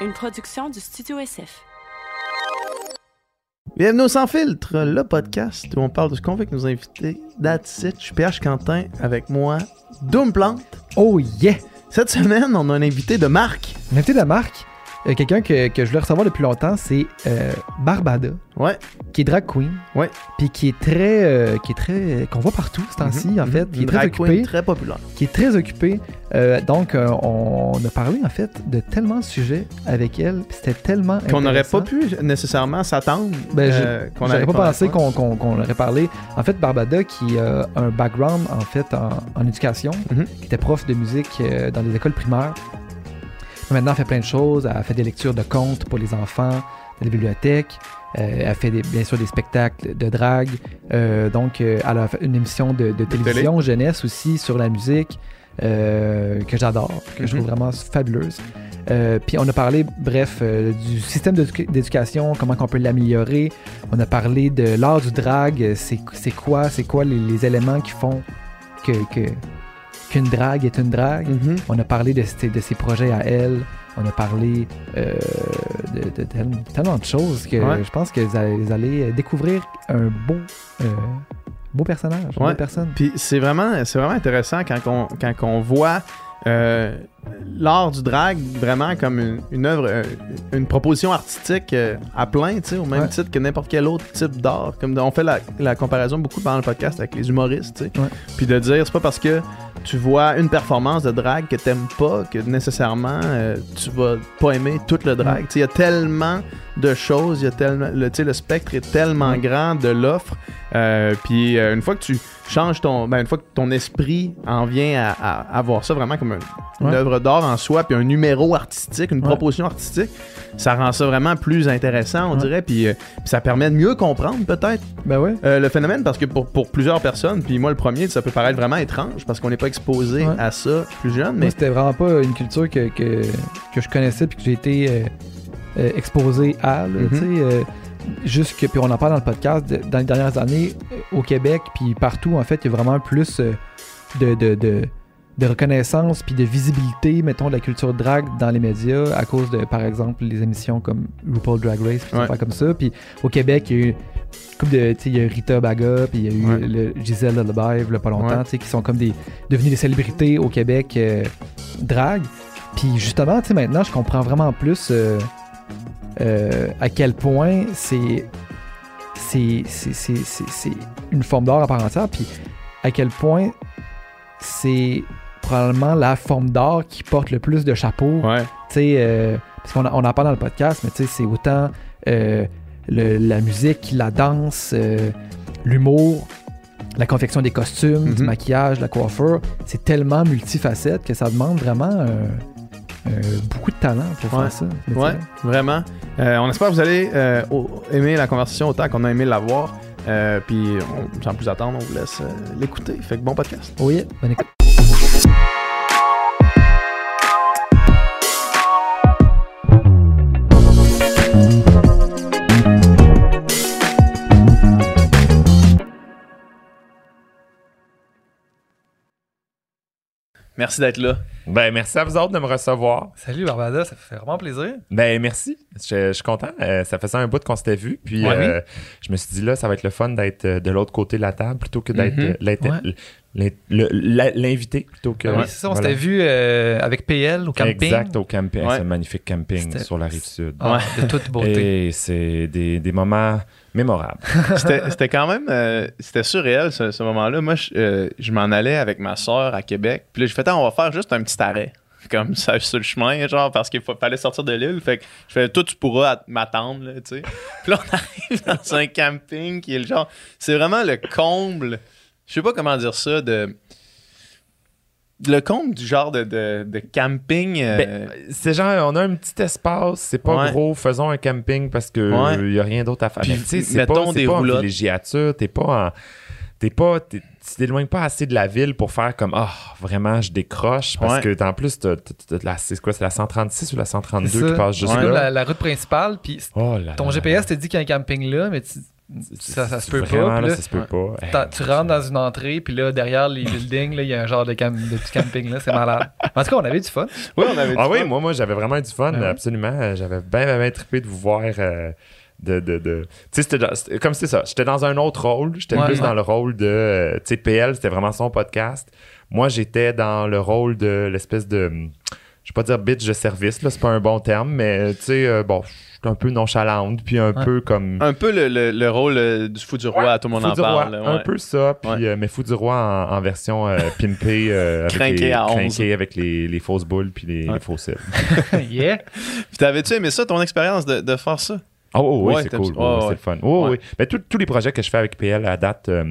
une production du Studio SF. Bienvenue au Sans Filtre, le podcast où on parle de ce qu'on veut avec nos invités. That's it. Je suis PH Quentin avec moi, Doom Plante. Oh yeah! Cette semaine, on a un invité de marque. Un invité de la marque, euh, quelqu'un que, que je voulais recevoir depuis longtemps, c'est euh, Barbada, Ouais, qui est drag queen. Ouais. Puis qui est très. euh, qui est très. qu'on voit partout ce temps-ci, en Mhm. fait. Qui est Une très drag occupé. queen très populaire. Qui est très occupé. Euh, donc, euh, on a parlé, en fait, de tellement de sujets avec elle. Puis c'était tellement. Qu'on n'aurait pas intéressant. pu nécessairement s'attendre. Ben, j'ai- euh, qu'on J'aurais allait- pas pensé qu'on qu'on- qu'on aurait parlé. En fait, Barbada, qui a un background en fait en, en éducation, Mhm. qui était prof de musique euh, dans les écoles primaires. Maintenant, elle fait plein de choses. Elle fait des lectures de contes pour les enfants dans les bibliothèques. Euh, elle fait des- bien sûr des spectacles de drague. Euh, donc, euh, elle a fait une émission de, de télévision jeunesse aussi sur la musique euh, que j'adore, que je Mhm. trouve vraiment fabuleuse. Puis on a parlé, bref, du système d'édu- d'éducation, comment on peut l'améliorer. On a parlé de l'art du drag, euh, c'est c'est quoi, c'est quoi les, les éléments qui font que que- qu'une drague est une drague. Mhm. On a parlé de, ses- de ses projets à elle. On a parlé euh, de, de tel- tellement de choses que Ouais. je pense que vous allez, vous allez découvrir un beau, euh, beau personnage, une Ouais. belle personne. Puis c'est vraiment, intéressant quand on, quand on voit euh, l'art du drag vraiment comme une, une œuvre, euh, une proposition artistique euh, à plein, tu sais, au même Ouais. titre que n'importe quel autre type d'art. Comme on fait la, la comparaison beaucoup pendant le podcast avec les humoristes, tu sais. Ouais. Puis de dire, c'est pas parce que tu vois une performance de drag que t'aimes pas que nécessairement euh, tu vas pas aimer tout le drag. Ouais. Tu sais, Il y a tellement de choses, il y a tellement, le, tu sais, le spectre est tellement grand de l'offre. Euh, puis euh, une fois que tu changes ton, ben, une fois que ton esprit en vient à, à, à voir ça vraiment comme un- une Ouais. Œuvre d'art en soi, puis un numéro artistique, une Ouais. proposition artistique, ça rend ça vraiment plus intéressant, on Ouais. dirait. Puis, euh, puis ça permet de mieux comprendre peut-être Ben ouais. euh, le phénomène parce que pour, pour plusieurs personnes, puis moi le premier, ça peut paraître vraiment étrange parce qu'on n'est pas exposé à ça plus jeune, mais c'était vraiment pas une culture que, que, que je connaissais puis que j'ai été euh, exposé à. là, tu sais, juste que, puis on en parle dans le podcast, de- dans les dernières années, au Québec, puis partout, en fait, il y a vraiment plus de, de, de, de reconnaissance puis de visibilité, mettons, de la culture drag dans les médias à cause de, par exemple, les émissions comme RuPaul Drag Race, puis des Ouais. comme ça. Puis au Québec, il y a eu couple de, il y a eu Rita Baga, puis il y a eu Ouais. le Gisèle Lullaby, il pas longtemps, Ouais. tu sais, qui sont comme des, devenus des célébrités au Québec euh, drag. Puis justement, tu sais, maintenant, je comprends vraiment plus euh, euh, à quel point c'est c'est c'est- c'est- c'est- c'est une forme d'art à part entière, puis à quel point c'est probablement la forme d'art qui porte le plus de chapeaux. ouais, Tu sais, euh, parce qu'on en- on en parle dans le podcast, mais tu sais, c'est autant euh, le- la musique, la danse, euh, l'humour, la confection des costumes, du Mhm. maquillage, la coiffure. C'est tellement multifacette que ça demande vraiment euh, beaucoup de talent pour Ouais. faire ça. ouais, vraiment. On espère que vous allez aimer la conversation autant qu'on a aimé l'avoir. Puis on- sans plus attendre, on vous laisse l'écouter. Fait que bon podcast. Yeah, bonne écoute. Merci d'être là. Ben, merci à vous autres de me recevoir. Salut Barbada, ça fait vraiment plaisir. Ben, merci. Je, je suis content. Euh, ça faisait un bout qu'on s'était vu. Puis, Ouais. euh, je me suis dit, là, ça va être le fun d'être euh, de l'autre côté de la table plutôt que d'être Mhm. Ouais. l'invité plutôt que. Oui, c'est ça, on Voilà. s'était vu euh, avec PL au camping. Exact, au camping. Ouais. C'est un magnifique camping C'était- sur la rive sud. Ah, De toute beauté. Et c'est des, des moments mémorables. C'était quand même euh, c'était surréel ce, moment-là. Moi, je, euh, je m'en allais avec ma soeur à Québec. Puis là, je fais, Attends, on va faire juste un petit arrêt. Comme ça sur le chemin, genre, parce qu'il fa- fallait sortir de l'île. Fait que je fais, toi, tu pourras at- m'attendre, là, tu sais. Puis là, on arrive dans un camping qui est le genre. C'est vraiment le comble. Je sais pas comment dire ça, de. Le comble du genre de, de, de camping. euh, Ben, c'est genre, on a un petit espace, c'est pas Ouais. gros, faisons un camping parce que Ouais. il y a rien d'autre à faire. Puis, Mais tu sais, c'est mettons pas, c'est des pas en villégiature, t'es pas en. T'es pas. t'es- tu t'éloignes pas assez de la ville pour faire comme Ah, vraiment, je décroche. Parce Ouais. que en plus, t'as- t'as- t'as la- c'est quoi, c'est la 136 ou la 132 C'est qui passe juste C'est Ouais. comme là? la, la route principale, puis Oh là ton là GPS te dit qu'il y a un camping là, mais tu, Ça, ça se peut Vraiment, pas. là, puis là, ça se peut pas. t'as- tu rentres dans une entrée, puis là, derrière les buildings, là, il y a un genre de, cam- de petit camping, là, c'est malade. En tout cas, on avait du fun. Oui, on avait Ah du oui, fun. moi, moi j'avais vraiment du fun, Ah ouais. absolument. J'avais bien, bien, bien trippé de vous voir. euh, de, de, de... Tu sais, comme c'est ça. J'étais dans un autre rôle. J'étais Ouais, plus ouais. dans le rôle de. euh, Tu sais, PL, c'était vraiment son podcast. Moi, j'étais dans le rôle de l'espèce de. Je vais pas dire bitch de service, là, c'est pas un bon terme, mais tu sais, euh, bon, j'étais un peu nonchalante, puis un Ouais. peu comme. Un peu le, le- le rôle euh, du fou du roi, Ouais, tout le monde Fou en du Roi, parle. Un peu ça, puis Ouais. euh, mais Fou du Roi en, en version euh, pimpée, euh, avec Crinqué les, à 11. crinqué avec les, les fausses boules puis les, Ouais. les faux cils. yeah. Puis t'avais-tu aimé ça, ton expérience de, de faire ça? Oh, oh, oui, Ouais, c'est cool. c'est le fun. Oh, Ouais. oui. Mais tous- tous les projets que je fais avec PL à date, euh,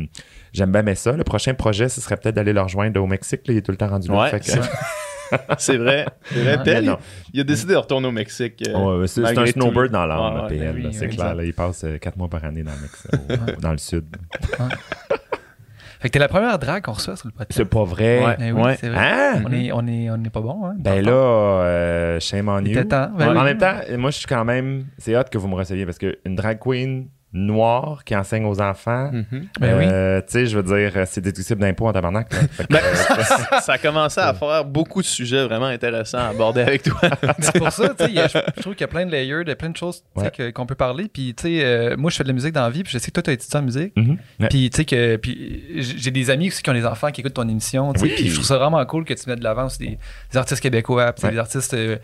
j'aime bien mais ça. Le prochain projet, ce serait peut-être d'aller le rejoindre au Mexique. là. il est tout le temps rendu là. Ouais, Fait que- c'est- vrai. C'est vrai. Non. il, a décidé de retourner au Mexique. euh, ouais, c'est un snowbird dans l'âme, ouais, PL. ben oui, c'est oui, clair. là, il passe euh, quatre mois par année dans, le Mexique, au- dans le sud. Fait que t'es la première drague qu'on reçoit sur le podcast. C'est pas vrai. Ouais. Eh oui, c'est vrai. Hein? On est, on est, on est pas bon, hein? Ben là, euh, shame on you. temps. Ben Ouais. oui. En même temps, moi, je suis quand même. C'est hot que vous me receviez parce qu'une drag queen noire qui enseigne aux enfants, Mhm. Ben oui. euh, tu sais, je veux dire, c'est déductible d'impôts en tabarnak. que, Ben, euh, ça a commencé à faire beaucoup de sujets vraiment intéressants à aborder avec toi. C'est pour ça, tu sais, je, je trouve qu'il y a plein de layers, de plein de choses Ouais. qu'on peut parler. Puis, tu sais, euh, moi, je fais de la musique dans la vie, puis je sais que toi, tu as étudié en musique. mhm. Ouais. Puis, tu sais, que puis j'ai des amis aussi qui ont des enfants qui écoutent ton émission. tu sais, Oui. Puis, je trouve ça vraiment cool que tu mettes de l'avant aussi des, des artistes québécois, puis Ouais. des artistes euh,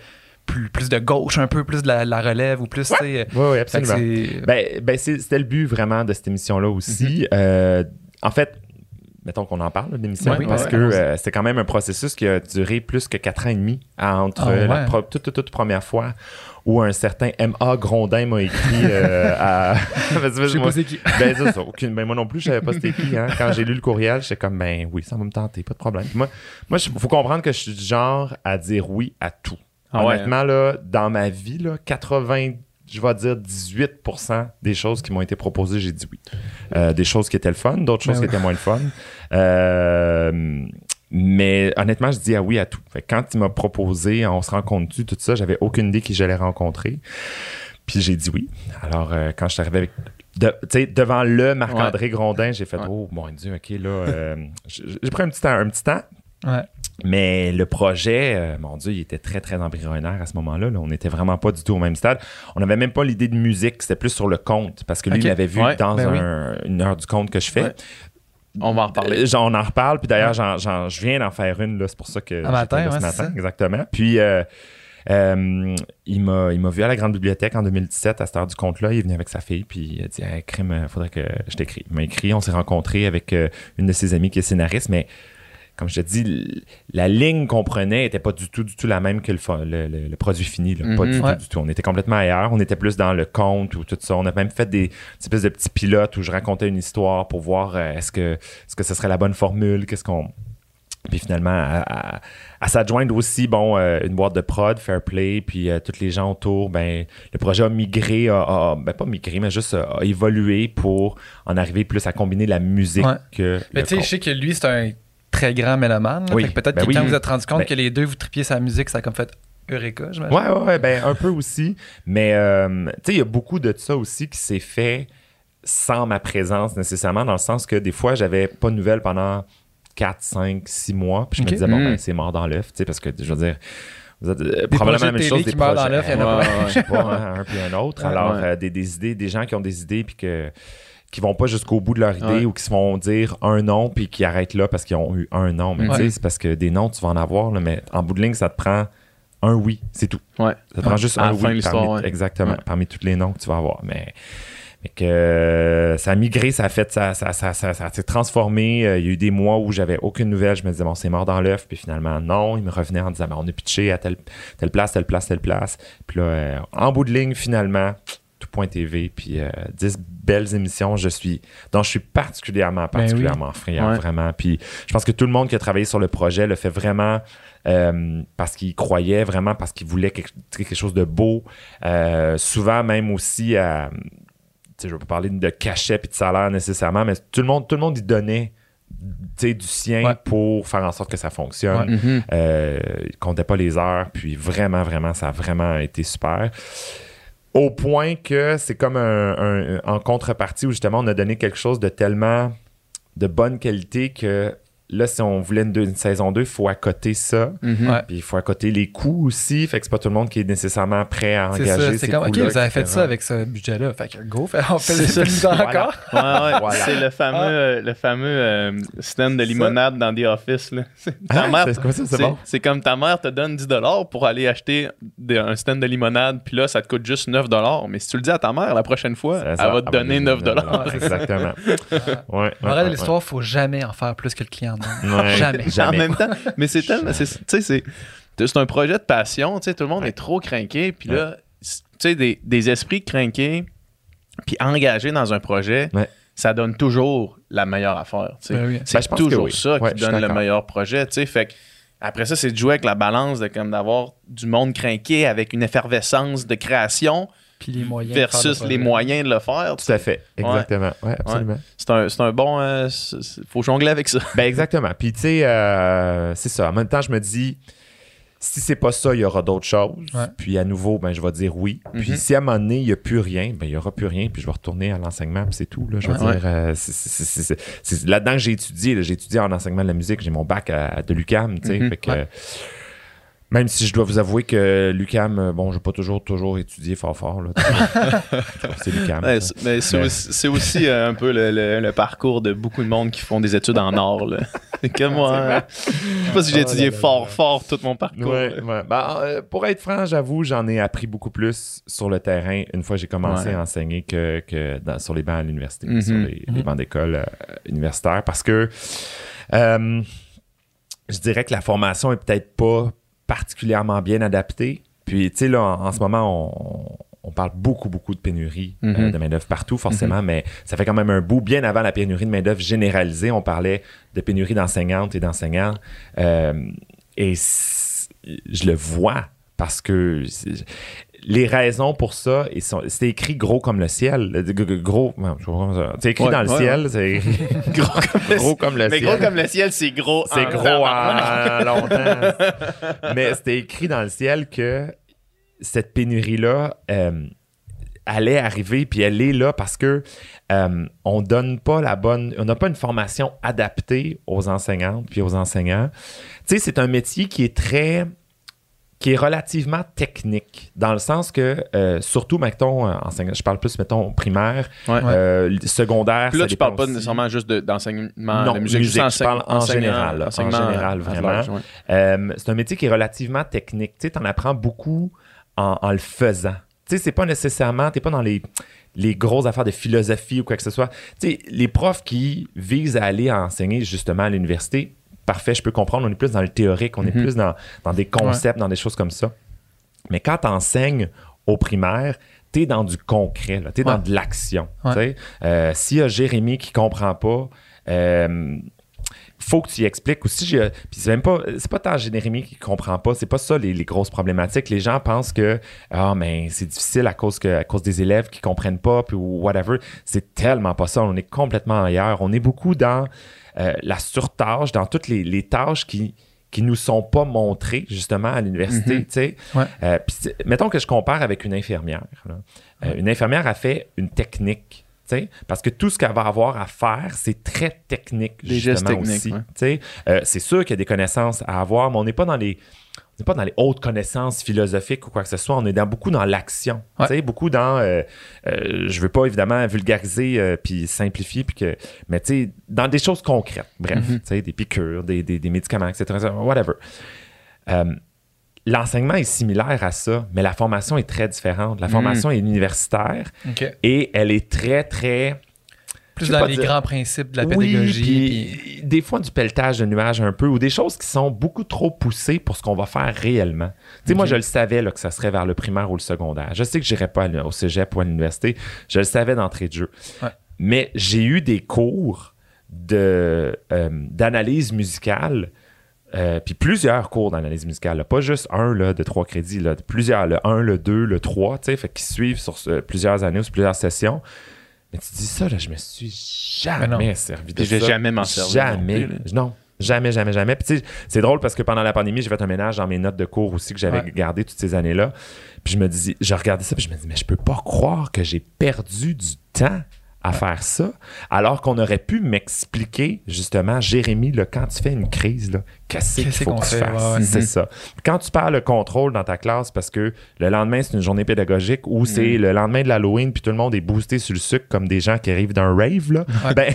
plus, plus de gauche, un peu plus de la, la relève ou plus, tu sais. Oui, oui, absolument. c'est- Ben, ben c'est- c'était le but vraiment de cette émission-là aussi. Euh, en fait, mettons qu'on en parle là, de l'émission, Ouais, oui, parce ouais, que euh, c'est quand même un processus qui a duré plus que quatre ans et demi entre Ah, la ouais. pro- toute, toute, toute première fois où un certain M.A. Grondin m'a écrit euh, à... Je sais moi- pas c'est qui. ben, c'est ça, aucune- ben, moi non plus, je savais pas c'était qui. Hein. Quand j'ai lu le courriel, j'étais comme, ben oui, ça va me tenter, pas de problème. Puis Moi, moi, il faut comprendre que je suis du genre à dire oui à tout. Ah ouais, Honnêtement, là, dans ma vie, là, 80, je vais dire 18% des choses qui m'ont été proposées, j'ai dit oui. Euh, des choses qui étaient le fun, d'autres Ben choses oui. qui étaient moins le fun. Euh, mais honnêtement, je dis ah oui à tout. Fait que quand il m'a proposé, on se rencontre-tu, tout ça, j'avais aucune idée qui j'allais rencontrer. Puis j'ai dit oui. Alors, euh, quand je suis arrivé avec. de- tu sais, devant le Marc-André Grondin, j'ai fait Ouais. Oh mon Dieu, OK, là. j'ai j'ai pris un petit temps. Un petit temps Ouais. Mais le projet, euh, mon Dieu, il était très, très embryonnaire à ce moment-là. là. On n'était vraiment pas du tout au même stade. On n'avait même pas l'idée de musique. C'était plus sur le compte. Parce que lui, il m'avait vu Ouais, dans ben oui. une heure du compte que je fais. Ouais. On va en reparler. Euh, on en reparle. Puis d'ailleurs, je viens d'en faire une. C'est pour ça que j'étais matin, ce matin. Exactement. Puis euh, euh, il m'a il m'a vu à la Grande Bibliothèque en 2017 à cette heure du compte-là. Il est venu avec sa fille. Puis il a dit hey, Crime, il faudrait que je t'écris. Il m'a écrit. On s'est rencontrés avec euh, une de ses amies qui est scénariste. Mais comme je te dis, la ligne qu'on prenait était pas du tout, du tout la même que le, le, le- le produit fini. là. Pas du Ouais. tout, du tout. On était complètement ailleurs. On était plus dans le conte ou tout ça. On a même fait des espèces de petits pilotes où je racontais une histoire pour voir euh, est-ce que, est-ce que ce serait la bonne formule, qu'est-ce qu'on. Puis finalement, à, à- à s'adjoindre aussi, bon, euh, une boîte de prod, Fair Play, puis euh, tous les gens autour, ben, le projet a migré, a, a- ben pas migré, mais juste a évolué pour en arriver plus à combiner la musique Ouais. que. Mais tu sais, je sais que lui, c'est un très grand mélomane. Oui. Peut-être Ben que oui. quand vous vous êtes rendu compte Ben- que les deux, vous tripiez sa musique, ça a comme fait Eureka, j'imagine. Ouais, ouais, ouais, ben un peu aussi. Mais euh, tu sais, il y a beaucoup de ça aussi qui s'est fait sans ma présence nécessairement, dans le sens que des fois, j'avais pas de nouvelles pendant 4, 5, 6 mois. Puis je me disais, bon, Mm. ben, c'est mort dans l'œuf, tu sais, parce que je veux dire. Vous êtes euh, probablement la même chose des qui dans il y en a Ouais, plein. ouais, je sais pas, hein, un puis un autre. Alors, ouais. euh, des, des idées, des gens qui ont des idées puis que qui vont pas jusqu'au bout de leur idée Ouais. ou qui se font dire un nom puis qui arrêtent là parce qu'ils ont eu un nom. Mais Ouais. tu sais, c'est parce que des noms, tu vas en avoir, là, mais en bout de ligne, ça te prend un oui, c'est tout. Ouais. Ça te prend juste À un oui parmi, exactement, parmi tous les noms que tu vas avoir. Mais, mais que euh, ça a migré, ça a fait, ça, ça, ça, s'est transformé. Euh, Il y a eu des mois où j'avais aucune nouvelle. Je me disais, bon, c'est mort dans l'œuf. Puis finalement, non. Il me revenait en disant, ben, on a pitché à telle, telle place, telle place, telle place. Puis là, euh, en bout de ligne, finalement, tout.tv, puis euh, 10 belles émissions, je suis, dont je suis particulièrement, Ben oui. particulièrement fier, Ouais. vraiment. Puis je pense que tout le monde qui a travaillé sur le projet le fait vraiment euh, parce qu'il croyait, vraiment parce qu'il voulait quelque, quelque chose de beau. Euh, souvent, même aussi, à, tu sais, je vais pas parler de cachet puis de salaire nécessairement, mais tout le monde, tout le monde y donnait tu sais, du sien Ouais. pour faire en sorte que ça fonctionne. Euh, il comptait pas les heures, puis vraiment, vraiment, ça a vraiment été super. Au point que c'est comme un, en contrepartie où justement on a donné quelque chose de tellement de bonne qualité que là, si on voulait une, deux- une saison 2, il faut accoter ça. Mhm. Ouais. Puis il faut accoter les coûts aussi. Fait que c'est pas tout le monde qui est nécessairement prêt à engager c'est comme, ok, vous avez fait etc. ça avec ce budget-là. Fait que go, fait- on fait, le Voilà. encore. Ouais, ouais, Voilà. C'est le fameux, Ah. euh, le fameux euh, stand de limonade dans The Office. Là. C'est- Ta mère, bon? c'est comme ta mère te donne 10 pour aller acheter des- un stand de limonade, puis là, ça te coûte juste 9 Mais si tu le dis à ta mère la prochaine fois, Ça- elle ça- va te elle donner 9 Exactement. Morale de l'histoire, faut jamais en faire plus que le client ouais. Jamais. En même temps, mais c'est tellement. c'est- Tu sais, c'est. C'est un projet de passion, tu sais, tout le monde est trop craqué, puis là, tu sais, des, des esprits craqués, puis engagés dans un projet, Ouais. ça donne toujours la meilleure affaire, tu sais. Ben oui. C'est Ben, toujours oui. ça qui donne le meilleur projet, tu sais. Fait que après ça, c'est de jouer avec la balance de comme d'avoir du monde craqué avec une effervescence de création Puis les moyens. de faire versus le les moyens de le faire. Tout à fait. Exactement. Ouais, absolument. C'est un, c'est un bon. euh, c'est- faut jongler avec ça. Ben exactement. Puis tu sais, euh, c'est ça. En même temps, je me dis, si c'est pas ça, il y aura d'autres choses. Ouais. Puis à nouveau, ben je vais dire oui. Puis Mhm. si à un moment donné, il n'y a plus rien, ben il n'y aura plus rien. Puis je vais retourner à l'enseignement, puis c'est tout. Là, je veux Ouais. dire, euh, c'est- c'est- c'est- c'est- c'est là-dedans que j'ai étudié. là. J'ai étudié en enseignement de la musique. J'ai mon bac à, de l'UCAM. tu sais. Mhm. Que. Même si je dois vous avouer que l'UCAM, euh, bon, je n'ai pas toujours, toujours étudié fort fort. là. c'est l'UCAM. Ouais, mais c'est Mais- aussi, c'est aussi, euh, un peu le, le- le parcours de beaucoup de monde qui font des études en or. là. Comme moi, hein. je sais pas si j'ai Oh étudié là là fort, là. fort tout mon parcours. Ouais. Ben, euh, pour être franc, j'avoue, j'en ai appris beaucoup plus sur le terrain une fois que j'ai commencé Ouais. à enseigner que, que dans- sur les bancs à l'université, Mhm. sur les, les Mhm. bancs d'école euh, universitaire. Parce que euh, je dirais que la formation est peut-être pas particulièrement bien adaptée. Puis, tu sais, là, en, en ce moment, on, on parle beaucoup, beaucoup de pénurie euh, Mhm. de main-d'œuvre partout, forcément, mais ça fait quand même un bout. Bien avant la pénurie de main-d'œuvre généralisée, on parlait de pénurie d'enseignantes et d'enseignants. Euh, et je le vois parce que les raisons pour ça, ils sont- c'est écrit gros comme le ciel. Gros, c'est écrit Ouais, dans le ouais, ciel, c'est écrit Gros comme le, gros comme le mais ciel. gros comme le ciel, c'est gros. C'est gros en longtemps. Mais c'était écrit dans le ciel que cette pénurie-là euh, allait arriver, puis elle est là parce que euh, on donne pas la bonne, on n'a pas une formation adaptée aux enseignantes puis aux enseignants. Tu sais, c'est un métier qui est très qui est relativement technique, dans le sens que, euh, surtout, mettons, euh, enseignant, je parle plus, mettons, primaire, Ouais. euh, secondaire, Puis là, ça tu parles pas aussi. nécessairement juste de- d'enseignement Non, de musique, musique, juste je parle en général, là, en général, vraiment. ouais. Euh, c'est un métier qui est relativement technique. Tu sais, en apprends beaucoup en, en le faisant. Tu sais, c'est pas nécessairement, t'es pas dans les, les grosses affaires de philosophie ou quoi que ce soit. Tu sais, les profs qui visent à aller enseigner justement à l'université, parfait, je peux comprendre, on est plus dans le théorique, on est Mhm. plus dans, dans des concepts, dans des choses comme ça. Mais quand tu enseignes au primaire, tu es dans du concret, tu es dans de l'action. Ouais. Euh, S'il y a Jérémy qui comprend pas, euh, faut que tu y expliques aussi. Puis c'est même pas, c'est pas tant Jérémy qui comprend pas, c'est pas ça les, les grosses problématiques. Les gens pensent que ah mais c'est difficile à cause que à cause des élèves qui comprennent pas puis ou whatever. C'est tellement pas ça. On est complètement ailleurs. On est beaucoup dans euh, la surtâche, dans toutes les, les tâches qui qui nous sont pas montrées justement à l'université. Mhm. tu sais. Ouais. Euh, mettons que je compare avec une infirmière. là. Euh, une infirmière a fait une technique. Parce que tout ce qu'elle va avoir à faire, c'est très technique. Des gestes justement, techniques, aussi. ouais. Euh, c'est sûr qu'il y a des connaissances à avoir, mais on n'est pas dans les. On n'est pas dans les hautes connaissances philosophiques ou quoi que ce soit. On est dans, beaucoup dans l'action. Ouais. Tu sais, Beaucoup dans. euh, euh, je veux pas évidemment vulgariser euh, puis simplifier, puis que, mais tu sais, dans des choses concrètes. Bref, Mhm. tu sais, des piqûres, des, des- des médicaments, etc. Whatever. Euh, L'enseignement est similaire à ça, mais la formation est très différente. La formation est universitaire et elle est très, très. Plus dans les dire- grands principes de la Oui, pédagogie. puis puis- des fois du pelletage de nuages un peu ou des choses qui sont beaucoup trop poussées pour ce qu'on va faire réellement. Tu sais, moi, je le savais là, que ça serait vers le primaire ou le secondaire. Je sais que j'irais pas au cégep ou à l'université. Je le savais d'entrée de jeu. Ouais. Mais j'ai eu des cours de, euh, d'analyse musicale. euh, puis plusieurs cours d'analyse musicale, là. pas juste un là, de trois crédits, là, plusieurs, le 1, le 2, le 3, tu sais, fait qu'ils suivent sur plusieurs années ou sur plusieurs sessions. Mais tu dis ça, là, je me suis jamais servi de Puis je vais ça. jamais m'en servir Jamais. non plus, non. Jamais, jamais, jamais. Puis tu sais, c'est drôle parce que pendant la pandémie, j'ai fait un ménage dans mes notes de cours aussi que j'avais Ouais. gardées toutes ces années-là. Puis je me dis, je regardais ça, puis je me dis, mais je peux pas croire que j'ai perdu du temps à faire ça, alors qu'on aurait pu m'expliquer, justement, Jérémy, là, quand tu fais une crise, là, qu'est-ce qu'il faut qu'on que tu fasses? Ouais, ouais. C'est ça. Quand tu perds le contrôle dans ta classe parce que le lendemain, c'est une journée pédagogique ou c'est le lendemain de l'Halloween, puis tout le monde est boosté sur le sucre comme des gens qui arrivent d'un rave, là, Ouais. ben,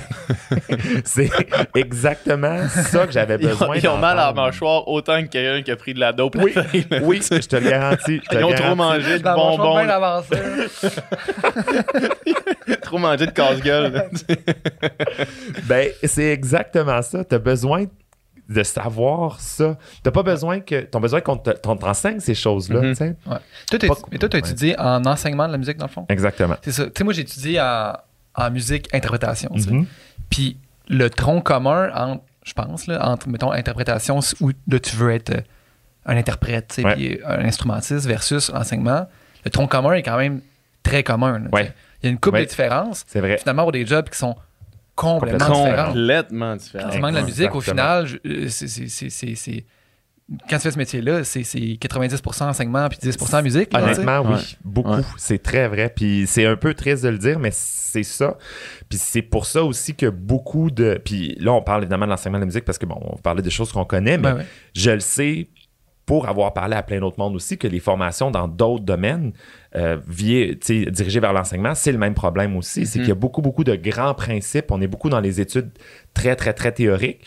c'est exactement ça que j'avais Ils ont, besoin ils ont mal à la mâchoire autant que quelqu'un qui a pris de la dope. la Oui, là. oui, je te le garantis. je te Ils ont trop mangé de bonbons, avancé, là. trop mangé de casse-gueule. Ben, c'est exactement ça. Tu as besoin de savoir ça. T'as pas besoin que. T'as besoin qu'on te- qu'on t'enseigne ces choses-là. Tu sais. Ouais. Toi, t'as- Pas- mais toi, tu as ouais. étudié en enseignement de la musique, dans le fond? Exactement. C'est ça. Tu sais, moi, j'ai étudié en, en musique interprétation. Mhm. Puis le tronc commun entre, je pense, là, entre, mettons, interprétation, où là, tu veux être euh, un interprète, puis un instrumentiste versus enseignement, le tronc commun est quand même très commun. là. Il y a une couple Ouais. de différences. C'est vrai. Finalement, pour des jobs qui sont complètement Complètement différents. Complètement différent. L'enseignement de la musique, au final, euh, c'est- c'est- c'est- c'est- c'est- quand tu fais ce métier-là, c'est c'est 90% enseignement puis 10% musique. là. Honnêtement, oui, Ouais. beaucoup. Ouais. C'est très vrai. Puis c'est un peu triste de le dire, mais c'est ça. Puis c'est pour ça aussi que beaucoup de. Puis là, on parle évidemment de l'enseignement de la musique parce que, bon, on parlait des choses qu'on connaît, mais Ben ouais. je le sais pour avoir parlé à plein d'autres mondes aussi que les formations dans d'autres domaines euh, dirigées vers l'enseignement, c'est le même problème aussi. C'est Mhm. qu'il y a beaucoup, beaucoup de grands principes. On est beaucoup dans les études très, très, très théoriques.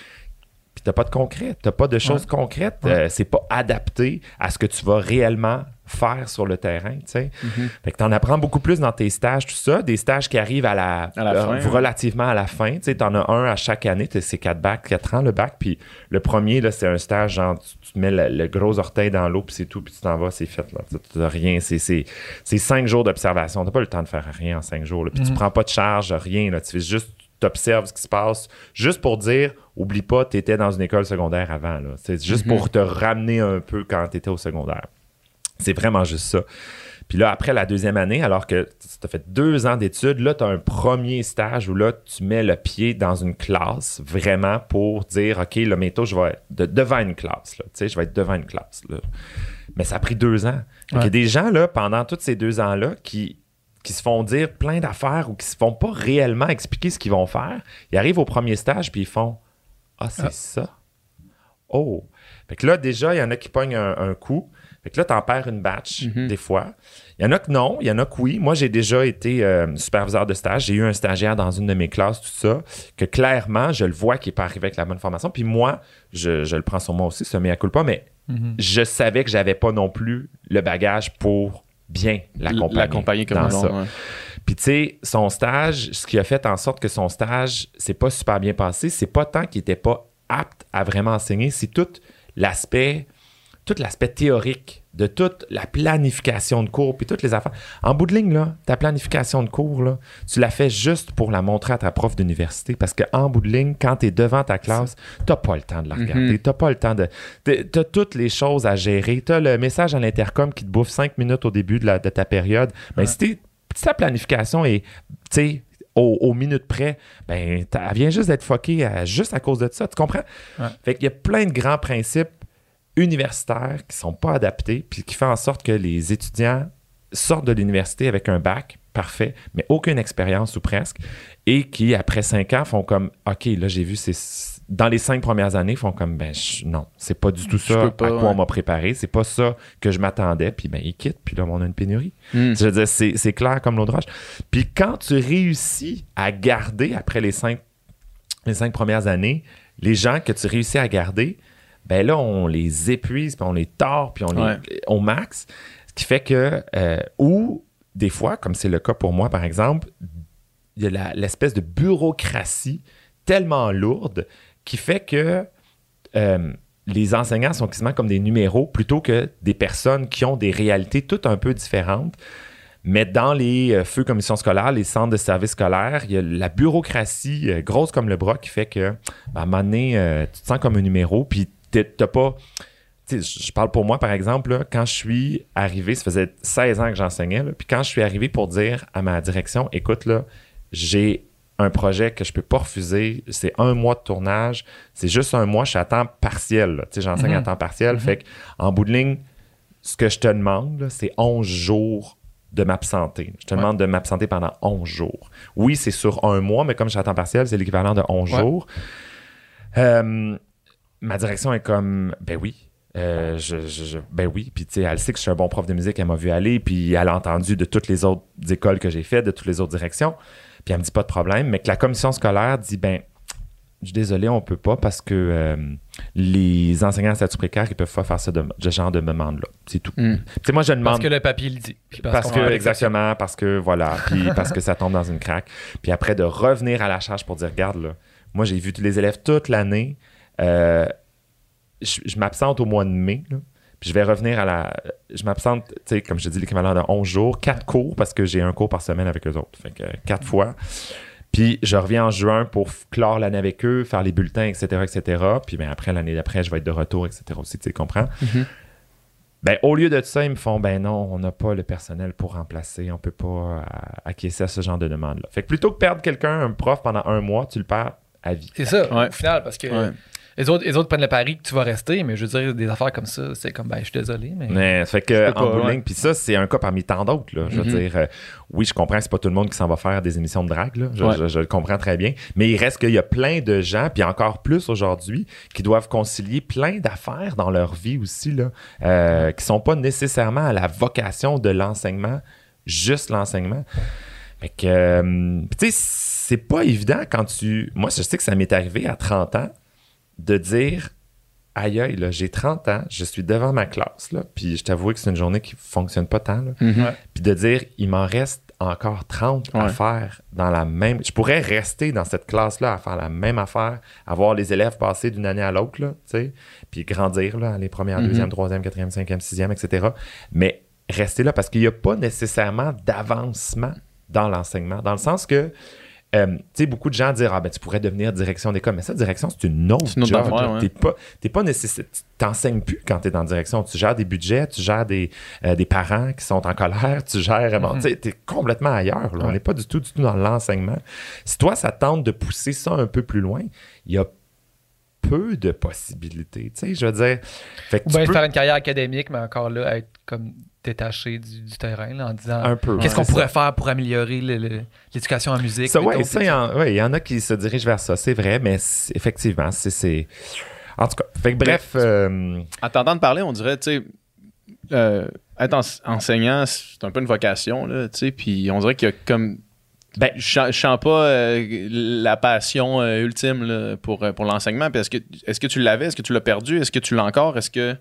Puis t'as pas de concret, t'as pas de choses concrètes. Ouais. Euh, c'est pas adapté à ce que tu vas réellement faire sur le terrain, tu sais. Mhm. Fait que t'en apprends beaucoup plus dans tes stages, tout ça. Des stages qui arrivent à la, À la euh, fin, relativement à la fin. Tu sais, t'en as un à chaque année. C'est quatre bacs, quatre ans le bac. Puis le premier, là, c'est un stage, genre, tu, tu mets le, le gros orteil dans l'eau, puis c'est tout, puis tu t'en vas, c'est fait, là. T'as- rien. C'est, c'est, c'est cinq jours d'observation. T'as pas le temps de faire rien en cinq jours. Puis tu Mhm. prends pas de charge, rien, là. Tu fais juste, t'observes ce qui se passe, juste pour dire, oublie pas, t'étais dans une école secondaire avant. C'est juste Mhm. pour te ramener un peu quand t'étais au secondaire. C'est vraiment juste ça. Puis là, après la deuxième année, alors que tu as fait deux ans d'études, là, tu as un premier stage où là, tu mets le pied dans une classe vraiment pour dire, OK, là, bientôt, je vais être de- devant une classe. Là, Tu sais, je vais être devant une classe. là. Mais ça a pris deux ans. Qu'il y a des gens, là, pendant tous ces deux ans-là, qui, qui se font dire plein d'affaires ou qui se font pas réellement expliquer ce qu'ils vont faire. Ils arrivent au premier stage, puis ils font Ah, c'est Ah. ça? Oh. Fait que là, déjà, il y en a qui pognent un, un coup. Fait que là, t'en perds une batch, Mhm. des fois. Il y en a que non, il y en a que oui. Moi, j'ai déjà été euh, superviseur de stage. J'ai eu un stagiaire dans une de mes classes, tout ça, que clairement, je le vois qui n'est pas arrivé avec la bonne formation. Puis moi, je, je le prends sur moi aussi, ce mea culpa, mais Mhm. je savais que j'avais pas non plus le bagage pour bien l'accompagner. L'accompagner comme dans ça. monde, ouais. Puis tu sais, son stage, ce qui a fait en sorte que son stage c'est pas super bien passé, c'est pas tant qu'il était pas apte à vraiment enseigner, c'est tout l'aspect tout l'aspect théorique de toute la planification de cours puis toutes les affaires. En bout de ligne là, ta planification de cours là, tu la fais juste pour la montrer à ta prof d'université parce que en bout de ligne, quand tu es devant ta classe, t'as pas le temps de la regarder, Mhm. t'as pas le temps de t'as t'as toutes les choses à gérer, t'as le message à l'intercom qui te bouffe cinq minutes au début de, la- de ta période. Mais Ouais. si, ta planification est, tu sais, au, aux minutes près, ben, elle vient juste d'être fuckée à- juste à cause de ça. Tu comprends? Ouais. Fait qu'il y a plein de grands principes universitaires qui sont pas adaptés, puis qui font en sorte que les étudiants sortent de l'université avec un bac parfait, mais aucune expérience ou presque, et qui, après cinq ans, font comme OK, là, j'ai vu ces. Dans les cinq premières années, font comme ben je- non, c'est pas du tout ça pas, à quoi ouais. on m'a préparé, c'est pas ça que je m'attendais, puis ben ils quittent, puis là, on a une pénurie. Hmm. Je veux dire, c'est, c'est clair comme l'eau de roche. Puis quand tu réussis à garder, après les cinq, les cinq premières années, les gens que tu réussis à garder, ben là, on les épuise, puis on les tord, puis on les au max. Ce qui fait que, euh, ou des fois, comme c'est le cas pour moi, par exemple, il y a l'espèce de bureaucratie tellement lourde qui fait que euh, les enseignants sont quasiment comme des numéros plutôt que des personnes qui ont des réalités toutes un peu différentes. Mais dans les euh, feux commissions scolaires, les centres de services scolaires, il y a la bureaucratie euh, grosse comme le bras qui fait que, ben, à un moment donné, tu te sens comme un numéro, puis t'as pas. tu sais, Je parle pour moi, par exemple, là, quand je suis arrivé, ça faisait 16 ans que j'enseignais, puis quand je suis arrivé pour dire à ma direction, écoute, là, j'ai un projet que je peux pas refuser. C'est un mois de tournage. C'est juste un mois. Je suis à temps partiel. Tu sais, j'enseigne à Mhm. temps partiel. Fait que, en bout de ligne, ce que je te demande, là, c'est 11 jours de m'absenter. Je te demande de m'absenter pendant 11 jours. Oui, c'est sur un mois, mais comme je suis à temps partiel, c'est l'équivalent de 11 Ouais. jours. Euh, ma direction est comme, ben oui. Euh, je, je- je- ben oui, puis tu sais, elle sait que je suis un bon prof de musique, elle m'a vu aller, puis elle a entendu de toutes les autres écoles que j'ai faites, de toutes les autres directions, puis elle me dit pas de problème, mais que la commission scolaire dit, ben, je suis désolé, on peut pas parce que euh, les enseignants à statut précaire, ils peuvent pas faire ce, de- ce genre de demande-là. C'est tout. Mm. Tu sais, moi, je demande. Parce que le papier le dit. Puis Parce, qu'on que, exactement, parce que voilà, puis parce que ça tombe dans une craque. Puis après, de revenir à la charge pour dire, regarde, là, moi, j'ai vu tous les élèves toute l'année. Euh, je je m'absente au mois de mai, là, puis je vais revenir à la. Je m'absente, tu sais, comme je te dis, l'équivalent de 11 jours, 4 cours, parce que j'ai un cours par semaine avec eux autres. Fait que 4 fois. Puis je reviens en juin pour clore l'année avec eux, faire les bulletins, etc., etc. Puis ben, après, l'année d'après, je vais être de retour, etc. aussi, tu sais, comprends? Mhm. Ben, au lieu de ça, ils me font ben non, on n'a pas le personnel pour remplacer, on peut pas euh, acquiescer à ce genre de demande-là. Fait que plutôt que perdre quelqu'un, un prof pendant un mois, tu le perds à vie. C'est ça, Ouais. au final, parce que Ouais. Les, autres, les autres prennent le pari que tu vas rester, mais je veux dire, des affaires comme ça, c'est comme, ben, je suis désolé, mais. Mais fait que en bout puis ça, c'est un cas parmi tant d'autres. là. Je veux Mhm. dire, euh, oui, je comprends c'est pas tout le monde qui s'en va faire des émissions de drague. Là. Je, Ouais. je- je le comprends très bien. Mais il reste qu'il y a plein de gens, puis encore plus aujourd'hui, qui doivent concilier plein d'affaires dans leur vie aussi, là, euh, qui sont pas nécessairement à la vocation de l'enseignement, juste l'enseignement. Fait que, euh, tu sais, c'est pas évident quand tu. Moi, je sais que ça m'est arrivé à 30 ans de dire aïe aïe, là, j'ai 30 ans, je suis devant ma classe, là, puis je t'avoue que c'est une journée qui fonctionne pas tant, là. Mhm. Puis de dire il m'en reste encore 30 à faire dans la même. Je pourrais rester dans cette classe-là à faire la même affaire, à voir les élèves passer d'une année à l'autre, là, tu sais, puis grandir, là, les premières, Mhm. deuxième, troisième, quatrième, cinquième, sixième, etc. Mais rester là parce qu'il n'y a pas nécessairement d'avancement dans l'enseignement, dans le sens que euh, tu sais, beaucoup de gens disent Ah, ben, tu pourrais devenir direction d'école. Mais ça, direction, c'est une autre, une autre job. ouais. T'es pas, t'es pas nécessaire. Tu t'enseignes plus quand tu es dans direction. Tu gères des budgets, tu gères des, euh, des parents qui sont en colère, tu gères. tu sais, t'es complètement ailleurs. là. On n'est pas du tout, du tout dans l'enseignement. Si toi, ça tente de pousser ça un peu plus loin, il y a peu de possibilités. Tu sais, je veux dire. Fait que Ou tu bien peux- faire une carrière académique, mais encore là, être comme détaché du, du terrain, là, en disant un peu. qu'est-ce qu'on pourrait faire pour améliorer le- le- l'éducation en musique. Ça, ouais, mettons, ça, puis il y, en- ouais, il y en a qui se dirigent vers ça, c'est vrai, mais c'est- effectivement, c'est- c'est. En tout cas, fait que bref, euh, En t'entendant parler, on dirait, tu sais, euh, être ense- enseignant, c'est un peu une vocation, là, tu sais, puis on dirait qu'il y a comme. Ben- je sens- pas euh, la passion euh, ultime là, pour, pour l'enseignement. Puis est-ce que, est-ce que tu l'avais? Est-ce que tu l'as perdu? Est-ce que tu l'as encore? Est-ce que.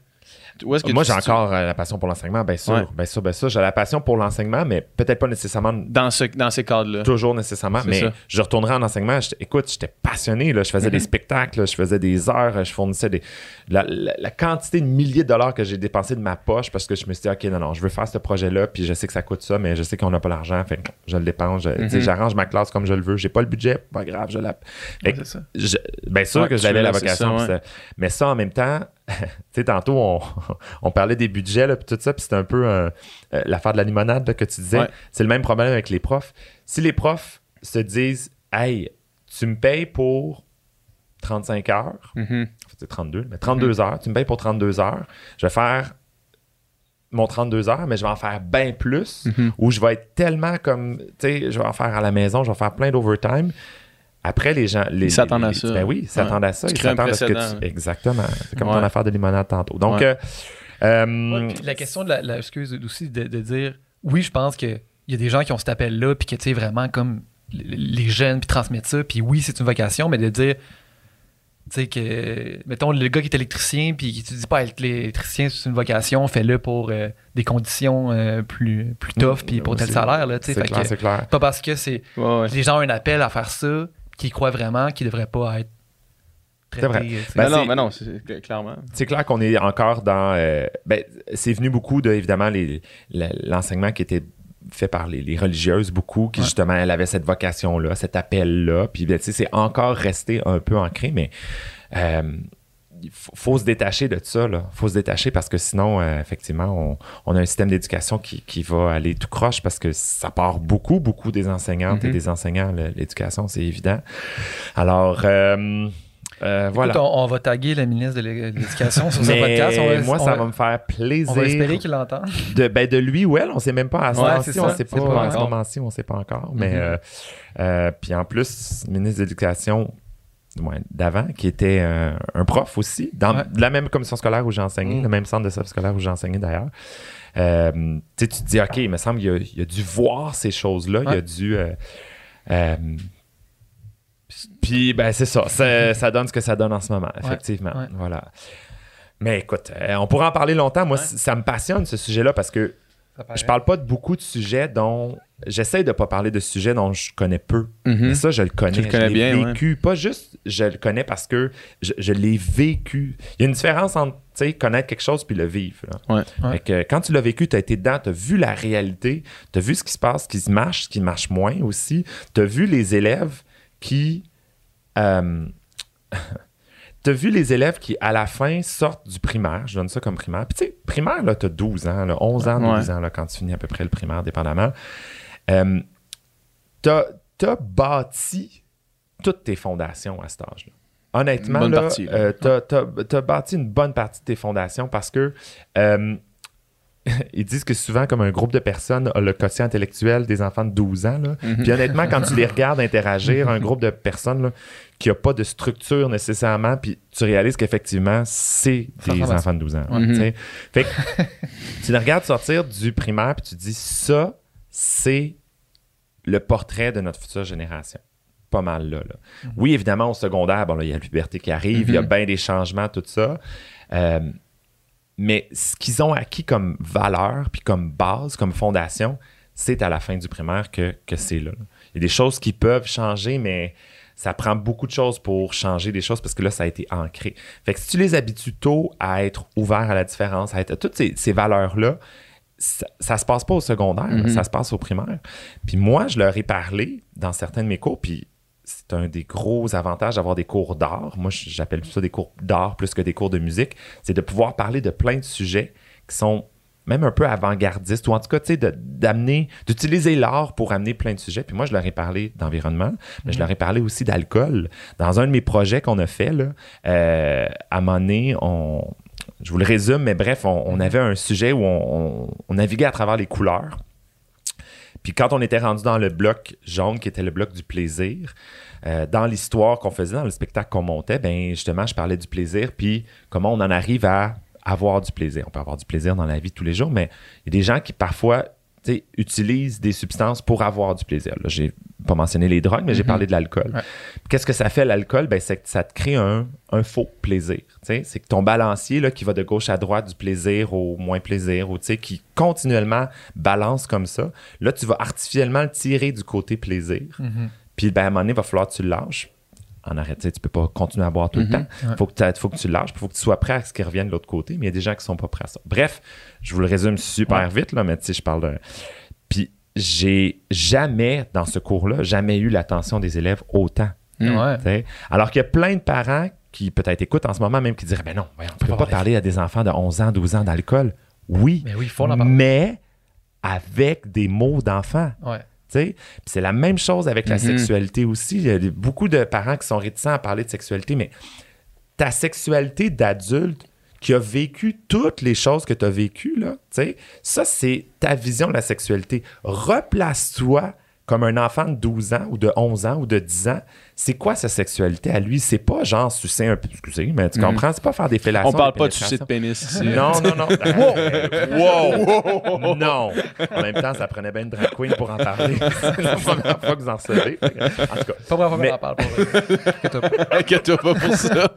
Où est-ce que moi j'ai encore euh, la passion pour l'enseignement, bien sûr, Ouais. bien sûr, bien sûr. J'ai la passion pour l'enseignement, mais peut-être pas nécessairement Dans, ce, dans ces cadres-là. toujours nécessairement, mais ça. je retournerai en enseignement. Écoute, j'étais passionné. Là. Je faisais des Mhm. spectacles, je faisais des heures, je fournissais des. La, la- la quantité de milliers de dollars que j'ai dépensé de ma poche parce que je me suis dit, OK, non, non, je veux faire ce projet-là, puis je sais que ça coûte ça, mais je sais qu'on n'a pas l'argent, fait que je le dépense. Mhm. J'arrange ma classe comme je le veux. J'ai pas le budget, pas grave, je la. Fait ça. je- bien sûr Ouais, que j'avais la vocation. ça- mais ça, en même temps, tu sais, tantôt, on, on parlait des budgets, là, puis tout ça, puis c'était un peu euh, l'affaire de la limonade là, que tu disais. Ouais. C'est le même problème avec les profs. Si les profs se disent, hey, tu me payes pour 35 heures, Mhm. c'est 32, mais 32 heures, tu me payes pour 32 heures, je vais faire mon 32 heures, mais je vais en faire bien plus, Mhm. ou je vais être tellement comme, tu sais, je vais en faire à la maison, je vais faire plein d'overtime. Après, les gens. Les, Ils s'attendent les- à ça. Ben oui, ils s'attendent à ça. Tu Ils crées un s'attendent à ce que précédent. tu. Exactement. C'est comme Ouais. ton affaire de limonade tantôt. Donc, Ouais. euh, euh, la question de la, la- excuse aussi de, de dire oui, je pense qu'il y a des gens qui ont cet appel-là, puis que tu sais vraiment comme les jeunes, puis transmettre ça, puis oui, c'est une vocation, mais de dire tu sais que mettons le gars qui est électricien, puis tu dis pas être électricien, c'est une vocation, fais-le pour euh, des conditions euh, plus, plus tough, puis pour tel salaire, là, tu sais. c'est Fait clair, que- c'est clair. Pas parce que c'est Ouais, ouais. les gens ont un appel à faire ça, qu'ils croient vraiment qu'ils devraient pas être C'est vrai. Ben, non, ben non, c'est cl- clairement. C'est clair qu'on est encore dans. euh, ben, c'est venu beaucoup de, évidemment, les- l'enseignement qui était fait par les, les religieuses, beaucoup, qui Ouais. justement, elle avait cette vocation-là, cet appel-là. Puis, ben, tu sais, c'est encore resté un peu ancré, mais euh, faut, faut se détacher de ça. Il faut se détacher parce que sinon, euh, effectivement, on, on a un système d'éducation qui, qui va aller tout croche parce que ça part beaucoup, beaucoup des enseignantes et Mhm. des enseignants, l'éducation, c'est évident. Alors, euh, euh, voilà. Écoute, on, on va taguer la ministre de l'é- de l'Éducation sur ce podcast. On va, moi, on ça va- va me faire plaisir. On va espérer qu'il l'entende. de, ben, de lui ou elle, on sait même pas à ce Ouais, on sait pas, ce moment-ci, on sait pas encore. Mais euh, euh, puis en plus, ministre de l'Éducation ouais, d'avant, qui était euh, un prof aussi, dans Ouais. la même commission scolaire où j'ai enseigné, Mhm. le même centre de service scolaire où j'ai enseigné d'ailleurs. Euh, tu te dis, OK, il me semble qu'il a, il a dû voir ces choses-là, il a Ouais. dû. euh, euh, puis, ben, c'est ça. ça. ça donne ce que ça donne en ce moment, effectivement. ouais. Voilà. Mais écoute, on pourra en parler longtemps. Moi, Ouais. ça me passionne, ce sujet-là, parce que je parle pas de beaucoup de sujets dont. J'essaie de pas parler de sujets dont je connais peu. Mhm. Mais ça, je le connais. Tu le connais je l'ai vécu. Pas juste je le connais parce que je, je l'ai vécu. Il y a une différence entre tu sais, connaître quelque chose puis le vivre. là. Ouais. Ouais. Fait que quand tu l'as vécu, tu as été dedans, tu as vu la réalité, tu as vu ce qui se passe, ce qui marche, ce qui marche moins aussi. Tu as vu les élèves qui. euh, tu as vu les élèves qui, à la fin, sortent du primaire. Je donne ça comme primaire. Puis, tu sais, primaire, là, tu as 12 ans, là, 11 ans, 12 ans, là, quand tu finis à peu près le primaire, dépendamment. Euh, tu as, bâti toutes tes fondations à cet âge-là. Honnêtement, là, euh, t'as- t'as- t'as bâti une bonne partie de tes fondations parce que euh, ils disent que souvent, comme un groupe de personnes a le quotient intellectuel des enfants de 12 ans. là. Mhm. Puis honnêtement, quand tu les regardes interagir, un groupe de personnes là, qui n'a pas de structure nécessairement, puis tu réalises qu'effectivement, c'est des enfants de 12 ans. Ouais. sais. Fait que tu les regardes sortir du primaire, puis tu te dis, ça, c'est le portrait de notre future génération. Pas mal là. là. Oui, évidemment, au secondaire, bon, là, il y a la puberté qui arrive, il y a Mhm. bien des changements, tout ça. Euh, mais ce qu'ils ont acquis comme valeur, puis comme base, comme fondation, c'est à la fin du primaire que, que c'est là. Il y a des choses qui peuvent changer, mais ça prend beaucoup de choses pour changer des choses parce que là, ça a été ancré. Fait que si tu les habitues tôt à être ouvert à la différence, à être toutes ces, ces valeurs-là, ça, ça se passe pas au secondaire, Mhm. ça se passe au primaire. Puis moi, je leur ai parlé dans certains de mes cours, puis c'est un des gros avantages d'avoir des cours d'art. Moi, j'appelle ça des cours d'art plus que des cours de musique. C'est de pouvoir parler de plein de sujets qui sont même un peu avant-gardistes, ou en tout cas, tu sais, d'amener, d'utiliser l'art pour amener plein de sujets. Puis moi, je leur ai parlé d'environnement, mais je leur ai parlé aussi d'alcool. Dans un de mes projets qu'on a fait, là, euh, à un moment donné, on, je vous le résume, mais bref, on, on avait un sujet où on, on- on naviguait à travers les couleurs. Puis quand on était rendu dans le bloc jaune, qui était le bloc du plaisir, euh, dans l'histoire qu'on faisait, dans le spectacle qu'on montait, ben justement, je parlais du plaisir, puis comment on en arrive à avoir du plaisir. On peut avoir du plaisir dans la vie tous les jours, mais il y a des gens qui parfois utilisent des substances pour avoir du plaisir. Là, j'ai pas mentionné les drogues, mais j'ai Mhm. parlé de l'alcool. Ouais. Qu'est-ce que ça fait l'alcool? Ben, c'est que ça te crée un, un faux plaisir. C'est que ton balancier là, qui va de gauche à droite du plaisir au moins plaisir, ou qui continuellement balance comme ça, là, tu vas artificiellement le tirer du côté plaisir. Mhm. Puis ben, à un moment donné, il va falloir que tu le lâches. En arrêt, tu peux pas continuer à boire tout Mhm. le temps. Ouais. Faut que, tu- faut que tu lâches, il faut que tu sois prêt à ce qu'il revienne de l'autre côté. Mais il y a des gens qui sont pas prêts à ça. Bref, je vous le résume super vite, là, mais tu sais, je parle de. Puis j'ai jamais, dans ce cours-là, jamais eu l'attention des élèves autant. Mm. Ouais. Alors qu'il y a plein de parents qui peut-être écoutent en ce moment même qui diraient Ben non, voyons, on ne peut pas parler à des enfants de 11 ans, 12 ans d'alcool. Oui, Mais oui, il faut en parler. mais avec des mots d'enfants. Ouais. C'est la même chose avec la Mhm. sexualité aussi. Il y a beaucoup de parents qui sont réticents à parler de sexualité, mais ta sexualité d'adulte qui a vécu toutes les choses que tu as vécues, là, ça, c'est ta vision de la sexualité. Replace-toi comme un enfant de 12 ans ou de 11 ans ou de 10 ans. C'est quoi sa sexualité à lui? C'est pas genre sucer un peu, excusez, mais tu Mhm. comprends? C'est pas faire des fellations. On parle pas de sucer de pénis ici. Non, non, non. wow! wow! Non! En même temps, ça prenait bien une drag queen pour en parler. C'est la première fois que vous en recevez. En tout cas, Pas vraiment Mais- qu'on en parle. Inquiète-toi pas pour ça.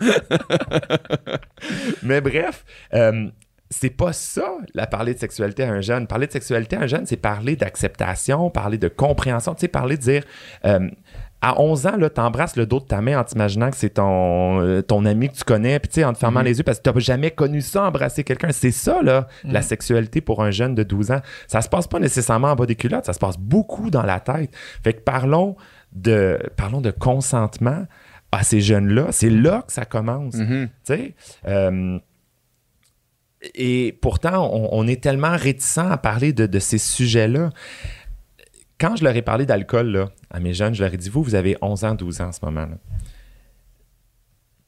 mais bref, euh, c'est pas ça, la parler de sexualité à un jeune. Parler de sexualité à un jeune, c'est parler d'acceptation, parler de compréhension, tu sais, parler de dire. euh, à 11 ans, tu embrasses le dos de ta main en t'imaginant que c'est ton, euh, ton ami que tu connais, puis tu sais, en te fermant Mhm. les yeux parce que tu n'as jamais connu ça, embrasser quelqu'un. C'est ça, là, la Mhm. sexualité pour un jeune de 12 ans. Ça se passe pas nécessairement en bas des culottes, ça se passe beaucoup dans la tête. Fait que parlons de, parlons de consentement à ces jeunes-là. C'est là que ça commence. Mhm. Tu sais, euh, et pourtant, on, on est tellement réticent à parler de, de ces sujets-là. Quand je leur ai parlé d'alcool là, à mes jeunes, je leur ai dit, vous, vous avez 11 ans, 12 ans en ce moment. là.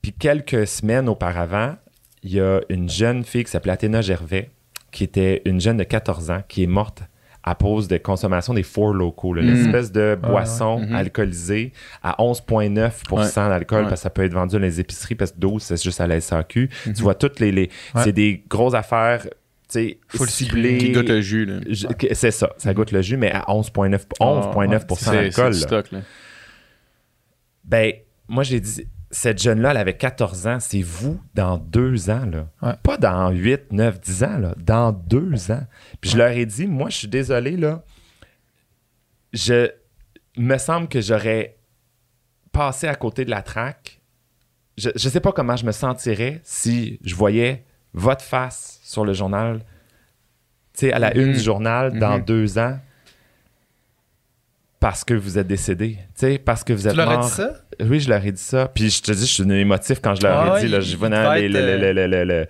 Puis quelques semaines auparavant, il y a une jeune fille qui s'appelait Athéna Gervais, qui était une jeune de 14 ans, qui est morte à cause de consommation des four locaux, Mm. l'espèce de boisson Mhm. alcoolisée à 11,9% d'alcool, Ouais. parce que ça peut être vendu dans les épiceries, parce que 12, c'est juste à la SAQ. Mhm. Tu vois, toutes les. C'est des grosses affaires, sais, Full ciblées. Qui goûte le jus, là. Je- que- C'est ça, ça goûte le jus, mais à 11,9 11,9 C'est- d'alcool. stock, là. Ben, moi, j'ai dit, cette jeune-là, elle avait 14 ans. C'est vous dans deux ans, là. Ouais. Pas dans 8, 9, 10 ans, là. Dans deux ans. Puis je leur ai dit, moi, je suis désolé, là. Je me semble que j'aurais passé à côté de la traque. Je ne sais pas comment je me sentirais si je voyais votre face sur le journal, tu sais, à la une du journal dans Mhm. deux ans parce que vous êtes décédé, tu sais, parce que vous êtes Tu leur as dit ça? Oui, je leur ai dit ça. Puis je te dis, je suis émotif quand je leur ai Ah dit. Là, je venais le-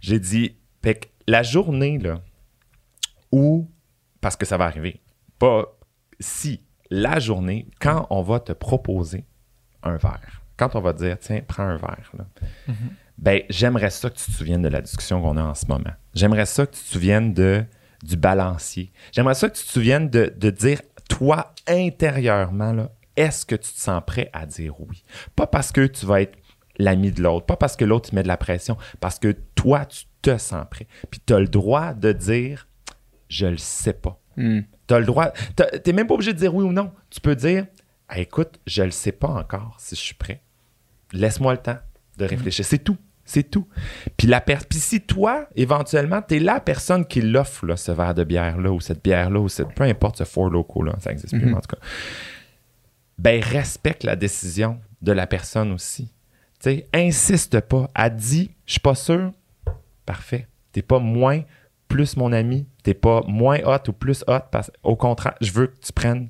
J'ai dit, fait que la journée, là, où, parce que ça va arriver, pas si, la journée, quand on va te proposer un verre, quand on va te dire, tiens, prends un verre, là, ben, j'aimerais ça que tu te souviennes de la discussion qu'on a en ce moment. J'aimerais ça que tu te souviennes de, du balancier. J'aimerais ça que tu te souviennes de, de dire, toi, intérieurement, là, est-ce que tu te sens prêt à dire oui? Pas parce que tu vas être l'ami de l'autre, pas parce que l'autre te met de la pression, parce que toi, tu te sens prêt. Puis tu as le droit de dire, je le sais pas. Hmm. Tu as le droit. T'es même pas obligé de dire oui ou non. Tu peux dire Ah, écoute, je le sais pas encore si je suis prêt. Laisse-moi le temps de réfléchir. C'est tout. C'est tout. Puis, la per- Puis si toi, éventuellement, tu es la personne qui l'offre, là, ce verre de bière-là, ou cette bière-là, ou cette, peu importe ce four loco-là, ça existe plus, Mhm. en tout cas, ben respecte la décision de la personne aussi. Tu sais, insiste pas. Elle dit, je suis pas sûr. Parfait. T'es pas moins plus mon ami. T'es pas moins hot ou plus hot. Parce... Au contraire, je veux que tu prennes.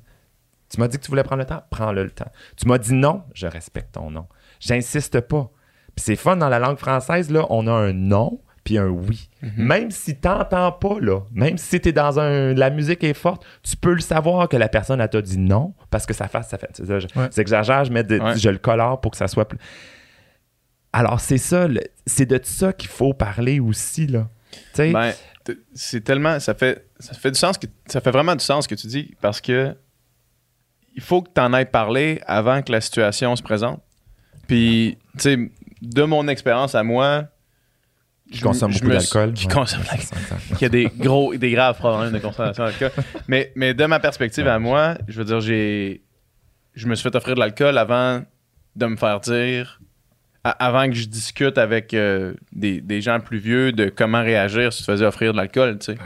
Tu m'as dit que tu voulais prendre le temps? Prends-le le temps. Tu m'as dit non? Je respecte ton non. J'insiste pas. C'est fun dans la langue française, là, on a un non puis un oui. Même si t'entends pas, là, même si t'es dans un. La musique est forte, tu peux le savoir que la personne, elle t'a dit non parce que sa face, ça fait. c'est ça, Ouais. J'exagère, je, mets de- Ouais. je le colore pour que ça soit plus. Alors, c'est ça, c'est de ça qu'il faut parler aussi, là. Ben, c'est tellement. Ça fait, ça fait du sens que. Ça fait vraiment du sens ce que tu dis parce que il faut que tu en aies parlé avant que la situation se présente. Puis, tu sais, de mon expérience à moi. qui je- consomme beaucoup d'alcool. Qui ouais. consomme de l'alcool. qui a des gros, des graves problèmes de consommation d'alcool. Mais, mais de ma perspective à moi, je veux dire, j'ai, je me suis fait offrir de l'alcool avant de me faire dire, avant que je discute avec euh, des, des gens plus vieux de comment réagir si tu te faisais offrir de l'alcool, tu sais.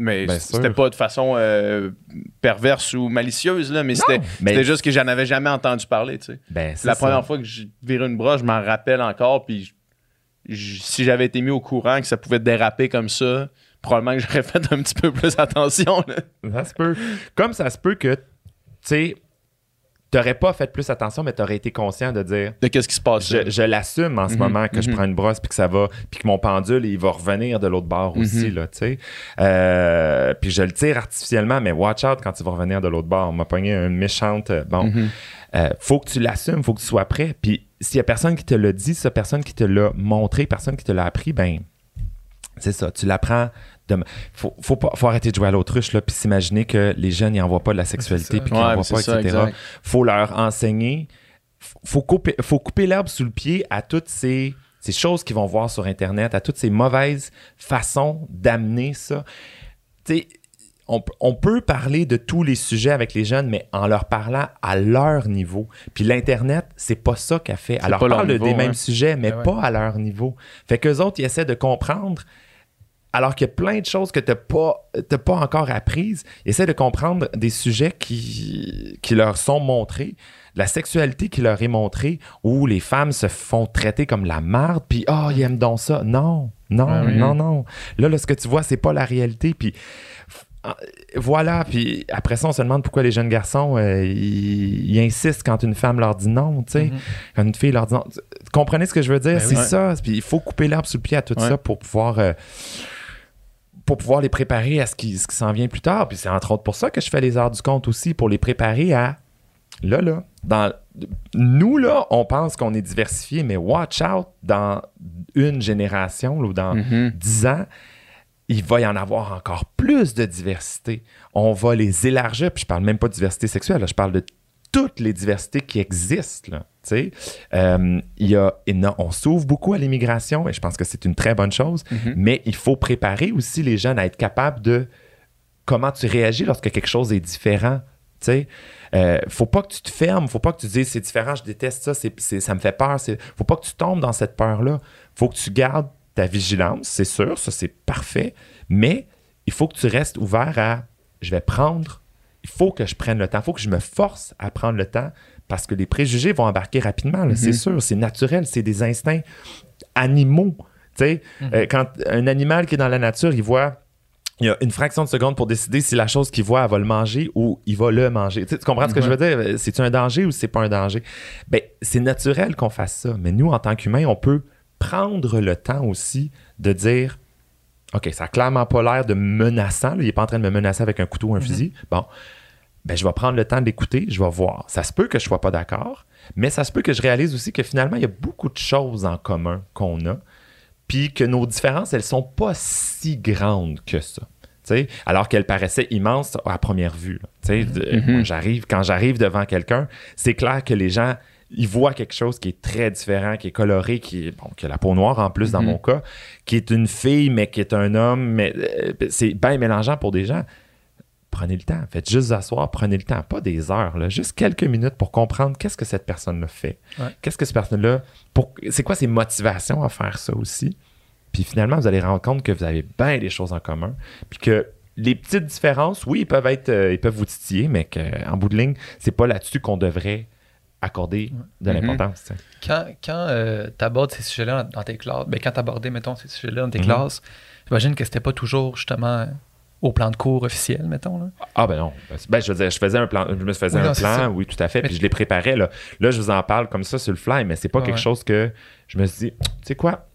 Mais c'était pas de façon euh, perverse ou malicieuse, là, mais c'était, mais- juste que j'en avais jamais entendu parler, tu sais. Ben, La ça. première fois que j'ai viré une broche, je m'en rappelle encore. Puis je- je- si j'avais été mis au courant que ça pouvait déraper comme ça, probablement que j'aurais fait un petit peu plus attention. là. Ça se peut. Comme ça se peut que, tu sais, t'aurais pas fait plus attention, mais t'aurais été conscient de dire De qu'est-ce qui se passe. je, je l'assume en ce Mhm, moment que je mhm. prends une brosse puis que ça va puis que mon pendule il va revenir de l'autre bord aussi Mhm. là tu sais Euh, puis je le tire artificiellement mais watch out quand il va revenir de l'autre bord on m'a pogné une méchante euh, bon euh, faut que tu l'assumes faut que tu sois prêt puis s'il y a personne qui te l'a dit ça personne qui te l'a montré personne qui te l'a appris ben c'est ça, tu l'apprends. De... Faut, faut, pas, faut arrêter de jouer à l'autruche, là, puis s'imaginer que les jeunes, ils n'envoient pas de la sexualité, puis qu'ils Ouais, pas, ça, etc. exact. faut leur enseigner. Faut couper, faut couper l'herbe sous le pied à toutes ces, ces choses qu'ils vont voir sur Internet, à toutes ces mauvaises façons d'amener ça. Tu sais, on, on peut parler de tous les sujets avec les jeunes, mais en leur parlant à leur niveau. Puis l'Internet, c'est pas ça qu'a fait. Pas leur parle niveau, des hein. mêmes sujets, mais Ben ouais. pas à leur niveau. Fait qu'eux autres, ils essaient de comprendre alors qu'il y a plein de choses que tu n'as pas, t'as pas encore apprises, ils essaient de comprendre des sujets qui, qui leur sont montrés, la sexualité qui leur est montrée, où les femmes se font traiter comme la marde, puis « Ah, ils aiment donc ça. » Non, Non, oui. non, non. Là, là, ce que tu vois, c'est pas la réalité. Puis ah, voilà. Puis après ça, on se demande pourquoi les jeunes garçons, euh, ils, ils insistent quand une femme leur dit non, tu sais. Mhm. Quand une fille leur dit non. Comprenez ce que je veux dire? Ben c'est oui. ça. Puis il faut couper l'herbe sous le pied à tout Ouais. ça pour pouvoir. euh, pour pouvoir les préparer à ce qui, ce qui s'en vient plus tard. Puis c'est entre autres pour ça que je fais les heures du compte aussi, pour les préparer à. Là, là, dans, nous, là, on pense qu'on est diversifié, mais watch out, dans une génération là, ou dans Mhm. 10 ans, il va y en avoir encore plus de diversité. On va les élargir, puis je parle même pas de diversité sexuelle, là, je parle de toutes les diversités qui existent. Là. Euh, il y a, on s'ouvre beaucoup à l'immigration et je pense que c'est une très bonne chose, Mhm. mais il faut préparer aussi les jeunes à être capables de comment tu réagis lorsque quelque chose est différent. Tu sais, Euh, faut pas que tu te fermes, faut pas que tu dises c'est différent, je déteste ça, ça me fait peur. Faut pas que tu tombes dans cette peur-là. faut que tu gardes ta vigilance, c'est sûr, ça c'est parfait, mais il faut que tu restes ouvert à je vais prendre, il faut que je prenne le temps, il faut que je me force à prendre le temps parce que les préjugés vont embarquer rapidement, c'est sûr, c'est naturel, c'est des instincts animaux. Sais, euh, quand un animal qui est dans la nature, il voit il y a une fraction de seconde pour décider si la chose qu'il voit, elle va le manger ou il va le manger. Tu, sais, tu comprends ce que je veux dire? C'est-tu un danger ou c'est pas un danger? Ben, c'est naturel qu'on fasse ça. Mais nous, en tant qu'humains, on peut prendre le temps aussi de dire OK, ça a clairement pas l'air de menaçant. là. Il est pas en train de me menacer avec un couteau ou un fusil. Bon, ben, je vais prendre le temps d'écouter, je vais voir. Ça se peut que je sois pas d'accord, mais ça se peut que je réalise aussi que finalement, il y a beaucoup de choses en commun qu'on a, puis que nos différences, elles sont pas si grandes que ça. Alors qu'elles paraissaient immenses à première vue. j'arrive, quand j'arrive devant quelqu'un, c'est clair que les gens, ils voient quelque chose qui est très différent, qui est coloré, qui est, bon, qui a la peau noire en plus dans mon cas, qui est une fille, mais qui est un homme, mais euh, c'est bien mélangeant pour des gens prenez le temps. Faites juste asseoir, prenez le temps. Pas des heures, là, juste quelques minutes pour comprendre qu'est-ce que cette personne-là fait. Ouais. Qu'est-ce que cette personne-là. pour- C'est quoi ses motivations à faire ça aussi? Puis finalement, vous allez rendre compte que vous avez bien des choses en commun. Puis que les petites différences, oui, ils peuvent être. euh, ils peuvent vous titiller, mais qu'en bout de ligne, c'est pas là-dessus qu'on devrait accorder de Mhm. l'importance. Quand, quand tu abordes ces sujets-là dans tes classes, ben, quand tu abordais, mettons, ces sujets-là dans tes Mhm. classes, j'imagine que c'était pas toujours justement au plan de cours officiel, mettons. Là? Ah ben non. Ben, je veux dire, je faisais un plan, je me faisais Oui, non, un plan, oui, tout à fait, Mais puis je les préparais. Là. là, je vous en parle comme ça sur le fly, mais c'est pas quelque ouais. chose que je me suis dit, tu sais quoi,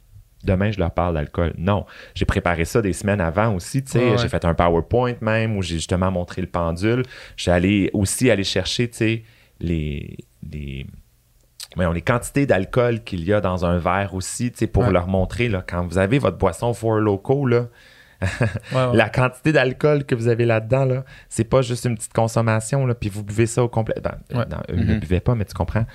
demain je leur parle d'alcool. Non, j'ai préparé ça des semaines avant aussi, tu sais, Ouais, ouais. j'ai fait un PowerPoint même où j'ai justement montré le pendule. J'ai allé aussi aller chercher, tu sais, les, les, voyons, les quantités d'alcool qu'il y a dans un verre aussi, tu sais, pour Ouais. leur montrer, là, quand vous avez votre boisson Four Loco, là, Ouais, ouais. la quantité d'alcool que vous avez là-dedans, là, c'est pas juste une petite consommation, là, puis vous buvez ça au complet. Ben, euh, Ouais. non, eux ne Mhm. buvaient pas, mais tu comprends.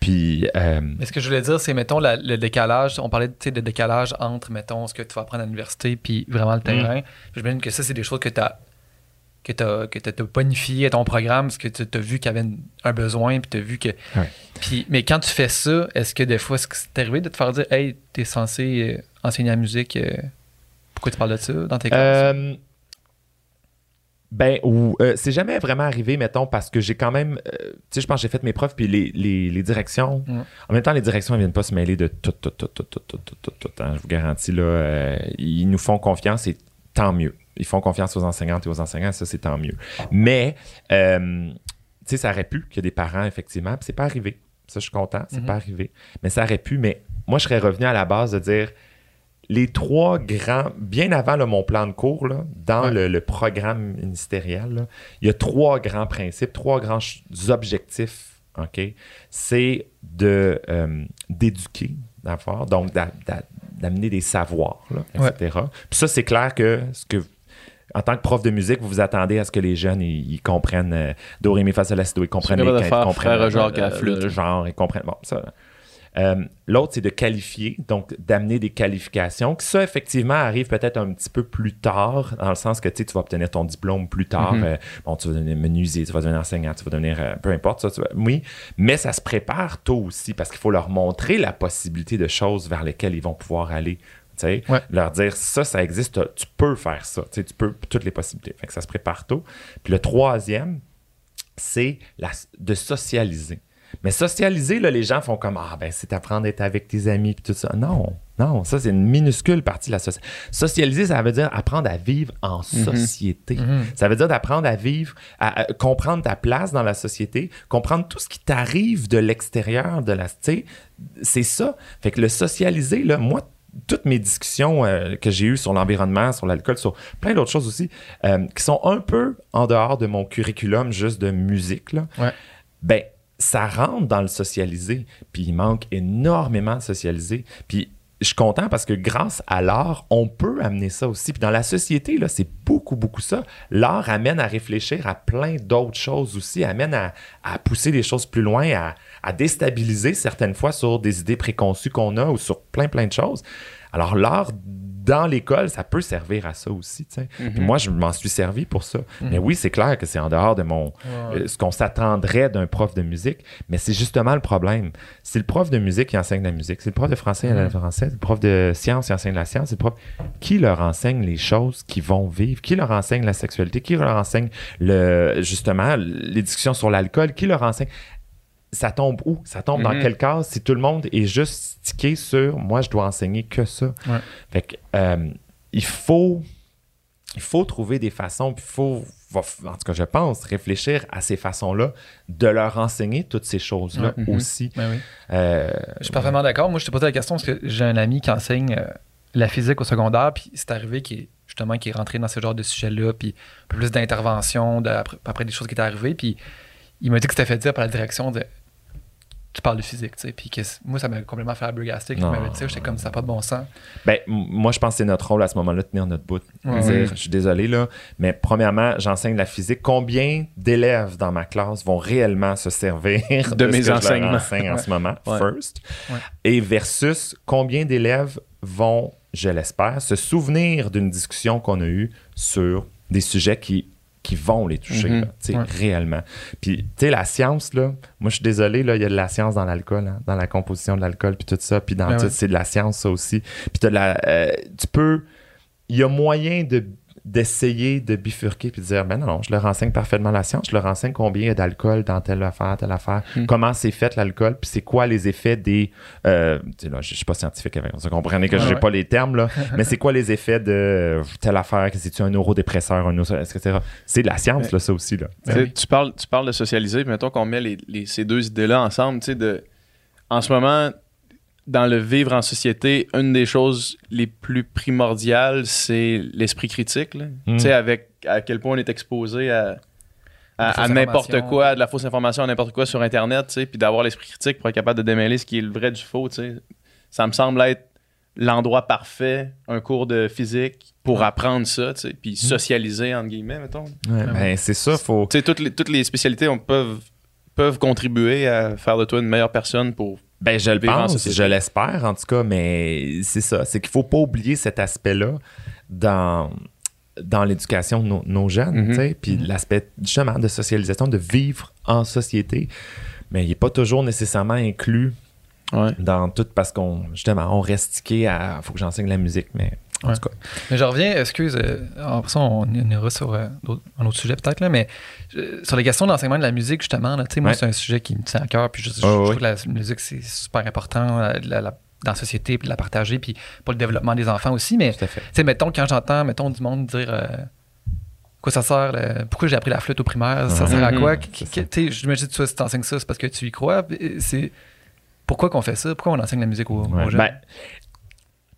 Puis, euh, Mais ce que je voulais dire, c'est, mettons, la- le décalage. On parlait tu de décalage entre, mettons, ce que tu vas apprendre à l'université puis vraiment le terrain. Puis J'imagine que ça, c'est des choses que tu as que tu as, bonifié à ton programme parce que tu as vu qu'il y avait une- un besoin puis tu as vu que Ouais. puis mais quand tu fais ça est-ce que des fois est-ce que c'est arrivé de te faire dire hey t'es censé euh, enseigner la musique euh, pourquoi tu parles de ça dans tes classes? Euh, ben, ou, euh, c'est jamais vraiment arrivé, mettons, parce que j'ai quand même, euh, tu sais, je pense que j'ai fait mes preuves, puis les, les, les directions, Ouais. en même temps, les directions, elles viennent pas se mêler de tout, tout, tout, tout, tout, tout, tout, tout, tout, hein, je vous garantis, là, euh, ils nous font confiance et tant mieux. Ils font confiance aux enseignantes et aux enseignants, ça, c'est tant mieux. Mais, euh, tu sais, ça aurait pu qu'il y ait des parents, effectivement, puis c'est pas arrivé. Ça, je suis content, c'est Mhm. pas arrivé. Mais ça aurait pu, mais moi, je serais revenu à la base de dire, les trois grands, bien avant là, mon plan de cours, là, dans Ouais. le, le programme ministériel, là, il y a trois grands principes, trois grands objectifs. OK? C'est de, euh, d'éduquer, d'abord, donc d'a- d'a- d'amener des savoirs, Ouais. etc. Puis ça, c'est clair que ce que en tant que prof de musique, vous vous attendez à ce que les jeunes ils, ils comprennent euh, Do, Ré, Mi, Fa, Sol, La, Si, Do, ils comprennent les faire ils comprennent euh, la flûte. genre, ils comprennent. Bon, ça. Euh, L'autre, c'est de qualifier, donc d'amener des qualifications. Ça, effectivement, arrive peut-être un petit peu plus tard, dans le sens que tu vas obtenir ton diplôme plus tard. Mhm. Euh, bon, tu vas devenir menuisier, tu vas devenir enseignant, tu vas devenir euh, peu importe ça. tu vas- oui, mais ça se prépare tôt aussi parce qu'il faut leur montrer la possibilité de choses vers lesquelles ils vont pouvoir aller. Ouais. leur dire ça, ça existe, tu peux faire ça. Tu peux toutes les possibilités. Fait que ça se prépare tôt. Puis le troisième, c'est de socialiser. Mais socialiser, là, les gens font comme Ah, ben, c'est apprendre à être avec tes amis, puis tout ça. Non, non, ça, c'est une minuscule partie de la société. Socialiser, ça veut dire apprendre à vivre en société. Ça veut dire d'apprendre à vivre, à, à comprendre ta place dans la société, comprendre tout ce qui t'arrive de l'extérieur de la. Tu sais, c'est ça. Fait que le socialiser, là, moi, toutes mes discussions euh, que j'ai eues sur l'environnement, sur l'alcool, sur plein d'autres choses aussi, euh, qui sont un peu en dehors de mon curriculum juste de musique, là, Ouais. ben, ça rentre dans le socialisé. Puis il manque énormément de socialiser. Puis je suis content parce que grâce à l'art, on peut amener ça aussi. Puis dans la société, là, c'est beaucoup, beaucoup ça. L'art amène à réfléchir à plein d'autres choses aussi, amène à, à pousser les choses plus loin, à, à déstabiliser certaines fois sur des idées préconçues qu'on a ou sur plein, plein de choses. Alors l'art dans l'école, ça peut servir à ça aussi. Puis moi, je m'en suis servi pour ça. Mais oui, c'est clair que c'est en dehors de mon euh, ce qu'on s'attendrait d'un prof de musique, mais c'est justement le problème. C'est le prof de musique qui enseigne la musique, c'est le prof de français qui enseigne le français, c'est le prof de sciences qui enseigne la science, c'est le prof qui leur enseigne les choses qu'ils vont vivre, qui leur enseigne la sexualité, qui leur enseigne le justement les discussions sur l'alcool, qui leur enseigne? Ça tombe où? Ça tombe dans Mhm. quelle case si tout le monde est juste stické sur moi, je dois enseigner que ça? Ouais. Fait que, euh, il faut il faut trouver des façons, puis il faut, en tout cas, je pense, réfléchir à ces façons-là de leur enseigner toutes ces choses-là. Mhm. aussi. Ben oui. Euh, Je suis parfaitement d'accord. Moi, je t'ai posé la question parce que j'ai un ami qui enseigne euh, la physique au secondaire, puis c'est arrivé qui est justement qui est rentré dans ce genre de sujet-là, puis un peu plus d'intervention après, après des choses qui étaient arrivées, puis il m'a dit que c'était fait dire par la direction de tu parles de physique, tu sais, puis que moi ça m'a complètement fait flabbergaster qu'il Non. m'avait dit ça, j'étais comme ça n'a pas de bon sens. Ben, moi, je pense que c'est notre rôle à ce moment-là de tenir notre bout. Ouais. Dire, Ouais. Je suis désolé, là, mais premièrement, j'enseigne la physique. Combien d'élèves dans ma classe vont réellement se servir De mes ce que je leur enseignements. enseigne en ce moment, Ouais. first? Ouais. Et versus combien d'élèves vont, je l'espère, se souvenir d'une discussion qu'on a eue sur des sujets qui qui vont les toucher, Mhm. là, Ouais. réellement. Puis, tu sais, la science, là, moi, je suis désolé, là, il y a de la science dans l'alcool, hein, dans la composition de l'alcool, puis tout ça, puis dans Ben tout, ouais. c'est de la science, ça aussi. Puis, la, euh, tu peux, il y a moyen de d'essayer de bifurquer puis de dire ben non, non je leur enseigne parfaitement la science je leur enseigne combien il y a d'alcool dans telle affaire telle affaire Hmm. comment c'est fait l'alcool puis c'est quoi les effets des euh, tu sais, là, je je suis pas scientifique avec ça comprenez que Ouais, j'ai ouais. pas les termes là mais c'est quoi les effets de euh, telle affaire que c'est-tu un neurodépresseur un neuro- etc c'est de la science là ça aussi là Tu sais, Tu parles, tu parles de socialiser, puis mettons qu'on met les, les- ces deux idées-là ensemble, tu sais, de... En ce moment, dans le vivre en société, une des choses les plus primordiales, c'est l'esprit critique, là. Mm. Tu sais, avec à quel point on est exposé à, à, à n'importe quoi, de la fausse information, à n'importe quoi sur Internet, tu sais, puis d'avoir l'esprit critique pour être capable de démêler ce qui est le vrai du faux, tu sais. Ça me semble être l'endroit parfait, un cours de physique, pour apprendre ça, tu sais, puis socialiser, entre guillemets, mettons. Ouais, ben, c'est ça faut Tu sais, toutes les, toutes les spécialités on peuvent, peuvent contribuer à faire de toi une meilleure personne pour. Ben, je le pense, je l'espère en tout cas, mais c'est ça. C'est qu'il faut pas oublier cet aspect-là dans, dans l'éducation de nos, nos jeunes, Mhm. tu sais, puis l'aspect justement de socialisation, de vivre en société. Mais il n'est pas toujours nécessairement inclus Ouais. dans tout parce qu'on, justement, on reste tiqué à faut que j'enseigne la musique, mais en Ouais. tout cas. Mais je reviens, excuse, euh, après ça, on on ira sur euh, un autre sujet peut-être, là, mais euh, sur les questions d'enseignement de la musique, justement, là, tu sais, moi, Ouais. c'est un sujet qui me tient à cœur, puis je, trouve que la musique, c'est super important la- la- dans la société, puis de la partager, puis pour le développement des enfants aussi, mais tu sais, mettons, quand j'entends, mettons, du monde dire euh, quoi ça sert, le- pourquoi j'ai appris la flûte au primaire, ça sert à quoi? Qu- qu- Tu sais, je me dis, tu si t'enseignes ça, c'est parce que tu y crois. C'est pourquoi qu'on fait ça? Pourquoi on enseigne la musique aux, Ouais. aux jeunes? Ben,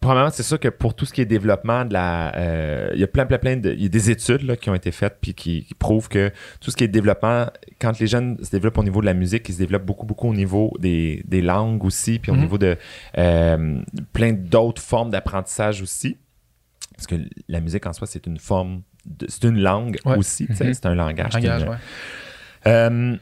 Premièrement, c'est sûr que pour tout ce qui est développement de la. euh, il y a plein, plein, plein de. Il y a des études là, qui ont été faites puis qui, qui prouvent que tout ce qui est développement, quand les jeunes se développent au niveau de la musique, ils se développent beaucoup, beaucoup au niveau des, des langues aussi, puis au Mhm. niveau de euh, plein d'autres formes d'apprentissage aussi. Parce que la musique en soi, c'est une forme. C'est une langue Ouais. aussi, Mhm. c'est un langage. c'est Langage, une- ouais. euh,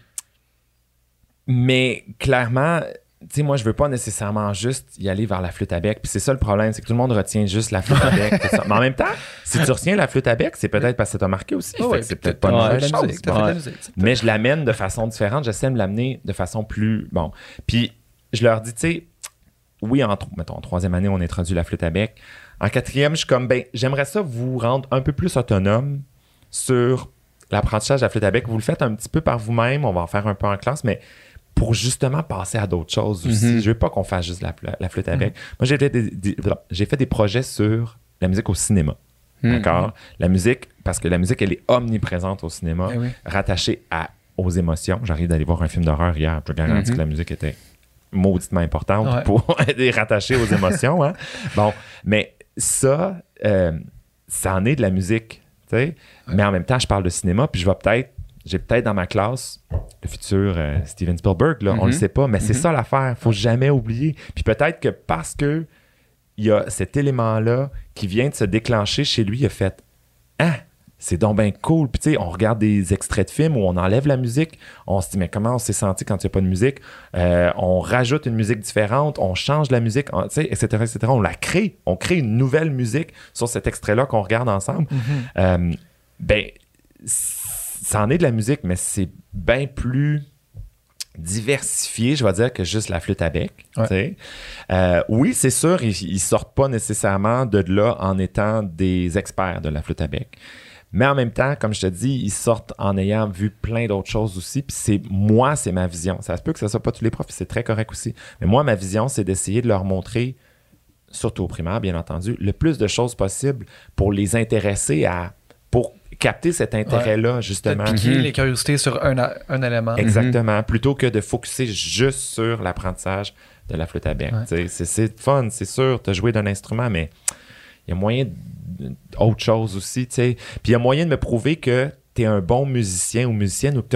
mais clairement, tu sais, moi, je veux pas nécessairement juste y aller vers la flûte à bec. Puis c'est ça le problème, c'est que tout le monde retient juste la flûte à bec. tout ça. Mais en même temps, si tu retiens la flûte à bec, c'est peut-être parce que ça t'a marqué aussi. Oh, ouais, c'est peut-être pas une chose. Ouais. Mais je l'amène de façon différente. J'essaie de me l'amener de façon plus. Bon. Puis je leur dis, tu sais, oui, en, mettons, en troisième année, on introduit la flûte à bec. En quatrième, je suis comme, ben, j'aimerais ça vous rendre un peu plus autonome sur l'apprentissage de la flûte à bec. Vous le faites un petit peu par vous-même. On va en faire un peu en classe, mais pour justement passer à d'autres choses aussi. Mhm. Je veux pas qu'on fasse juste la, la- flûte à bec. Moi, j'ai fait des, des- j'ai fait des projets sur la musique au cinéma. Hmm. D'accord? La musique, parce que la musique, elle est omniprésente au cinéma, Eh oui. rattachée à, aux émotions. J'arrive d'aller voir un film d'horreur hier. Je garantis Mhm. que la musique était mauditement importante Ouais. pour être rattachée aux émotions. hein. Bon, mais ça, euh, ça en est de la musique. tu sais. Mais en même temps, je parle de cinéma, puis je vais peut-être, j'ai peut-être dans ma classe le futur euh, Steven Spielberg, là, on Mhm. le sait pas, mais c'est Mhm. ça l'affaire. faut jamais oublier. Puis peut-être que parce que il y a cet élément-là qui vient de se déclencher chez lui, il a fait Ah, c'est donc bien cool. Puis tu sais, on regarde des extraits de films où on enlève la musique, on se dit mais comment on s'est senti quand il n'y a pas de musique? Euh, On rajoute une musique différente, on change la musique, on- etc., etc. On la crée, on crée une nouvelle musique sur cet extrait-là qu'on regarde ensemble. Euh, ben, ça en est de la musique, mais c'est bien plus diversifié, je vais dire, que juste la flûte à bec. Ouais. Euh, oui, c'est sûr, ils, ils sortent pas nécessairement de là en étant des experts de la flûte à bec. Mais en même temps, comme je te dis, ils sortent en ayant vu plein d'autres choses aussi. Puis c'est moi, c'est ma vision. Ça se peut que ce soit pas tous les profs, c'est très correct aussi. Mais moi, ma vision, c'est d'essayer de leur montrer, surtout au primaire, bien entendu, le plus de choses possible pour les intéresser à. pour capter cet intérêt-là, justement. Peut-être piquer Mhm. les curiosités sur un, un élément. Exactement. Plutôt que de focuser juste sur l'apprentissage de la flûte à bec. Ouais. C'est c'est fun, c'est sûr, tu as joué d'un instrument, mais il y a moyen d'autre chose aussi. tu sais. Puis il y a moyen de me prouver que tu es un bon musicien ou musicienne ou que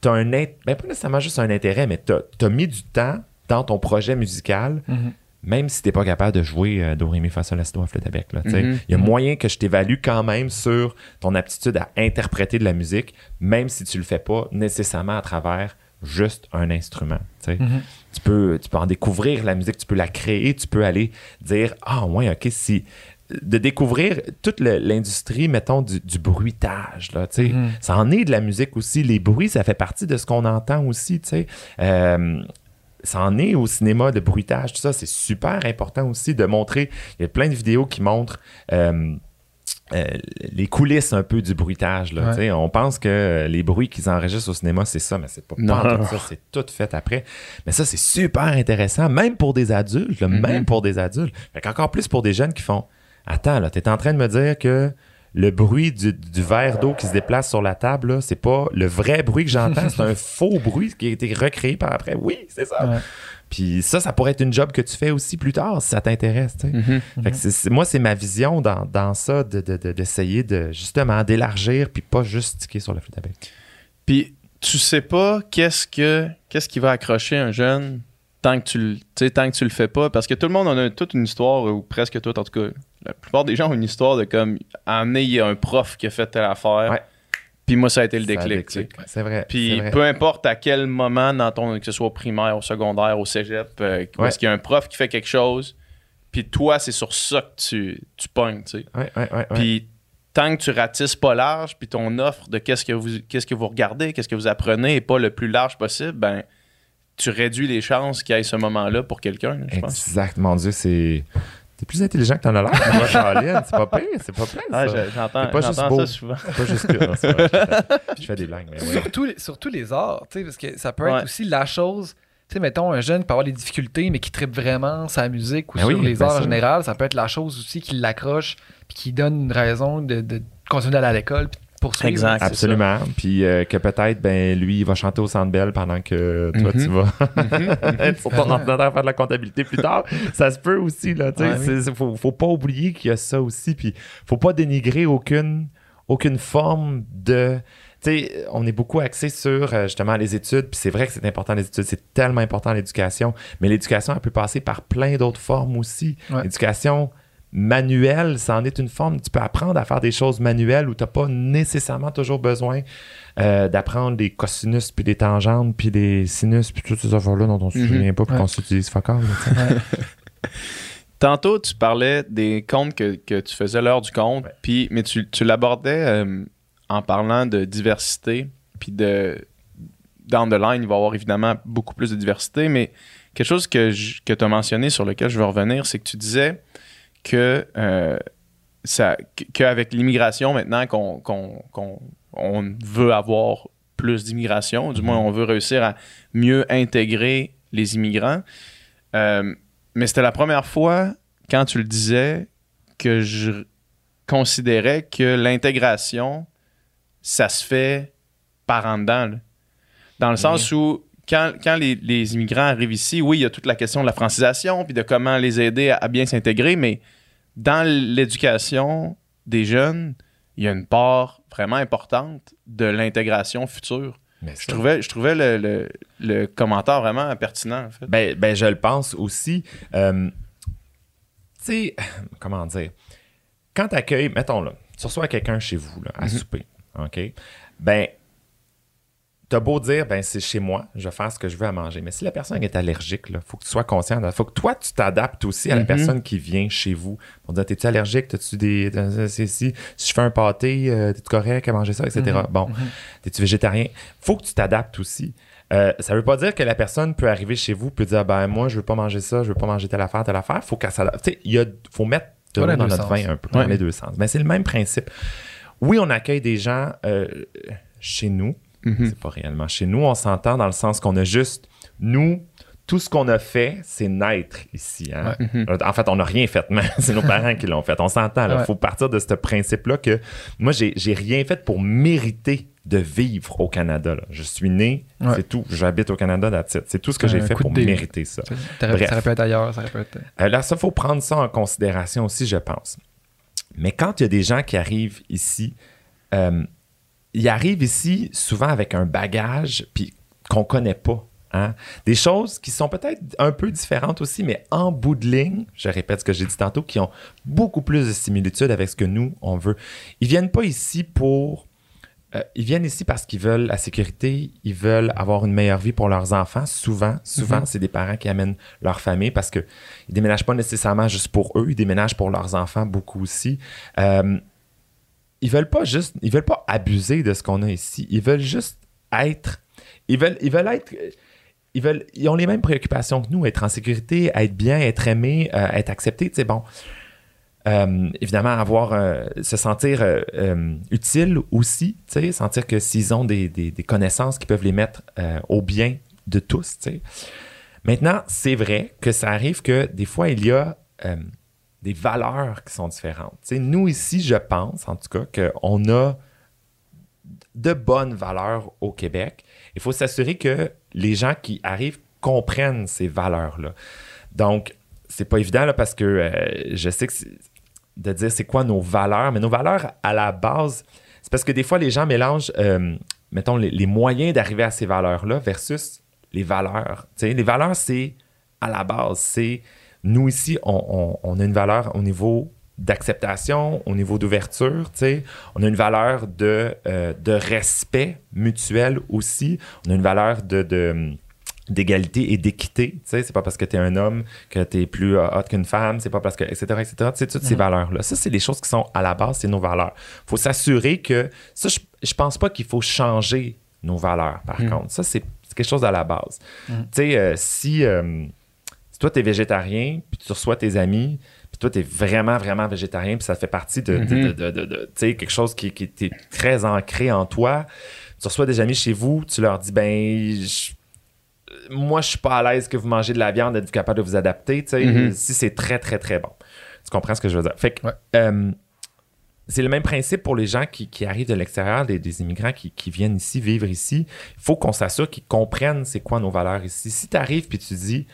tu as, un int- ben, pas nécessairement juste un intérêt, mais tu as, mis du temps dans ton projet musical, Mhm. Même si tu n'es pas capable de jouer euh, Do, Ré, Mi, Fa, Sol, La, Si, Do à flûte à bec. là, tu sais. Mhm. Il y a moyen que je t'évalue quand même sur ton aptitude à interpréter de la musique, même si tu le fais pas nécessairement à travers juste un instrument. tu sais. Mhm. Tu, peux, tu peux en découvrir la musique, tu peux la créer, tu peux aller dire Ah, ouais, ok, si. De découvrir toute l'industrie, mettons, du, du bruitage. Là, tu sais. Mhm. Ça en est de la musique aussi. Les bruits, ça fait partie de ce qu'on entend aussi. tu sais. Euh, ça en est au cinéma de bruitage, tout ça. C'est super important aussi de montrer. Il y a plein de vidéos qui montrent. euh, euh, les coulisses un peu du bruitage. Là, Ouais. On pense que euh, les bruits qu'ils enregistrent au cinéma, c'est ça, mais c'est pas, pas tout ça, c'est tout fait après. Mais ça, c'est super intéressant, même pour des adultes, là, Mhm. même pour des adultes. Fait qu'encore plus pour des jeunes qui font Attends, là, t'es en train de me dire que le bruit du, du verre d'eau qui se déplace sur la table, là, c'est pas le vrai bruit que j'entends, c'est un faux bruit qui a été recréé par après. Oui, c'est ça. Ouais. Puis ça, ça pourrait être une job que tu fais aussi plus tard si ça t'intéresse. Mhm. C'est- c'est- moi, c'est ma vision dans, dans ça, de- de- de- d'essayer de, justement d'élargir, puis pas juste tiquer sur la flûte à bec. Puis tu sais pas qu'est-ce que qu'est-ce qui va accrocher un jeune tant que tu le tant que tu le fais pas parce que tout le monde en a toute une histoire ou presque tout en tout cas la plupart des gens ont une histoire de comme amener il y a un prof qui a fait telle affaire Ouais. puis moi ça a été le déclic. C'est vrai. Puis vrai. peu importe à quel moment dans ton que ce soit au primaire, au secondaire, au cégep, euh, Ouais. est-ce qu'il y a un prof qui fait quelque chose, puis toi c'est sur ça que tu tu pognes, tu sais. Ouais. Puis tant que tu ratisses pas large, puis ton offre de qu'est-ce que vous qu'est-ce que vous regardez, qu'est-ce que vous apprenez est pas le plus large possible, ben tu réduis les chances qu'il y ait ce moment-là pour quelqu'un, je pense. Exact, mon Dieu, c'est. T'es plus intelligent que t'en as l'air. toi, Caroline. C'est pas pire, c'est pas pire. Ah, j'entends C'est pas juste beau. ça souvent. Pas juste que. non, c'est vrai, je, fais, des blagues, mais ouais. Surtout, les- surtout les arts, tu sais, parce que ça peut Ouais. être aussi la chose. Tu sais, mettons, un jeune peut avoir des difficultés, mais qui tripe vraiment sa musique ou Ben sur oui, les ben arts en général. Ça peut être la chose aussi qui l'accroche, puis qui donne une raison de, de continuer d'aller à l'école, puis poursuivre. Exact. Absolument. Puis euh, que peut-être, ben, lui, il va chanter au Centre Bell pendant que toi, Mhm. tu vas être sur ton ordinateur faire de la comptabilité plus tard. Ça se peut aussi, là. Tu sais, Ouais, oui. faut, faut pas oublier qu'il y a ça aussi. Puis faut pas dénigrer aucune, aucune forme de. Tu sais, on est beaucoup axé sur euh, justement les études, puis c'est vrai que c'est important les études, c'est tellement important l'éducation, mais l'éducation, elle peut passer par plein d'autres formes aussi. Ouais. L'éducation manuelle, ça en est une forme. Tu peux apprendre à faire des choses manuelles où tu n'as pas nécessairement toujours besoin euh, d'apprendre des cosinus, puis des tangentes, puis des sinus, puis toutes ces affaires-là dont on ne se Mhm. souvient pas, puis Ouais. qu'on s'utilise sais. Tantôt, tu parlais des comptes que, que tu faisais l'heure du compte, Ouais. puis mais tu, tu l'abordais euh, en parlant de diversité, puis de down the line, il va y avoir évidemment beaucoup plus de diversité, mais quelque chose que, je- que tu as mentionné sur lequel je veux revenir, c'est que tu disais que euh, ça, qu'avec l'immigration maintenant qu'on qu'on- qu'on- on veut avoir plus d'immigration. Du moins, on veut réussir à mieux intégrer les immigrants. Euh, mais c'était la première fois, quand tu le disais, que je considérais que l'intégration, ça se fait par en dedans. là. Dans le sens où, quand, quand les, les immigrants arrivent ici, oui, il y a toute la question de la francisation, puis de comment les aider à, à bien s'intégrer, mais dans l'éducation des jeunes, il y a une part vraiment importante de l'intégration future. Mais Je trouvais, je trouvais le, le- le commentaire vraiment pertinent, en fait. Ben, ben, je le pense aussi. Euh, tu sais, comment dire? Quand tu accueilles, mettons là, tu reçois quelqu'un chez vous là, à souper, OK? Ben, t'as beau dire, ben, c'est chez moi, je vais faire ce que je veux à manger. Mais si la personne est allergique, il faut que tu sois conscient. Il faut que toi, tu t'adaptes aussi à la Mhm. personne qui vient chez vous. Pour dire, t'es-tu allergique? T'as-tu des. Si, si je fais un pâté, euh, t'es-tu correct à manger ça, etc. Bon, t'es-tu végétarien? faut que tu t'adaptes aussi. Euh, ça veut pas dire que la personne peut arriver chez vous et dire ben moi je veux pas manger ça, je veux pas manger telle affaire, telle affaire. Faut qu'elle s'adapte. Tu sais, il faut mettre de Pas l'eau dans notre deux vin sens. un peu, dans les deux sens. Mais c'est le même principe. Oui, on accueille des gens euh, chez nous. Mhm. C'est pas réellement chez nous. On s'entend dans le sens qu'on a juste nous. Tout ce qu'on a fait, c'est naître ici. hein. Euh, En fait, on n'a rien fait, mais c'est nos parents qui l'ont fait. On s'entend. Il Ouais. faut partir de ce principe-là que moi, j'ai rien fait pour mériter de vivre au Canada. là. Je suis né, Ouais. c'est tout. J'habite au Canada. C'est tout ce que j'ai fait pour dé. mériter ça. Ça aurait pu être ailleurs, ça aurait pu être. Euh, là, ça, faut prendre ça en considération aussi, je pense. Mais quand il y a des gens qui arrivent ici, euh, ils arrivent ici souvent avec un bagage puis qu'on connaît pas. hein. Des choses qui sont peut-être un peu différentes aussi, mais en bout de ligne, je répète ce que j'ai dit tantôt, qui ont beaucoup plus de similitudes avec ce que nous, on veut. Ils viennent pas ici pour... euh, ils viennent ici parce qu'ils veulent la sécurité, ils veulent avoir une meilleure vie pour leurs enfants. Souvent, souvent, c'est des parents qui amènent leur famille parce que ils déménagent pas nécessairement juste pour eux, ils déménagent pour leurs enfants beaucoup aussi. Euh, ils veulent pas juste, ils veulent pas abuser de ce qu'on a ici. Ils veulent juste être, ils veulent, ils veulent être, ils veulent, ils ont les mêmes préoccupations que nous, être en sécurité, être bien, être aimé, euh, être accepté. Bon. Euh, évidemment, avoir, euh, se sentir utile aussi, sentir que s'ils ont des, des- connaissances qui peuvent les mettre au bien de tous, tu sais. Maintenant, c'est vrai que ça arrive que des fois, il y a des valeurs qui sont différentes. Nous, ici, je pense, en tout cas, qu'on a de bonnes valeurs au Québec. Il faut s'assurer que les gens qui arrivent comprennent ces valeurs-là. Donc, c'est pas évident parce que euh, je sais que de dire c'est quoi nos valeurs, mais nos valeurs à la base, c'est parce que des fois les gens mélangent, euh, mettons, les, moyens d'arriver à ces valeurs-là versus les valeurs. Les valeurs, c'est à la base, c'est nous ici, on, on- on a une valeur au niveau d'acceptation, au niveau d'ouverture, tu sais. On a une valeur de, euh, de respect mutuel aussi. On a une valeur de, de, d'égalité et d'équité. Tu sais, c'est pas parce que tu es un homme que tu es plus euh, hot qu'une femme, c'est pas parce que, etc., etc. Tu sais, toutes ces valeurs-là. Ça, c'est des choses qui sont à la base, c'est nos valeurs. faut s'assurer que, ça, je, je pense pas qu'il faut changer nos valeurs, par contre. Ça, c'est quelque chose à la base. Tu sais, euh, si, euh, si toi, tu es végétarien, puis tu reçois tes amis, puis toi, tu es vraiment, vraiment végétarien, puis ça fait partie de, sais, quelque chose qui, qui est très ancré en toi. Tu reçois des amis chez vous, tu leur dis, ben, je- moi, je suis pas à l'aise que vous mangez de la viande, êtes-vous capable de vous adapter, tu sais, Mhm. si c'est très, très, très bon. Tu comprends ce que je veux dire? Fait que, Ouais. euh, c'est le même principe pour les gens qui, qui arrivent de l'extérieur, des, des immigrants qui, qui viennent ici, vivre ici. Il faut qu'on s'assure qu'ils comprennent c'est quoi nos valeurs ici. Si tu arrives puis tu dis,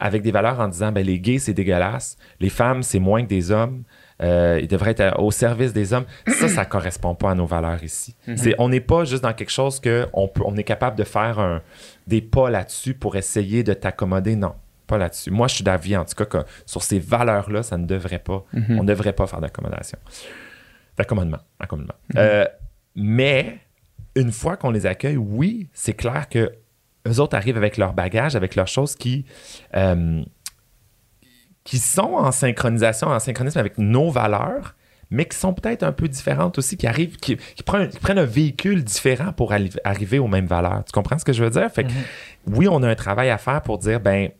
avec des valeurs en disant, ben, les gays, c'est dégueulasse, les femmes, c'est moins que des hommes, euh, ils devraient être au service des hommes, ça, ça correspond pas à nos valeurs ici. C'est- on n'est pas juste dans quelque chose que on, peut, on est capable de faire un- des pas là-dessus pour essayer de t'accommoder. Non, pas là-dessus. Moi, je suis d'avis, en tout cas, que sur ces valeurs-là, ça ne devrait pas, on ne devrait pas faire d'accommodation. D'accommodement. accommodement. Euh, mais une fois qu'on les accueille, oui, c'est clair que eux autres arrivent avec leur bagage, avec leurs choses qui, euh, qui sont en synchronisation, en synchronisme avec nos valeurs, mais qui sont peut-être un peu différentes aussi, qui arrivent, qui, qui prennent, qui prennent un véhicule différent pour arri- arriver aux mêmes valeurs. Tu comprends ce que je veux dire? Fait que, oui, on a un travail à faire pour dire, ben,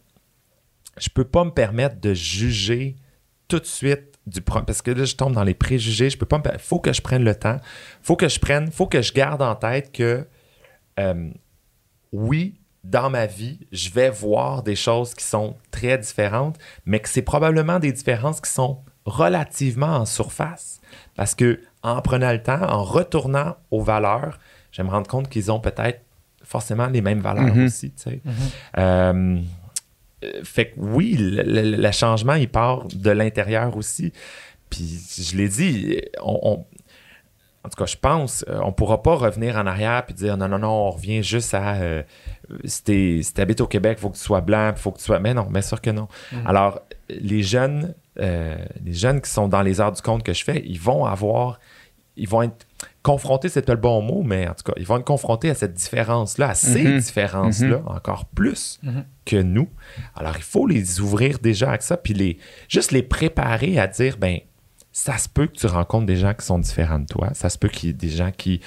je peux pas me permettre de juger tout de suite du parce que là je tombe dans les préjugés je peux pas me faut que je prenne le temps faut que je prenne faut que je garde en tête que euh, oui, dans ma vie, je vais voir des choses qui sont très différentes, mais que c'est probablement des différences qui sont relativement en surface. Parce que en prenant le temps, en retournant aux valeurs, je vais me rendre compte qu'ils ont peut-être forcément les mêmes valeurs Mhm. aussi. tu sais. Euh, euh, fait que oui, le, le- le changement, il part de l'intérieur aussi. Puis je l'ai dit, on, on- en tout cas, je pense, euh, on pourra pas revenir en arrière puis dire non, non, non, on revient juste à euh, si t'es- si t'habites au Québec, il faut que tu sois blanc, il faut que tu sois. Mais non, bien sûr que non. Alors, les jeunes, euh, les jeunes qui sont dans les arts du conte que je fais, ils vont avoir, ils vont être confrontés, c'est pas le bon mot, mais en tout cas, ils vont être confrontés à cette différence-là, à ces Mhm. différences-là, encore plus Mhm. que nous. Alors, il faut les ouvrir déjà avec ça, puis les, juste les préparer à dire, ben, ça se peut que tu rencontres des gens qui sont différents de toi. Ça se peut qu'il y ait des gens qui,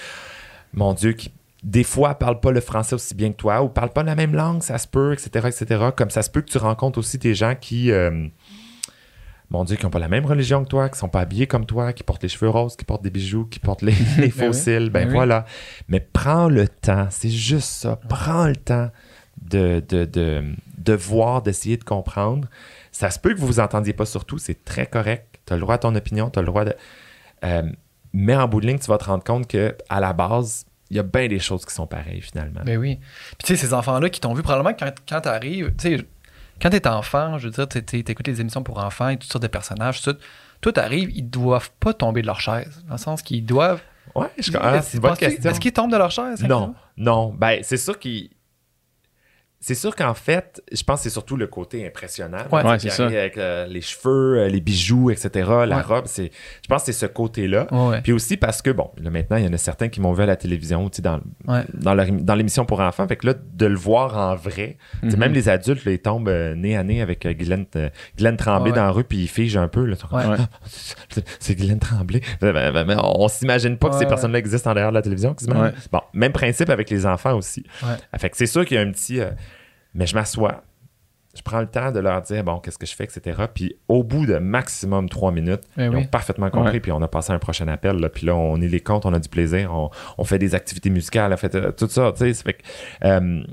mon Dieu, qui des fois parlent pas le français aussi bien que toi ou parlent pas la même langue, ça se peut, etc., etc. Comme ça se peut que tu rencontres aussi des gens qui, euh, mon Dieu, qui n'ont pas la même religion que toi, qui sont pas habillés comme toi, qui portent les cheveux roses, qui portent des bijoux, qui portent les, les Ben cils. Ben Ben oui. voilà. Mais prends le temps, c'est juste ça. Prends le temps de, de, de, de voir, d'essayer de comprendre. Ça se peut que vous vous entendiez pas sur tout, c'est très correct. Tu as le droit à ton opinion, tu as le droit de. Euh, mais en bout de ligne, tu vas te rendre compte que à la base, il y a bien des choses qui sont pareilles finalement. Ben oui. Puis tu sais, ces enfants-là qui t'ont vu, probablement quand, quand t'arrives, tu sais, quand t'es enfant, je veux dire, tu sais, t'écoutes les émissions pour enfants et toutes sortes de personnages, tout ça. Toi, t'arrives, ils doivent pas tomber de leur chaise. Dans le sens qu'ils doivent. Ouais, je ah, Penses-tu- question. Est-ce qu'ils tombent de leur chaise? Non, non. Ben, c'est sûr qu'il. C'est sûr qu'en fait, je pense que c'est surtout le côté impressionnant. Ouais. c'est ça. Avec euh, les cheveux, euh, les bijoux, etc., la Ouais. robe. C'est, je pense que c'est ce côté-là. Puis aussi parce que, bon, là, maintenant, il y en a certains qui m'ont vu à la télévision, tu sais, dans, dans, leur- dans l'émission pour enfants. Fait que là, de le voir en vrai, Mhm. même les adultes, là, ils tombent euh, nez à nez avec euh, euh, Guylaine Tremblay dans la rue, puis ils figent un peu. Ouais. c'est- Guylaine Tremblay. Ben, ben, ben, on, s'imagine pas que ces personnes-là existent en derrière de la télévision. quasiment. Bon, même principe avec les enfants aussi. Fait que c'est sûr qu'il y a un petit. Mais je m'assois. Je prends le temps de leur dire, bon, qu'est-ce que je fais, etc. Puis au bout de maximum trois minutes, Ben ils oui. ont parfaitement compris. Ouais. Puis on a passé un prochain appel. Là, puis là, on est les comptes, on a du plaisir. On, on fait des activités musicales, on fait euh, tout ça. Tu sais, fait que, euh,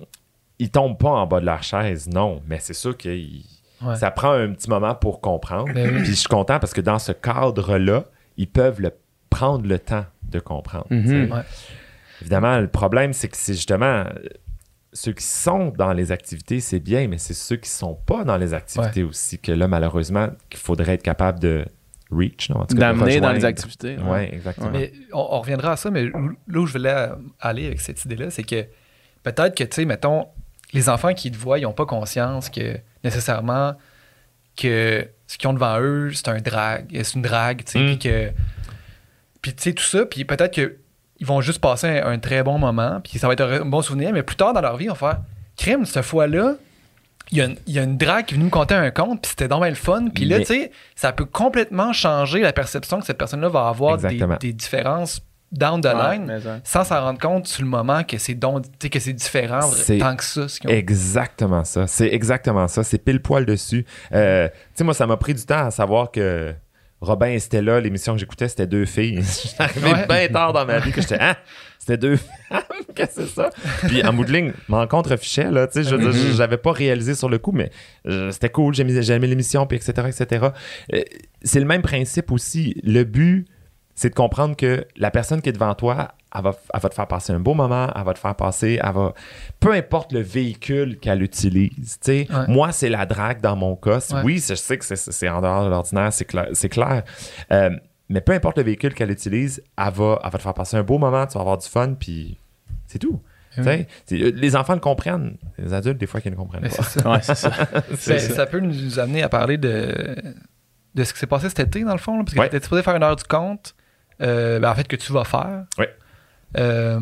ils tombent pas en bas de leur chaise, non. Mais c'est sûr que Ouais. ça prend un petit moment pour comprendre. Ben oui. Puis je suis content parce que dans ce cadre-là, ils peuvent le, prendre le temps de comprendre. Mhm. Ouais. Évidemment, le problème, c'est que c'est justement ceux qui sont dans les activités, c'est bien, mais c'est ceux qui sont pas dans les activités aussi que là, malheureusement, qu'il faudrait être capable de reach, non? En tout cas, de D'amener dans les activités. Oui, exactement. Mais on, on reviendra à ça, mais là où je voulais aller avec cette idée-là, c'est que peut-être que, tu sais, mettons, les enfants qui te voient, ils n'ont pas conscience que nécessairement que ce qu'ils ont devant eux, c'est un drag, c'est une drague, tu sais, Mm. puis que. Puis, tu sais, tout ça, puis peut-être qu'ils vont juste passer un, un très bon moment, puis ça va être un bon souvenir, mais plus tard dans leur vie, on va faire crime, cette fois-là. Il y, a une, il y a une drague qui est venue me conter un conte, puis c'était dans le fun. Puis là, Mais- tu sais, ça peut complètement changer la perception que cette personne-là va avoir des, différences down the Ouais, line ça. sans s'en rendre compte sur le moment que c'est donc, que c'est différent C'est tant que ça. Ce qu'ils ont. Exactement ça. C'est exactement ça. C'est pile poil dessus. Euh, tu sais, moi, ça m'a pris du temps à savoir que Robin et Stella, l'émission que j'écoutais, c'était deux filles. J'arrivais Ouais. bien tard dans ma vie que j'étais, ah, c'était deux femmes, qu'est-ce que c'est ça? Puis en bout de ligne, ma rencontre fichait, là, tu sais, je veux dire, j'avais pas réalisé sur le coup, mais euh, c'était cool, j'ai aimé, j'ai aimé l'émission, puis etc., etc. Euh, c'est le même principe aussi. Le but, c'est de comprendre que la personne qui est devant toi, elle va, elle va te faire passer un beau moment, elle va te faire passer, elle va... Peu importe le véhicule qu'elle utilise, tu sais. Ouais. Moi, c'est la drague dans mon cas. Ouais. Oui, je sais que c'est- en dehors de l'ordinaire, c'est clair. c'est clair. Euh, mais peu importe le véhicule qu'elle utilise, elle va, elle va te faire passer un beau moment, tu vas avoir du fun, puis c'est tout. Tu sais, c'est- Les enfants le comprennent. Les adultes, des fois, qui ne comprennent Mais pas. c'est ça. Ouais, c'est ça. Ça. peut nous amener à parler de, de ce qui s'est passé cet été, dans le fond. là, parce que Ouais. tu étais supposé faire une heure du compte, euh, ben, en fait, que tu vas faire? Ouais. Euh,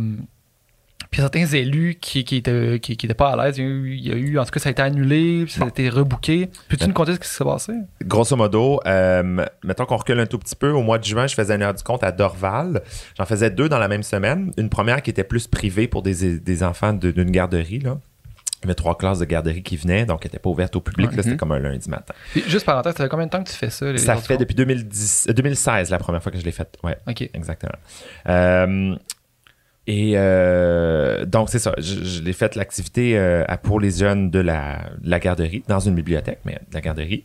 puis certains élus qui qui étaient, qui, pas à l'aise, il y, a eu, il y a eu- en tout cas, ça a été annulé, puis ça a été rebooké. Peux-tu nous conter ce qui s'est passé? Grosso modo, euh, mettons qu'on recule un tout petit peu, au mois de juin, je faisais une heure du compte à Dorval. J'en faisais deux dans la même semaine. Une première qui était plus privée pour des, des enfants de- d'une garderie. Là. Il y avait trois classes de garderie qui venaient, donc elle n'était pas ouverte au public. là, C'était comme un lundi matin. Puis, juste parenthèse, ça fait combien de temps que tu fais ça? les Ça fait depuis 2010, euh, 2016 la première fois que je l'ai faite. Ouais. OK. Exactement. Euh, et euh, donc, c'est ça. Je, je l'ai fait l'activité euh, pour les jeunes de la, de la garderie, dans une bibliothèque, mais de la garderie.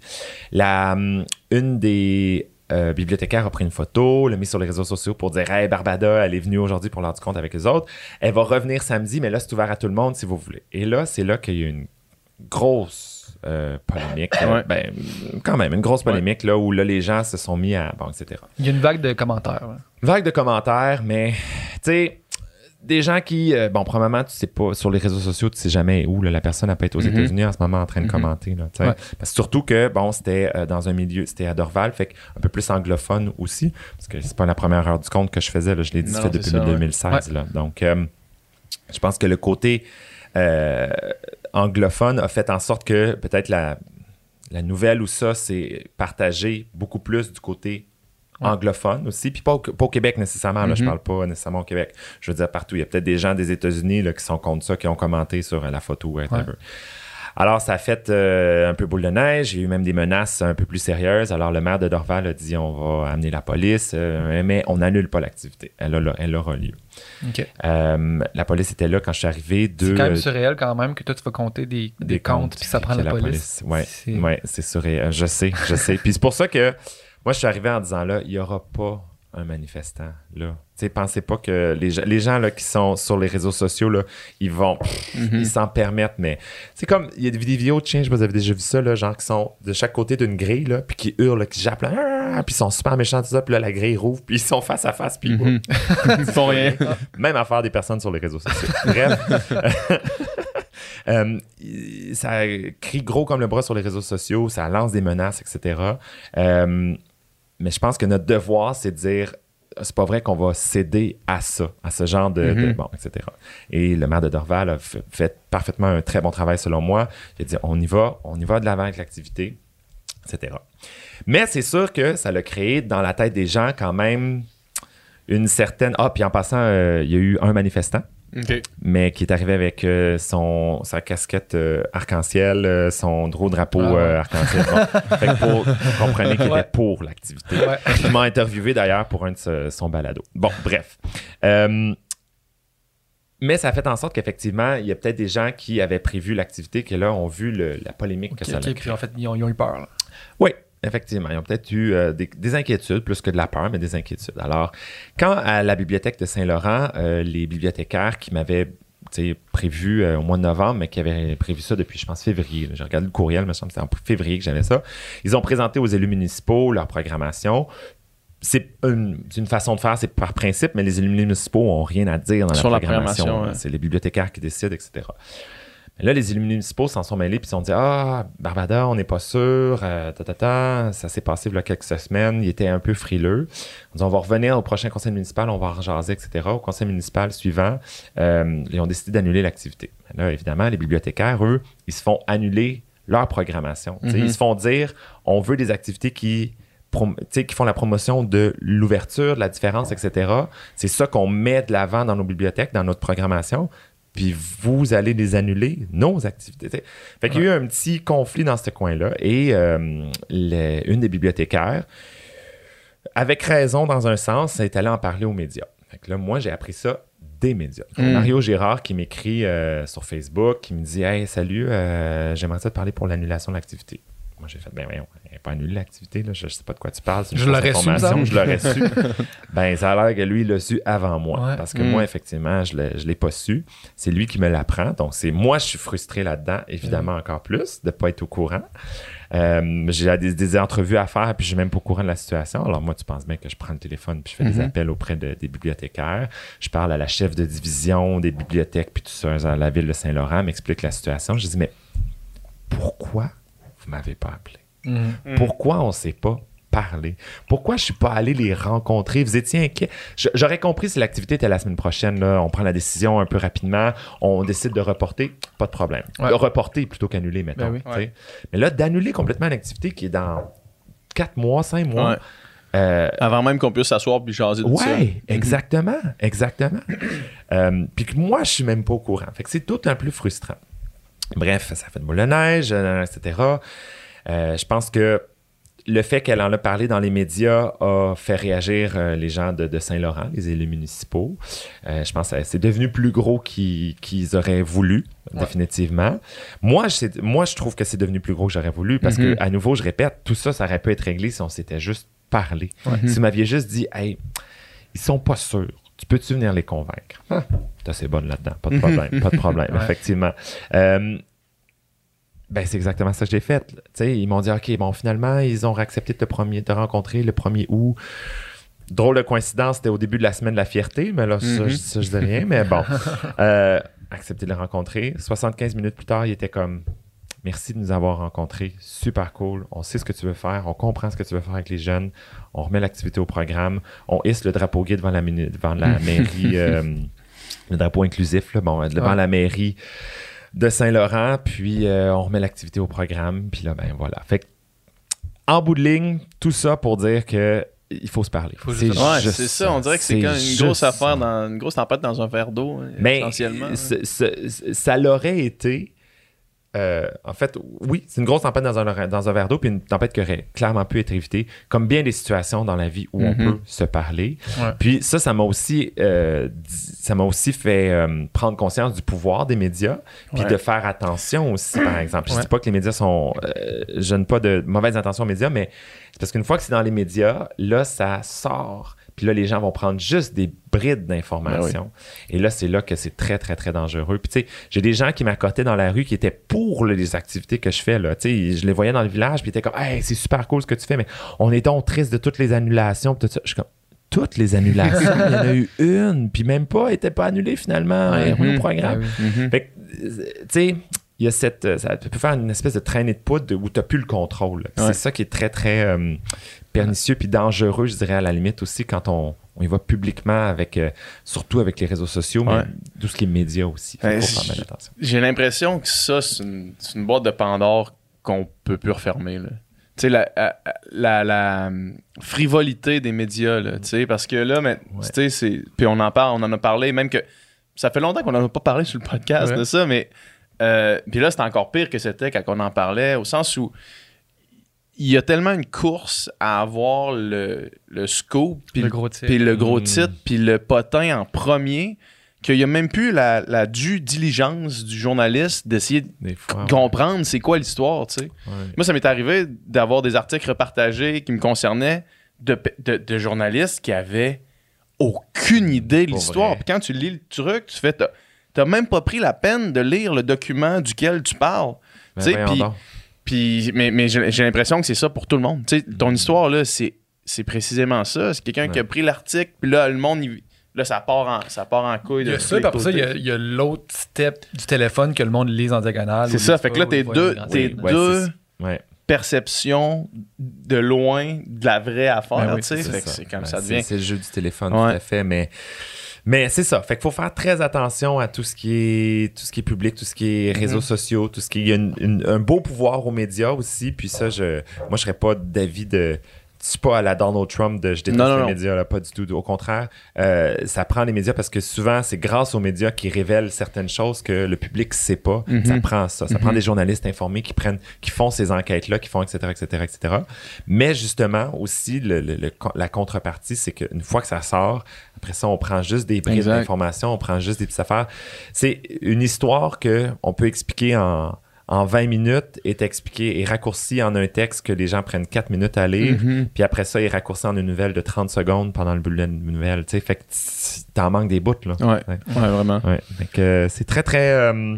La, hum, une des euh, bibliothécaires a pris une photo, l'a mis sur les réseaux sociaux pour dire Hey, Barbada, elle est venue aujourd'hui pour l'heure du compte avec les autres. Elle va revenir samedi, mais là, c'est ouvert à tout le monde si vous voulez. Et là, c'est là qu'il y a eu une grosse euh, polémique. euh, Ouais. ben, quand même, une grosse polémique, là, où là, les gens se sont mis à. Bon, etc. Il y a une vague de commentaires. Vague de commentaires, mais tu sais, des gens qui, euh, bon, probablement, tu sais pas, sur les réseaux sociaux, tu sais jamais où là, la personne a pas été aux Mhm. États-Unis en ce moment en train de Mhm. commenter. Là. Ouais. Parce que surtout que, bon, c'était euh, dans un milieu, c'était à Dorval, fait un peu plus anglophone aussi, parce que c'est pas la première heure du compte que je faisais, là, je l'ai dit, Non, fait depuis ça, ouais. 2016. Là. Donc, euh, je pense que le côté euh, anglophone a fait en sorte que peut-être la, la nouvelle ou ça, c'est partagé beaucoup plus du côté. Anglophone aussi, puis pas au, pas au Québec nécessairement, là, je Mhm. parle pas nécessairement au Québec, je veux dire partout. Il y a peut-être des gens des États-Unis qui sont contre ça, qui ont commenté sur la photo, whatever. Ouais. Alors, ça a fait euh, un peu boule de neige. Il y a eu même des menaces un peu plus sérieuses. Alors, le maire de Dorval a dit on va amener la police, euh, mais on n'annule pas l'activité. Elle, a- elle aura lieu. Euh, la police était là quand je suis arrivé. C'est quand même surréel quand même que toi, tu vas compter des, des, comptes, puis ça prend la, police. Ouais, C'est- ouais, c'est surréel. Je sais, je sais. Puis c'est pour ça que moi, je suis arrivé en disant là, il n'y aura pas un manifestant là. Tu sais, pensez pas que les, gens- les gens là, qui sont sur les réseaux sociaux, là, ils vont, Mhm. ils s'en permettent, mais c'est comme, il y a des vidéos de chiens, je vous avez déjà vu ça, là, genre qui sont de chaque côté d'une grille, là, puis qui hurlent, qui jappent, là, Ah! puis ils sont super méchants, tout ça, puis là, la grille rouvre, puis ils sont face à face, puis ils Mhm. Ils font rien. même affaire des personnes sur les réseaux sociaux. Bref. Euh, ça crie gros comme le bras sur les réseaux sociaux, ça lance des menaces, etc. Euh, mais je pense que notre devoir, c'est de dire c'est pas vrai qu'on va céder à ça, à ce genre de, de- Mhm. bon, etc. Et le maire de Dorval a fait parfaitement un très bon travail selon moi. Il a dit on y va, on y va de l'avant avec l'activité, etc. Mais c'est sûr que ça l'a créé dans la tête des gens quand même une certaine. Ah, puis en passant, euh, il y a eu un manifestant Mais qui est arrivé avec euh, son, sa casquette euh, arc-en-ciel, euh, son gros drapeau Ah ouais. arc-en-ciel. Bon, fait que pour, vous comprenez qu'il Ouais. était pour l'activité. Ouais. Il m'a interviewé d'ailleurs pour un de ce- son balado. Bon, bref. Mais ça a fait en sorte qu'effectivement, il y a peut-être des gens qui avaient prévu l'activité qui là ont vu le- la polémique que ça a créé. puis en fait, ils ont, ils ont eu peur. là. Oui, effectivement. Ils ont peut-être eu euh, des, des inquiétudes, plus que de la peur, mais des inquiétudes. Alors, quand à la bibliothèque de Saint-Laurent, euh, les bibliothécaires qui m'avaient prévu euh, au mois de novembre, mais qui avaient prévu ça depuis, je pense, février. J'ai regardé le courriel, me semble que c'était en février que j'avais ça. Ils ont présenté aux élus municipaux leur programmation. C'est une, façon de faire, c'est par principe, mais les élus municipaux n'ont rien à dire dans Sur la la programmation. ouais. C'est les bibliothécaires qui décident, etc. Mais là, les élus municipaux s'en sont mêlés puis ils se sont dit Ah, Barbada, on n'est pas sûr, euh, ta, ta, ta. ça s'est passé il y a quelques semaines, il était un peu frileux. On dit On va revenir au prochain conseil municipal, on va en jaser, etc. Au conseil municipal suivant, euh, ils ont décidé d'annuler l'activité. Là, évidemment, les bibliothécaires, eux, ils se font annuler leur programmation. Mhm. Ils se font dire On veut des activités qui font la promotion de l'ouverture, de la différence, etc. C'est ça qu'on met de l'avant dans nos bibliothèques, dans notre programmation. Puis vous allez les annuler, nos activités. tu sais. Fait qu'il y a eu un petit conflit dans ce coin-là. Et euh, une des bibliothécaires, avec raison dans un sens, est allée en parler aux médias. Fait que là, moi, j'ai appris ça des médias. Mm. Mario Gérard qui m'écrit euh, sur Facebook, qui me dit Hey, salut, euh, j'aimerais ça te parler pour l'annulation de l'activité. Moi, j'ai fait Ben voyons, elle n'est pas annulée l'activité, là. je ne sais pas de quoi tu parles. Je l'aurais su, Je l'aurais su. ben, ça a l'air que lui, il l'a su avant moi. Ouais. Parce que Mm. moi, effectivement, je ne l'ai pas su. C'est lui qui me l'apprend. Donc, c'est moi, je suis frustré là-dedans, évidemment, encore plus, de ne pas être au courant. Euh, j'ai des, des entrevues à faire, puis je suis même pas au courant de la situation. Alors, moi, tu penses bien que je prends le téléphone, puis je fais des Mhm. appels auprès de- des bibliothécaires. Je parle à la chef de division des bibliothèques, puis tout ça, à la ville de Saint-Laurent, m'explique la situation. Je dis, mais pourquoi vous m'avez pas appelé? Mhm. Pourquoi on ne s'est pas parlé? Pourquoi je suis pas allé les rencontrer? Vous étiez inquiet? J'aurais compris si l'activité était la semaine prochaine. Là, on prend la décision un peu rapidement, on décide de reporter, pas de problème. Ouais. De reporter plutôt qu'annuler, mettons. Ben oui. sais. Mais là, d'annuler complètement l'activité qui est dans 4 mois, 5 mois. Ouais. euh, Avant même qu'on puisse s'asseoir puis jaser de ça. Ouais, exactement, exactement. Euh, Puis que moi, je suis même pas au courant. Fait que c'est tout un peu frustrant. Bref, ça fait de boule de neige, euh, etc. Euh, je pense que le fait qu'elle en a parlé dans les médias a fait réagir euh, les gens de, de Saint-Laurent, les élus municipaux. Euh, je pense que c'est devenu plus gros qu'ils auraient voulu, définitivement. Moi, je, moi, je trouve que c'est devenu plus gros que j'aurais voulu parce Mhm. que, à nouveau, je répète, tout ça, ça aurait pu être réglé si on s'était juste parlé. Mhm. Si vous m'aviez juste dit, hey, ils sont pas sûrs. Tu peux-tu venir les convaincre? Ah, t'es assez bonne là-dedans. Pas de problème. pas de problème, Ouais. effectivement. Euh, ben, c'est exactement ça que j'ai fait. Tu sais, ils m'ont dit, OK, bon, finalement, ils ont accepté de te, premier, de rencontrer le 1er août. Drôle de coïncidence, c'était au début de la semaine de la fierté, mais là, ça, je- ça, je dis rien, mais bon. Euh, accepté de le rencontrer. 75 minutes plus tard, il était comme, merci de nous avoir rencontrés. Super cool. On sait ce que tu veux faire. On comprend ce que tu veux faire avec les jeunes. On remet l'activité au programme. On hisse le drapeau gay devant la, devant la mairie, euh, le drapeau inclusif, là, bon, devant Ouais. la mairie de Saint-Laurent, puis euh, on remet l'activité au programme, puis là, ben voilà. Fait que, en bout de ligne, tout ça pour dire que il faut se parler. C'est Ouais, ça. On dirait que c'est comme une grosse affaire, dans, une grosse tempête dans un verre d'eau, hein, Mais essentiellement. hein. ce- ce- ça l'aurait été. Euh, en fait, oui, c'est une grosse tempête dans un, dans un verre d'eau, puis une tempête qui aurait clairement pu être évitée, comme bien des situations dans la vie où on Mhm. peut se parler. Ouais. Puis ça, ça m'a aussi, euh, ça m'a aussi fait euh, prendre conscience du pouvoir des médias, puis Ouais. de faire attention aussi, par exemple. Je Ouais. dis pas que les médias sont, euh, je n'ai pas de mauvaises intentions aux médias, mais c'est parce qu'une fois que c'est dans les médias, là, ça sort. Puis là, les gens vont prendre juste des brides d'informations. Et là, c'est là que c'est très, très, très dangereux. Puis tu sais, j'ai des gens qui m'accotaient dans la rue qui étaient pour là, les activités que je fais. Là. Tu sais, je les voyais dans le village, puis ils étaient comme, hey, c'est super cool ce que tu fais, mais on est donc triste de toutes les annulations. puis tout ça. Je suis comme, toutes les annulations, il y en a eu une, puis même pas, elle n'était pas annulée finalement. Elle est revenue au Mhm. programme. Oui. Mhm. Fait que, euh, tu sais, il y a cette. euh, Ça peut faire une espèce de traînée de poudre où tu n'as plus le contrôle. Ouais. C'est ça qui est très, très euh, pernicieux puis dangereux, je dirais, à la limite aussi, quand on, on y va publiquement, avec, euh, surtout avec les réseaux sociaux, mais Ouais. tout ce qui est médias aussi. Ouais, attention. J'ai l'impression que ça, c'est une, boîte de Pandore qu'on peut plus refermer. là. Tu sais, la, la, la- la, frivolité des médias, là, tu sais, parce que là, mais, tu sais, c'est... Puis on en parle, on en a parlé, même que... Ça fait longtemps qu'on n'en a pas parlé sur le podcast de ça, mais... euh, puis là, c'est encore pire que c'était quand on en parlait, au sens où il y a tellement une course à avoir le, le scoop, puis Le gros titre. puis le gros Mm. titre, puis le potin en premier, qu'il n'y a même plus la, la due diligence du journaliste d'essayer de fois. comprendre c'est quoi l'histoire, tu sais. ouais. Moi, ça m'est arrivé d'avoir des articles repartagés qui me concernaient de, pe- de- de journalistes qui avaient aucune idée de l'histoire. Puis quand tu lis le truc, tu fais... t'as- même pas pris la peine de lire le document duquel tu parles. Ben, puis- mais mais j'ai l'impression que c'est ça pour tout le monde. Tu sais, ton Mm. histoire, là, c'est c'est précisément ça. C'est quelqu'un qui a Ouais. pris l'article, puis là, le monde, il- là, ça part en, ça part en couille. Il y de a ça, ça, il y a, a l'autre step du téléphone que le monde lise en diagonale. C'est ça. Fait que là, t'es deux, t'es ouais, deux Ouais. perceptions de loin de la vraie affaire. Ben oui, tu sais. c'est Fait que ça. Ben, ça c'est- devient. C'est le jeu du téléphone, Ouais. tout à fait. Mais, mais c'est ça. Fait qu'il faut faire très attention à tout ce qui est, tout ce qui est public, tout ce qui est réseaux Mhm. sociaux, tout ce qui est. Il y a une- une- un beau pouvoir aux médias aussi. Puis ça, je, moi, je serais pas d'avis de. Je suis pas à la Donald Trump de je déteste Non, non, les non. médias, là, pas du tout. Au contraire, euh, ça prend les médias parce que souvent, c'est grâce aux médias qui révèlent certaines choses que le public sait pas. Mhm. Ça prend ça. Ça Mhm. prend des journalistes informés qui prennent, qui font ces enquêtes-là, qui font, etc., etc., etc. Mais justement, aussi, le- le- le- la contrepartie, c'est qu'une fois que ça sort, après ça, on prend juste des Exact. d'informations, on prend juste des petites affaires. C'est une histoire que on peut expliquer en, en 20 minutes, est expliquée et raccourcie en un texte que les gens prennent 4 minutes à lire. Mhm. Puis après ça, est raccourci en une nouvelle de 30 secondes pendant le bulletin de nouvelles. Tu sais, fait que t'en manques des bouts, là. Ouais. Ouais. ouais, vraiment. Ouais, euh, c'est très, très. euh,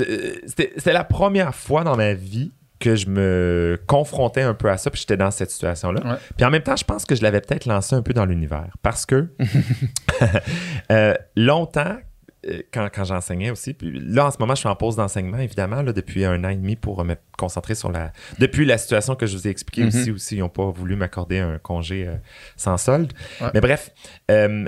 euh, C'était la première fois dans ma vie que je me confrontais un peu à ça, puis j'étais dans cette situation-là. Ouais. Puis en même temps, je pense que je l'avais peut-être lancé un peu dans l'univers. Parce que euh, longtemps, quand, quand j'enseignais aussi, puis là en ce moment, je suis en pause d'enseignement, évidemment, là, depuis un an et demi pour me concentrer sur la. Depuis la situation que je vous ai expliquée Mhm. aussi, aussi, ils n'ont pas voulu m'accorder un congé euh, sans solde. Ouais. Mais bref, euh,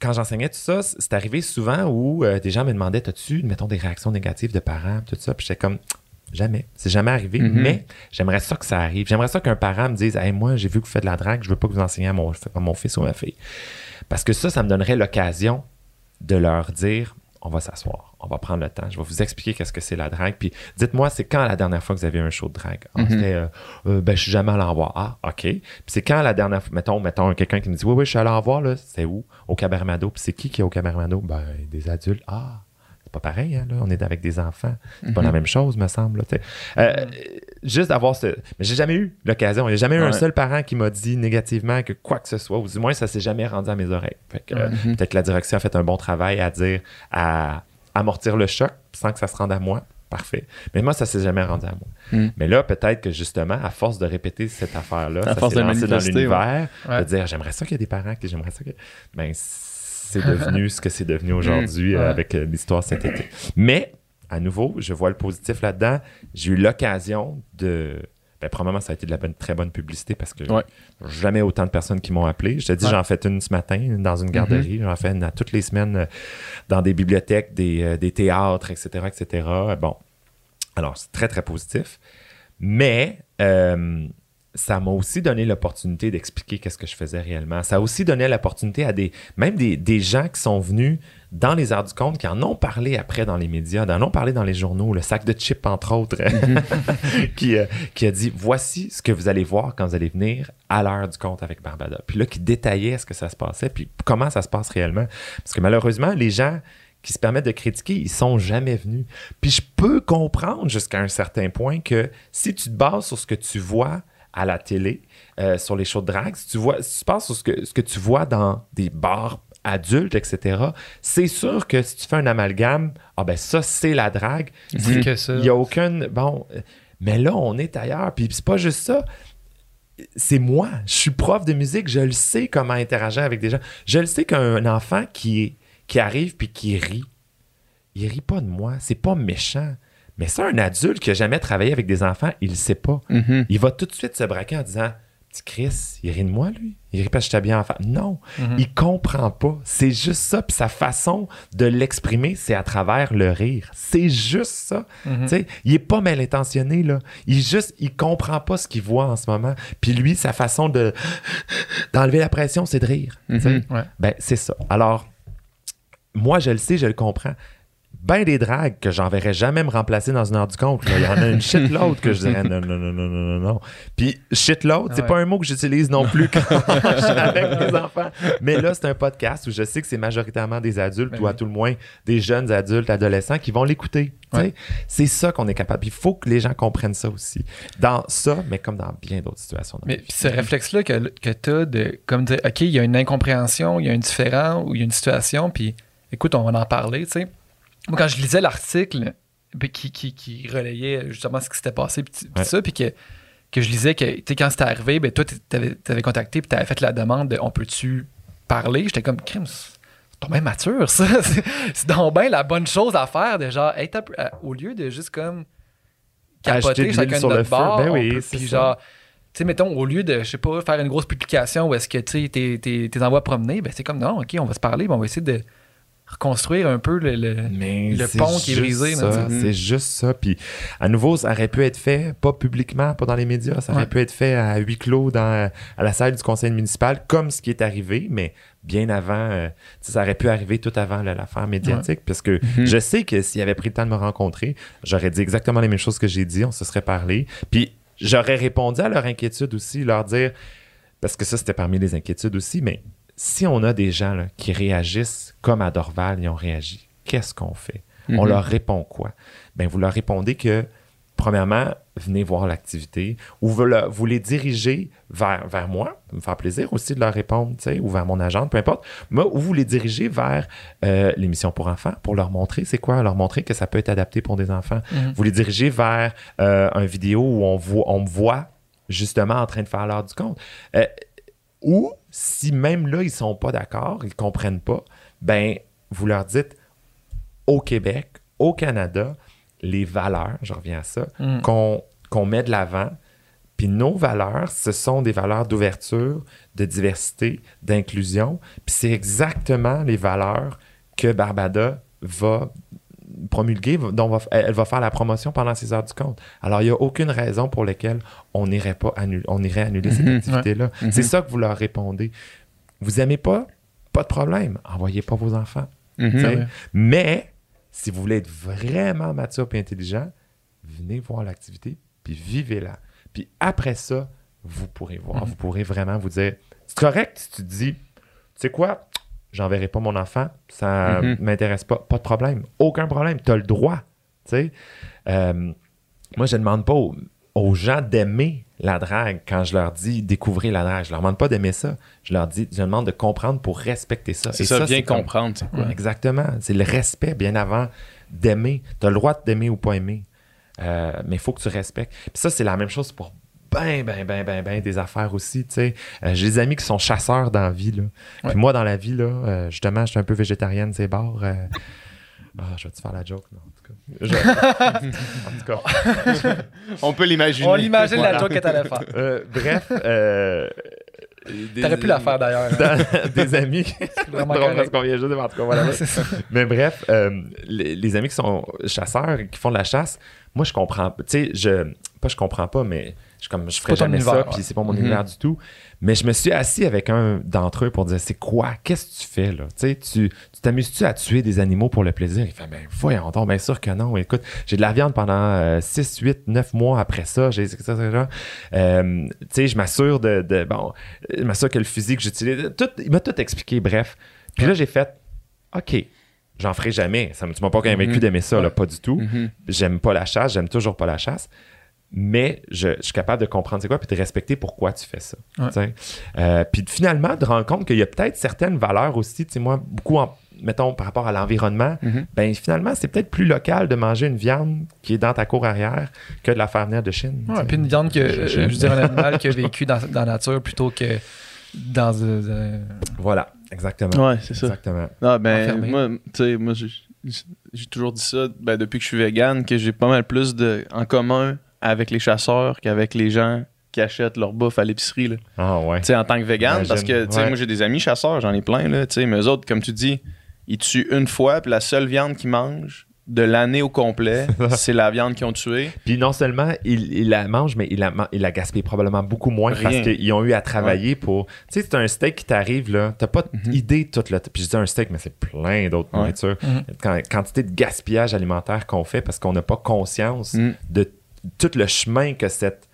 quand j'enseignais tout ça, c'est arrivé souvent où euh, des gens me demandaient T'as-tu, mettons, des réactions négatives de parents, tout ça? Puis j'étais comme Jamais. C'est jamais arrivé. Mhm. Mais j'aimerais ça que ça arrive. J'aimerais ça qu'un parent me dise Hey, moi, j'ai vu que vous faites de la drague, je veux pas que vous enseignez à mon, à mon fils ou à ma fille. Parce que ça, ça me donnerait l'occasion de leur dire on va s'asseoir, on va prendre le temps, je vais vous expliquer qu'est-ce que c'est la drague. Puis dites-moi, c'est quand la dernière fois que vous avez eu un show de drague? Mhm. euh, euh, ben, je suis jamais allé en voir. Ah, OK. Puis c'est quand la dernière fois, mettons, mettons quelqu'un qui me dit, oui, oui, je suis allé en voir, là, c'est où? Au Cabermado. Puis c'est qui qui est au Cabermado? Ben, des adultes. Ah, c'est pas pareil, hein, là, on est avec des enfants. C'est pas la même chose, me semble. là. Euh, Juste d'avoir ce. Mais j'ai jamais eu l'occasion. Il n'y a jamais eu un Ouais. seul parent qui m'a dit négativement que quoi que ce soit, ou du moins ça s'est jamais rendu à mes oreilles. Fait que, euh, Mhm. Peut-être que la direction a fait un bon travail à dire, à amortir le choc sans que ça se rende à moi. Parfait. Mais moi, ça s'est jamais rendu à moi. Mm. Mais là, peut-être que justement, à force de répéter cette affaire-là, À ça force s'est de lancé dans l'univers, Ouais. de dire j'aimerais ça qu'il y ait des parents, que j'aimerais ça que. Ben, c'est devenu ce que c'est devenu aujourd'hui Ouais. euh, avec euh, l'histoire cet été. Mais, à nouveau, je vois le positif là-dedans. J'ai eu l'occasion de. Ben, probablement, ça a été de la bonne, très bonne publicité parce que Ouais. jamais autant de personnes qui m'ont appelé. Je te dis, Ouais. j'en fais une ce matin dans une garderie. J'en fais une à toutes les semaines euh, dans des bibliothèques, des, euh, des théâtres, etc., etc. Bon. Alors, c'est très, très positif. Mais euh, ça m'a aussi donné l'opportunité d'expliquer qu'est-ce que je faisais réellement. Ça a aussi donné l'opportunité à des, même des, des gens qui sont venus dans les arts du compte, qui en ont parlé après dans les médias, en ont parlé dans les journaux, le sac de chips, entre autres, qui, euh, a dit voici ce que vous allez voir quand vous allez venir à l'heure du compte avec Barbada. Puis là, qui détaillait ce que ça se passait, puis comment ça se passe réellement. Parce que malheureusement, les gens qui se permettent de critiquer, ils sont jamais venus. Puis je peux comprendre jusqu'à un certain point que si tu te bases sur ce que tu vois à la télé, euh, sur les shows de drague, si tu, vois, si tu passes sur ce que, ce que tu vois dans des bars adultes, etc., c'est sûr que si tu fais un amalgame, ah ben ça, c'est la drague. C'est que ça. Il n'y a aucune. Bon, mais là, on est ailleurs. Puis c'est pas juste ça. C'est moi. Je suis prof de musique. Je le sais comment interagir avec des gens. Je le sais qu'un enfant qui, qui arrive puis qui rit, il rit pas de moi. C'est pas méchant. Mais ça, un adulte qui a jamais travaillé avec des enfants, il le sait pas. Mhm. Il va tout de suite se braquer en disant Petit Chris, il rit de moi, lui? Il rit parce que j'étais bien enfant. Non, Mhm. il comprend pas. C'est juste ça. Puis sa façon de l'exprimer, c'est à travers le rire. C'est juste ça. Mhm. Il est pas mal intentionné, là. Il juste, il comprend pas ce qu'il voit en ce moment. Puis lui, sa façon de d'enlever la pression, c'est de rire. Mhm. Ouais. Ben, c'est ça. Alors, moi, je le sais, je le comprends. Ben des dragues que j'enverrais jamais me remplacer dans une heure du compte. Il y en a une shitload que je dirais non, non, non, non, non, non, non. Puis shitload, c'est Ouais. pas un mot que j'utilise non plus quand je suis avec mes enfants. Mais là, c'est un podcast où je sais que c'est majoritairement des adultes Ben ou à oui. tout le moins des jeunes adultes, adolescents qui vont l'écouter. Ouais. C'est ça qu'on est capable. Il faut que les gens comprennent ça aussi. Dans ça, mais comme dans bien d'autres situations. dans Mais ce réflexe-là que, que tu as de comme dire OK, il y a une incompréhension, il y a un différent ou il y a une situation, puis écoute, on va en parler, tu sais. Moi, quand je lisais l'article puis qui, qui, qui relayait justement ce qui s'était passé, puis, Ouais. ça, puis que, que je lisais que, quand c'était arrivé, ben toi, tu avais contacté, puis tu avais fait la demande de on peut-tu parler? J'étais comme, crime, c'est bien mature, ça. C'est- donc bien la bonne chose à faire, de genre, hey, euh, au lieu de juste comme capoter chacun de notre bord, ben oui, puis genre, tu sais, mettons, au lieu de, je sais pas, faire une grosse publication où est-ce que, tu sais, t'es- t'es t'es promener, ben c'est comme, non, OK, on va se parler, ben on va essayer de reconstruire un peu le... le- Mais le c'est pont qui est juste brisé. C'est juste ça. Puis, à nouveau, ça aurait pu être fait, pas publiquement, pas dans les médias, ça aurait Ouais. pu être fait à huis clos dans, à la salle du conseil municipal, comme ce qui est arrivé, mais bien avant, euh, ça aurait pu arriver tout avant l'affaire médiatique, parce que Mhm. je sais que s'il avait pris le temps de me rencontrer, j'aurais dit exactement les mêmes choses que j'ai dit, on se serait parlé. Puis, j'aurais répondu à leur inquiétude aussi, leur dire, parce que ça, c'était parmi les inquiétudes aussi, mais si on a des gens là, qui réagissent comme à Dorval, ils ont réagi, qu'est-ce qu'on fait? On Mhm. leur répond quoi? Ben, vous leur répondez que, premièrement, venez voir l'activité ou vous, le- vous les dirigez vers, vers moi, me faire plaisir aussi de leur répondre, ou vers mon agent, peu importe, moi, ou vous les dirigez vers euh, l'émission pour enfants pour leur montrer c'est quoi, leur montrer que ça peut être adapté pour des enfants. Mhm. Vous les dirigez vers euh, un vidéo où on, voit, on me voit justement en train de faire l'heure du compte. Euh, ou si même là, ils sont pas d'accord, ils comprennent pas, ben, vous leur dites au Québec, au Canada, les valeurs, je reviens à ça, Mm. qu'on qu'on met de l'avant. Puis nos valeurs, ce sont des valeurs d'ouverture, de diversité, d'inclusion. Puis c'est exactement les valeurs que Barbada va promulguer, va- dont va- elle va faire la promotion pendant ces heures du compte. Alors, il n'y a aucune raison pour laquelle on n'irait pas annuler, on irait annuler cette Mhm. activité-là. Mhm. C'est ça que vous leur répondez. Vous aimez pas? Pas de problème. Envoyez pas vos enfants. Mhm. ouais. Mais si vous voulez être vraiment mature et intelligent, venez voir l'activité, puis vivez-la. Puis après ça, vous pourrez voir, vous pourrez vraiment vous dire, c'est correct si tu te dis, tu sais quoi, j'enverrai pas mon enfant, ça Mhm. m'intéresse pas, pas de problème, aucun problème, tu as le droit. Euh, moi, je ne demande pas aux, aux gens d'aimer la drague quand je leur dis découvrez la drague. Je leur demande pas d'aimer ça. Je leur dis, je demande de comprendre pour respecter ça. C'est Et ça, bien c'est comme- comprendre, c'est quoi? Exactement. C'est le respect bien avant d'aimer. Tu as le droit d'aimer ou pas aimer. Euh, mais il faut que tu respectes. Puis ça, c'est la même chose pour ben, ben, ben, ben, ben des affaires aussi. tu sais. Euh, J'ai des amis qui sont chasseurs dans la vie. Là. Puis Ouais. moi, dans la vie, là, euh, justement, je suis un peu végétarienne, c'est barre. euh, Ah, je vais te faire la joke, non, en tout cas. Je- en tout cas. On peut l'imaginer. On l'imagine Voilà. la joke que t'allais faire. Euh, bref. euh, des- T'aurais pu la faire d'ailleurs. hein. des amis. C'est vraiment drôle parce qu'on vient juste de en tout cas, voilà. C'est ça. Mais bref, euh, les, les amis qui sont chasseurs, qui font de la chasse, moi je comprends. Tu sais, je pas je comprends pas, mais je comme je ferais jamais ça, univers, puis ouais. c'est pas mon Mhm. univers du tout. Mais je me suis assis avec un d'entre eux pour dire c'est quoi, qu'est-ce que tu fais là? Tu sais, tu tu t'amuses-tu à tuer des animaux pour le plaisir? Il fait ben voyons donc, bien sûr que non. Écoute, j'ai de la viande pendant 6, 8, 9 mois après ça. J'ai ça, ça, ça. Euh, tu sais, je m'assure de, de bon, je m'assure que le fusil que j'utilise, tout, il m'a tout expliqué. Bref, puis là j'ai fait OK. J'en ferai jamais. Ça, tu m'as pas convaincu Mhm. d'aimer ça, là, Ouais. pas du tout. Mhm. J'aime pas la chasse, j'aime toujours pas la chasse. Mais je, je suis capable de comprendre c'est quoi, puis de respecter pourquoi tu fais ça. Ouais. Euh, puis finalement, de rendre compte qu'il y a peut-être certaines valeurs aussi, tu sais, moi, beaucoup, en- mettons, par rapport à l'environnement, Mhm. ben finalement, c'est peut-être plus local de manger une viande qui est dans ta cour arrière que de la faire venir de Chine. Ouais, puis une viande que, Je- euh, je- je veux dire, un animal qui a vécu dans, dans la nature plutôt que dans. euh, euh, Voilà, exactement. Ouais, c'est ça. Exactement. Ah, ben, Enfermé. moi, tu sais, moi, j'ai j'ai toujours dit ça, ben, depuis que je suis vegan, que j'ai pas mal plus de, en commun avec les chasseurs qu'avec les gens qui achètent leur bouffe à l'épicerie, là. Ah ouais. Tu sais, en tant que vegan, parce que, tu sais, ouais. moi, j'ai des amis chasseurs, j'en ai plein, là, tu sais, mais eux autres, comme tu dis, ils tuent une fois, puis la seule viande qu'ils mangent de l'année au complet, c'est la viande qu'ils ont tuée. Puis non seulement il, il la mange, mais il la, man- il la gaspille probablement beaucoup moins parce qu'ils ont eu à travailler pour. Tu sais, c'est un steak qui t'arrive, là. T'as pas Mhm. idée de tout le. Puis je dis un steak, mais c'est plein d'autres Ouais. nourritures. Mhm. Quand- quantité de gaspillage alimentaire qu'on fait parce qu'on n'a pas conscience Mm. de tout le chemin que cette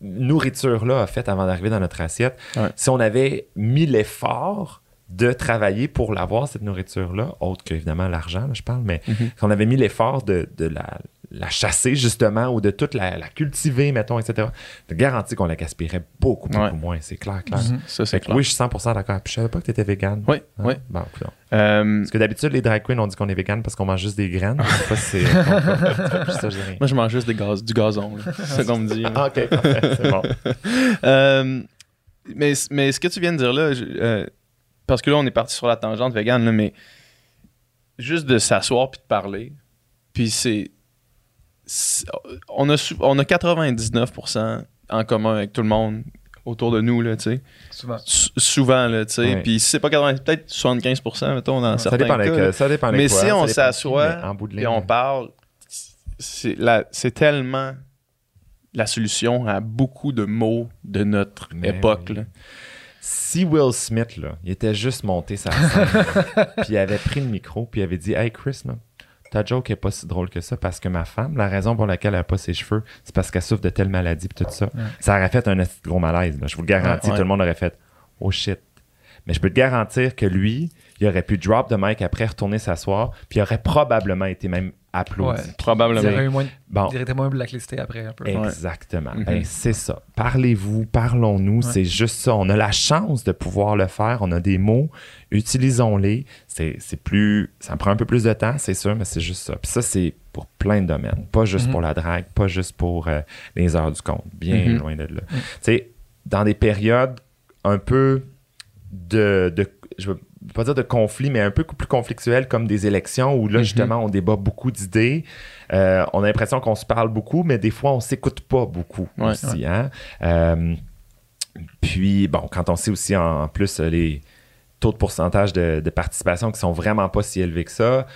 nourriture-là a fait avant d'arriver dans notre assiette. Ouais. Si on avait mis l'effort de travailler pour l'avoir, cette nourriture-là, autre qu'évidemment l'argent, là, je parle, mais Mhm. si on avait mis l'effort de, de la, la chasser, justement, ou de toute la, la cultiver, mettons, etc., je te garantis qu'on la gaspillerait beaucoup, beaucoup Ouais. moins. C'est clair, clair. Mhm. Ça, c'est que clair. oui, je suis 100% d'accord. Puis je savais pas que tu étais vegan. Oui, Hein? oui. Bon, écoute donc. Euh, Parce que d'habitude, les drag queens, on dit qu'on est vegan parce qu'on mange juste des graines. Je sais pas si c'est. ça, je dis rien. moi, je mange juste des gaz, du gazon, c'est ça qu'on me dit. Ah, ok, parfait, c'est bon. Euh, mais, mais ce que tu viens de dire là, je- euh, parce que là, on est parti sur la tangente vegan, là, mais juste de s'asseoir puis de parler, puis c'est. On a, on a 99% en commun avec tout le monde autour de nous, là, tu sais. souvent. Sou- souvent, là, tu sais. Puis si c'est pas 80, peut-être 75%, mettons, dans Ça certains dépend, cas. avec, ça dépend Mais quoi, si ça on s'assoit et on parle, c'est la- c'est tellement la solution à beaucoup de maux de notre Mais époque. oui. là. Si Will Smith, là, il était juste monté sa scène, puis il avait pris le micro, puis il avait dit Hey Chris, là, ta joke est pas si drôle que ça parce que ma femme, la raison pour laquelle elle a pas ses cheveux, c'est parce qu'elle souffre de telle maladie, puis tout ça. Ça aurait fait un gros malaise. là. Je vous le garantis, Ouais, ouais. tout le monde aurait fait Oh shit. Mais je peux te garantir que lui, il aurait pu drop de mic après, retourner s'asseoir, puis il aurait probablement été même applaudi. Ouais. Il Probablement. aurait eu moins, Bon, il aurait été moins blacklisté après un peu. Exactement. Mhm. Ben, c'est ça. Parlez-vous, parlons-nous, c'est juste ça. On a la chance de pouvoir le faire. On a des mots, utilisons-les. C'est c'est plus. Ça prend un peu plus de temps, c'est sûr, mais c'est juste ça. Puis ça, c'est pour plein de domaines. Pas juste Mhm. pour la drague, pas juste pour euh, les heures du compte. Bien Mhm. loin de là. Tu sais, dans des périodes un peu de. de je veux pas dire de conflit, mais un peu plus conflictuel comme des élections où là, Mhm. justement, on débat beaucoup d'idées. Euh, on a l'impression qu'on se parle beaucoup, mais des fois, on s'écoute pas beaucoup Ouais, aussi. hein. Euh, puis, bon, quand on sait aussi en, en plus les taux de pourcentage de, de participation qui sont vraiment pas si élevés que ça,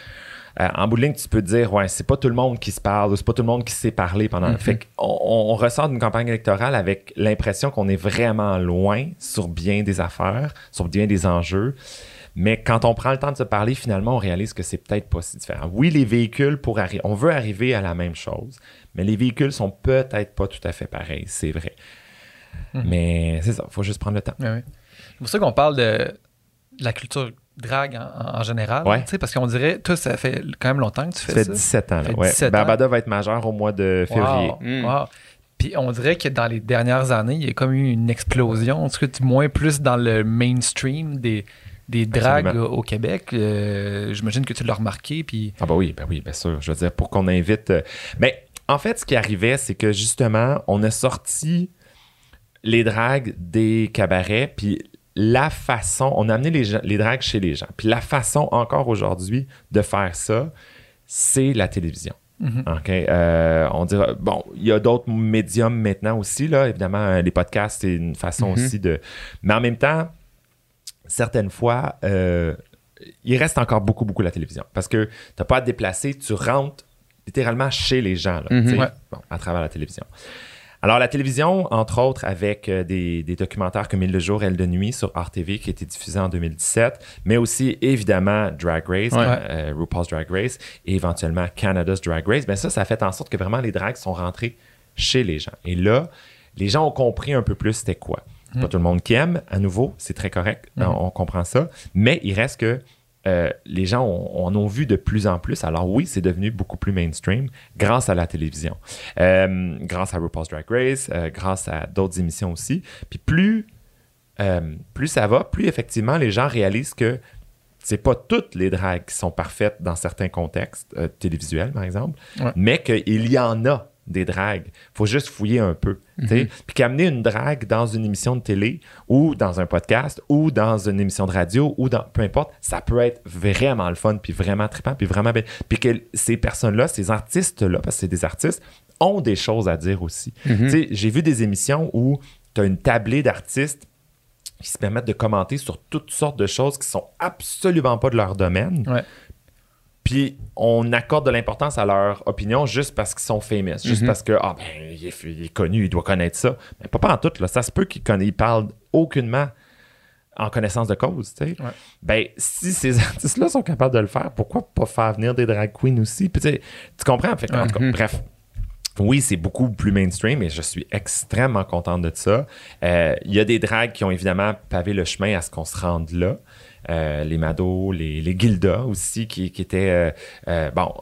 euh, en bout de ligne, tu peux te dire, ouais, c'est pas tout le monde qui se parle, c'est pas tout le monde qui sait parler pendant. Mhm. Fait qu'on on, on ressort d'une campagne électorale avec l'impression qu'on est vraiment loin sur bien des affaires, sur bien des enjeux. Mais quand on prend le temps de se parler, finalement, on réalise que c'est peut-être pas si différent. Oui, les véhicules, pour on veut arriver à la même chose, mais les véhicules sont peut-être pas tout à fait pareils, c'est vrai. Mhm. Mais c'est ça, faut juste prendre le temps. C'est pour ça qu'on parle de, la culture drague en, en général. Ouais. tu sais, Parce qu'on dirait, toi, ça fait quand même longtemps que tu Ça fais fait ça. 17 ans. Là, Ça fait ouais. 17 ans. Barbada va être majeur au mois de février. Wow, Mm. wow. Puis on dirait que dans les dernières années, il y a comme eu une explosion, en tout cas, du moins plus dans le mainstream des, des dragues Absolument. au Québec. Euh, J'imagine que tu l'as remarqué. Puis Ah bah oui, ben oui, bien sûr. Je veux dire, pour qu'on invite... euh, Mais en fait, ce qui arrivait, c'est que justement, on a sorti les dragues des cabarets, puis la façon... On a amené les, gens- les dragues chez les gens. Puis la façon, encore aujourd'hui, de faire ça, c'est la télévision. OK? Euh, on dira... Bon, il y a d'autres médiums maintenant aussi, là. Évidemment, euh, les podcasts, c'est une façon Mhm. aussi de... Mais en même temps, certaines fois... euh, il reste encore beaucoup, beaucoup la télévision. Parce que tu n'as pas à te déplacer, tu rentres littéralement chez les gens, là, Mhm. Ouais. bon, à travers la télévision. Alors, la télévision, entre autres, avec euh, des, des documentaires comme Il le jour, Elle de nuit sur RTV qui a été diffusé en 2017, mais aussi, évidemment, Drag Race, Ouais. euh, RuPaul's Drag Race, et éventuellement Canada's Drag Race. Ben ça, ça a fait en sorte que vraiment les drags sont rentrés chez les gens. Et là, les gens ont compris un peu plus c'était quoi. Pas tout le monde qui aime, à nouveau, c'est très correct, Mhm. on, on comprend ça, mais il reste que euh, les gens ont- en ont vu de plus en plus. Alors oui, c'est devenu beaucoup plus mainstream grâce à la télévision, Euh, grâce à RuPaul's Drag Race, euh, grâce à d'autres émissions aussi. Puis plus, plus ça va, plus effectivement les gens réalisent que c'est pas toutes les dragues qui sont parfaites dans certains contextes télévisuels, par exemple, Ouais. mais qu'il y en a des dragues. faut juste fouiller un peu. sais. Puis qu'amener une drague dans une émission de télé ou dans un podcast ou dans une émission de radio ou dans peu importe, ça peut être vraiment le fun puis vraiment trippant puis vraiment bien. Puis que ces personnes-là, ces artistes-là, parce que c'est des artistes, ont des choses à dire aussi. Sais, J'ai vu des émissions où tu as une tablée d'artistes qui se permettent de commenter sur toutes sortes de choses qui sont absolument pas de leur domaine. Ouais. Puis on accorde de l'importance à leur opinion juste parce qu'ils sont famous, juste parce que ah ben il est, il est connu, il doit connaître ça. Mais pas pas en tout là, ça se peut qu'ils conna- ils parlent aucunement en connaissance de cause, tu sais. Ouais. Ben si ces artistes-là sont capables de le faire, pourquoi pas faire venir des drag queens aussi? Puis, tu comprends? Fait en tout cas, bref. Oui, c'est beaucoup plus mainstream et je suis extrêmement contente de ça. Euh, Il y a des drags qui ont évidemment pavé le chemin à ce qu'on se rende là. Euh, les Mado, les, les Gilda aussi, qui, qui étaient... euh, euh, bon,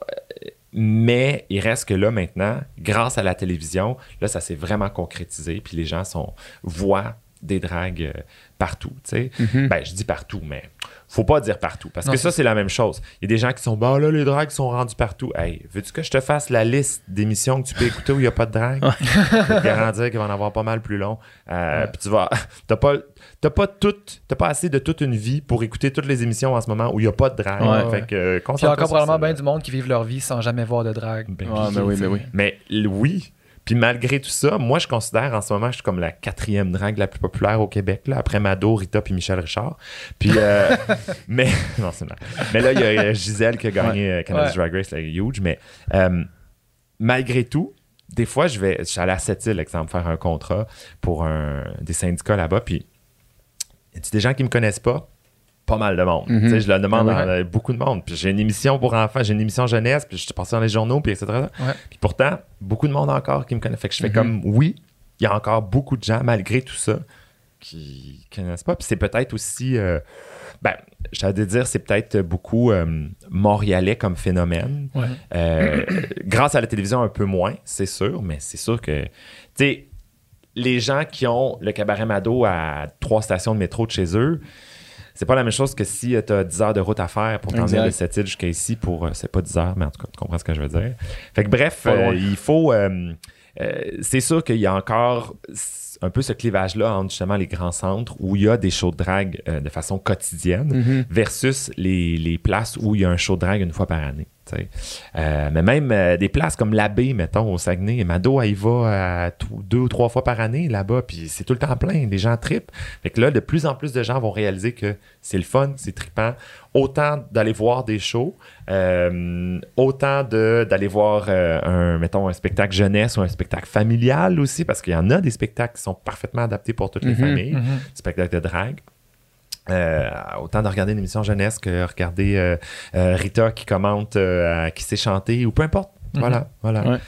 mais il reste que là, maintenant, grâce à la télévision, là, ça s'est vraiment concrétisé. Puis les gens sont, voient des dragues partout, tu sais. Ben, je dis partout, mais faut pas dire partout. Parce Non, que ça, c'est la même chose. Il y a des gens qui sont, bah là, les dragues sont rendus partout. Hey, veux-tu que je te fasse la liste d'émissions que tu peux écouter où il n'y a pas de drague? Je peux te garantir qu'il va en avoir pas mal plus long. Euh, Puis tu vas, t'as pas, t'as pas tout, t'as pas assez de toute une vie pour écouter toutes les émissions en ce moment où il n'y a pas de drague. Ouais, fait ouais. que, euh, Puis il y a encore probablement bien du monde qui vivent leur vie sans jamais voir de drague. Ben Ah, oui, ben oui, sais. oui. Mais oui. Puis malgré tout ça, moi, je considère en ce moment, je suis comme la quatrième drague la plus populaire au Québec, là, après Mado, Rita puis Michel Richard. Puis, euh, mais, non, c'est. Mais là, il y a Gisèle qui a gagné euh, Canada's Ouais. Drag Race, là, huge. Mais euh, malgré tout, des fois, je vais, je suis allé à Sept-Îles, exemple, faire un contrat pour un, des syndicats là-bas. Puis, y a des gens qui me connaissent pas? Pas mal de monde. Mhm. Je le demande Ah à beaucoup de monde. Puis j'ai une émission pour enfants, j'ai une émission jeunesse, puis je suis passé dans les journaux, puis etc. Ouais. Puis pourtant, beaucoup de monde encore qui me connaît. Fait que je fais Mhm. comme, oui, il y a encore beaucoup de gens, malgré tout ça, qui connaissent pas. Puis c'est peut-être aussi, euh, ben, j'allais dire, c'est peut-être beaucoup euh, montréalais comme phénomène. Ouais. Euh, grâce à la télévision, un peu moins, c'est sûr, mais c'est sûr que, tu sais, les gens qui ont le cabaret Mado à trois stations de métro de chez eux, c'est pas la même chose que si tu as 10 heures de route à faire pour t'en venir de cette île jusqu'à ici pour. euh, c'est pas 10 heures, mais en tout cas, tu comprends ce que je veux dire. Fait que bref, euh, il faut. euh, c'est sûr qu'il y a encore un peu ce clivage-là entre justement les grands centres où il y a des shows de drague de façon quotidienne Mhm. versus les, les places où il y a un show de drague une fois par année. Euh, mais même euh, des places comme l'abbé, mettons, au Saguenay, Mado, elle y va tout- deux ou trois fois par année là-bas, puis c'est tout le temps plein, les gens tripent. Fait que là, de plus en plus de gens vont réaliser que c'est le fun, c'est trippant. Autant d'aller voir des shows, euh, autant d'aller voir euh, un, mettons, un spectacle jeunesse ou un spectacle familial aussi, parce qu'il y en a des spectacles qui sont parfaitement adaptés pour toutes les Mhm. familles, Mhm. spectacle de drague. Euh, autant de regarder une émission jeunesse que regarder euh, euh, Rita qui commente euh, à qui sait chanter ou peu importe. Mhm. Voilà, voilà. Ouais.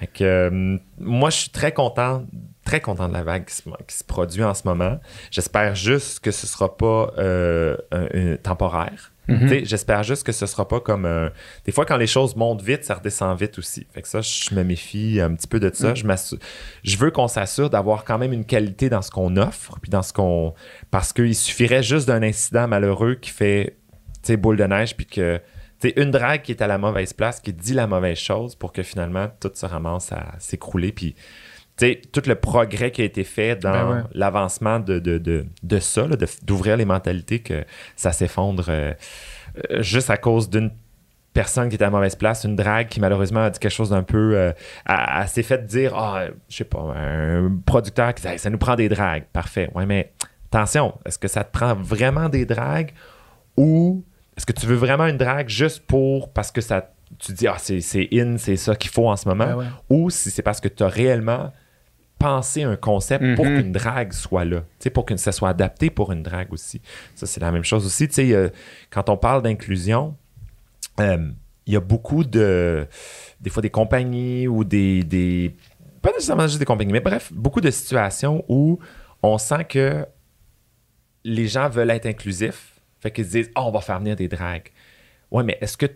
Fait que, euh, moi, je suis très content, très content de la vague qui se, qui se produit en ce moment. J'espère juste que ce sera pas euh, un- un- temporaire. Mhm. J'espère juste que ce sera pas comme. euh, des fois, quand les choses montent vite, ça redescend vite aussi. Fait que ça, je me méfie un petit peu de ça. Je, m'assure- je veux qu'on s'assure d'avoir quand même une qualité dans ce qu'on offre, puis dans ce qu'on. Parce qu'il suffirait juste d'un incident malheureux qui fait, tu sais, boule de neige, puis que. Tu sais, une drague qui est à la mauvaise place, qui dit la mauvaise chose pour que finalement tout se ramasse à s'écrouler. Puis, sais, tout le progrès qui a été fait dans Ben ouais. l'avancement de, de, de, de ça, d'ouvrir les mentalités, que ça s'effondre euh, euh, juste à cause d'une personne qui était à mauvaise place, une drague qui malheureusement a dit quelque chose d'un peu. euh, elle, elle s'est fait dire, ah, je sais pas, un producteur qui dit, Hey, ça nous prend des dragues. Parfait. Ouais, mais attention, est-ce que ça te prend vraiment des dragues ou est-ce que tu veux vraiment une drague juste pour. parce que ça. Tu dis, ah, c'est c'est in, c'est ça qu'il faut en ce moment, Ben ouais. ou si c'est parce que tu as réellement pensé un concept pour Mhm. qu'une drague soit là, pour que ça soit adapté pour une drague aussi. Ça, c'est la même chose aussi. Euh, quand on parle d'inclusion, euh, il y a beaucoup de. Des fois, des compagnies ou des. des pas nécessairement juste des compagnies, mais bref, beaucoup de situations où on sent que les gens veulent être inclusifs. Fait qu'ils se disent, oh, on va faire venir des dragues. Ouais, mais est-ce que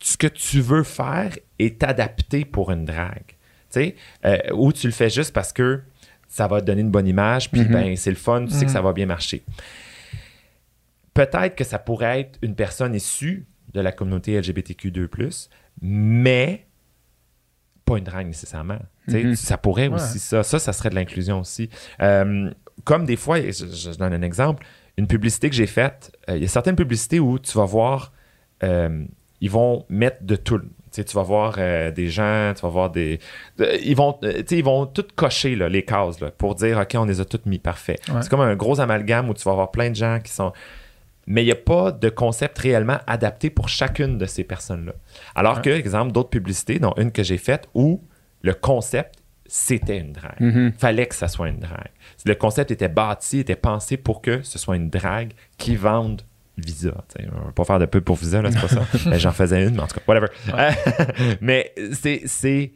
ce que tu veux faire est adapté pour une drague? Sais, euh, ou tu le fais juste parce que ça va te donner une bonne image, puis ben, c'est le fun, tu sais que ça va bien marcher. Peut-être que ça pourrait être une personne issue de la communauté LGBTQ2+, mais pas une drague nécessairement. Mhm. Ça pourrait Ouais. aussi ça. Ça, ça serait de l'inclusion aussi. Euh, comme des fois, je, je donne un exemple, une publicité que j'ai faite, euh, il y a certaines publicités où tu vas voir, euh, ils vont mettre de tout. Tu vas voir euh, des gens, tu vas voir des. de- ils, vont, euh, ils vont tout cocher là, les cases là, pour dire OK, on les a toutes mis parfait. Ouais. C'est comme un gros amalgame où tu vas avoir plein de gens qui sont. Mais il n'y a pas de concept réellement adapté pour chacune de ces personnes-là. Alors Ouais. que, exemple, d'autres publicités, dont une que j'ai faite, où le concept, c'était une drague. Mhm. Fallait que ça soit une drague. Le concept était bâti, était pensé pour que ce soit une drague qui vende Visa. Tu sais, On va pas faire de pub pour Visa, là, c'est pas ça. Mais J'en faisais une, mais en tout cas, whatever. mais c'est, c'est-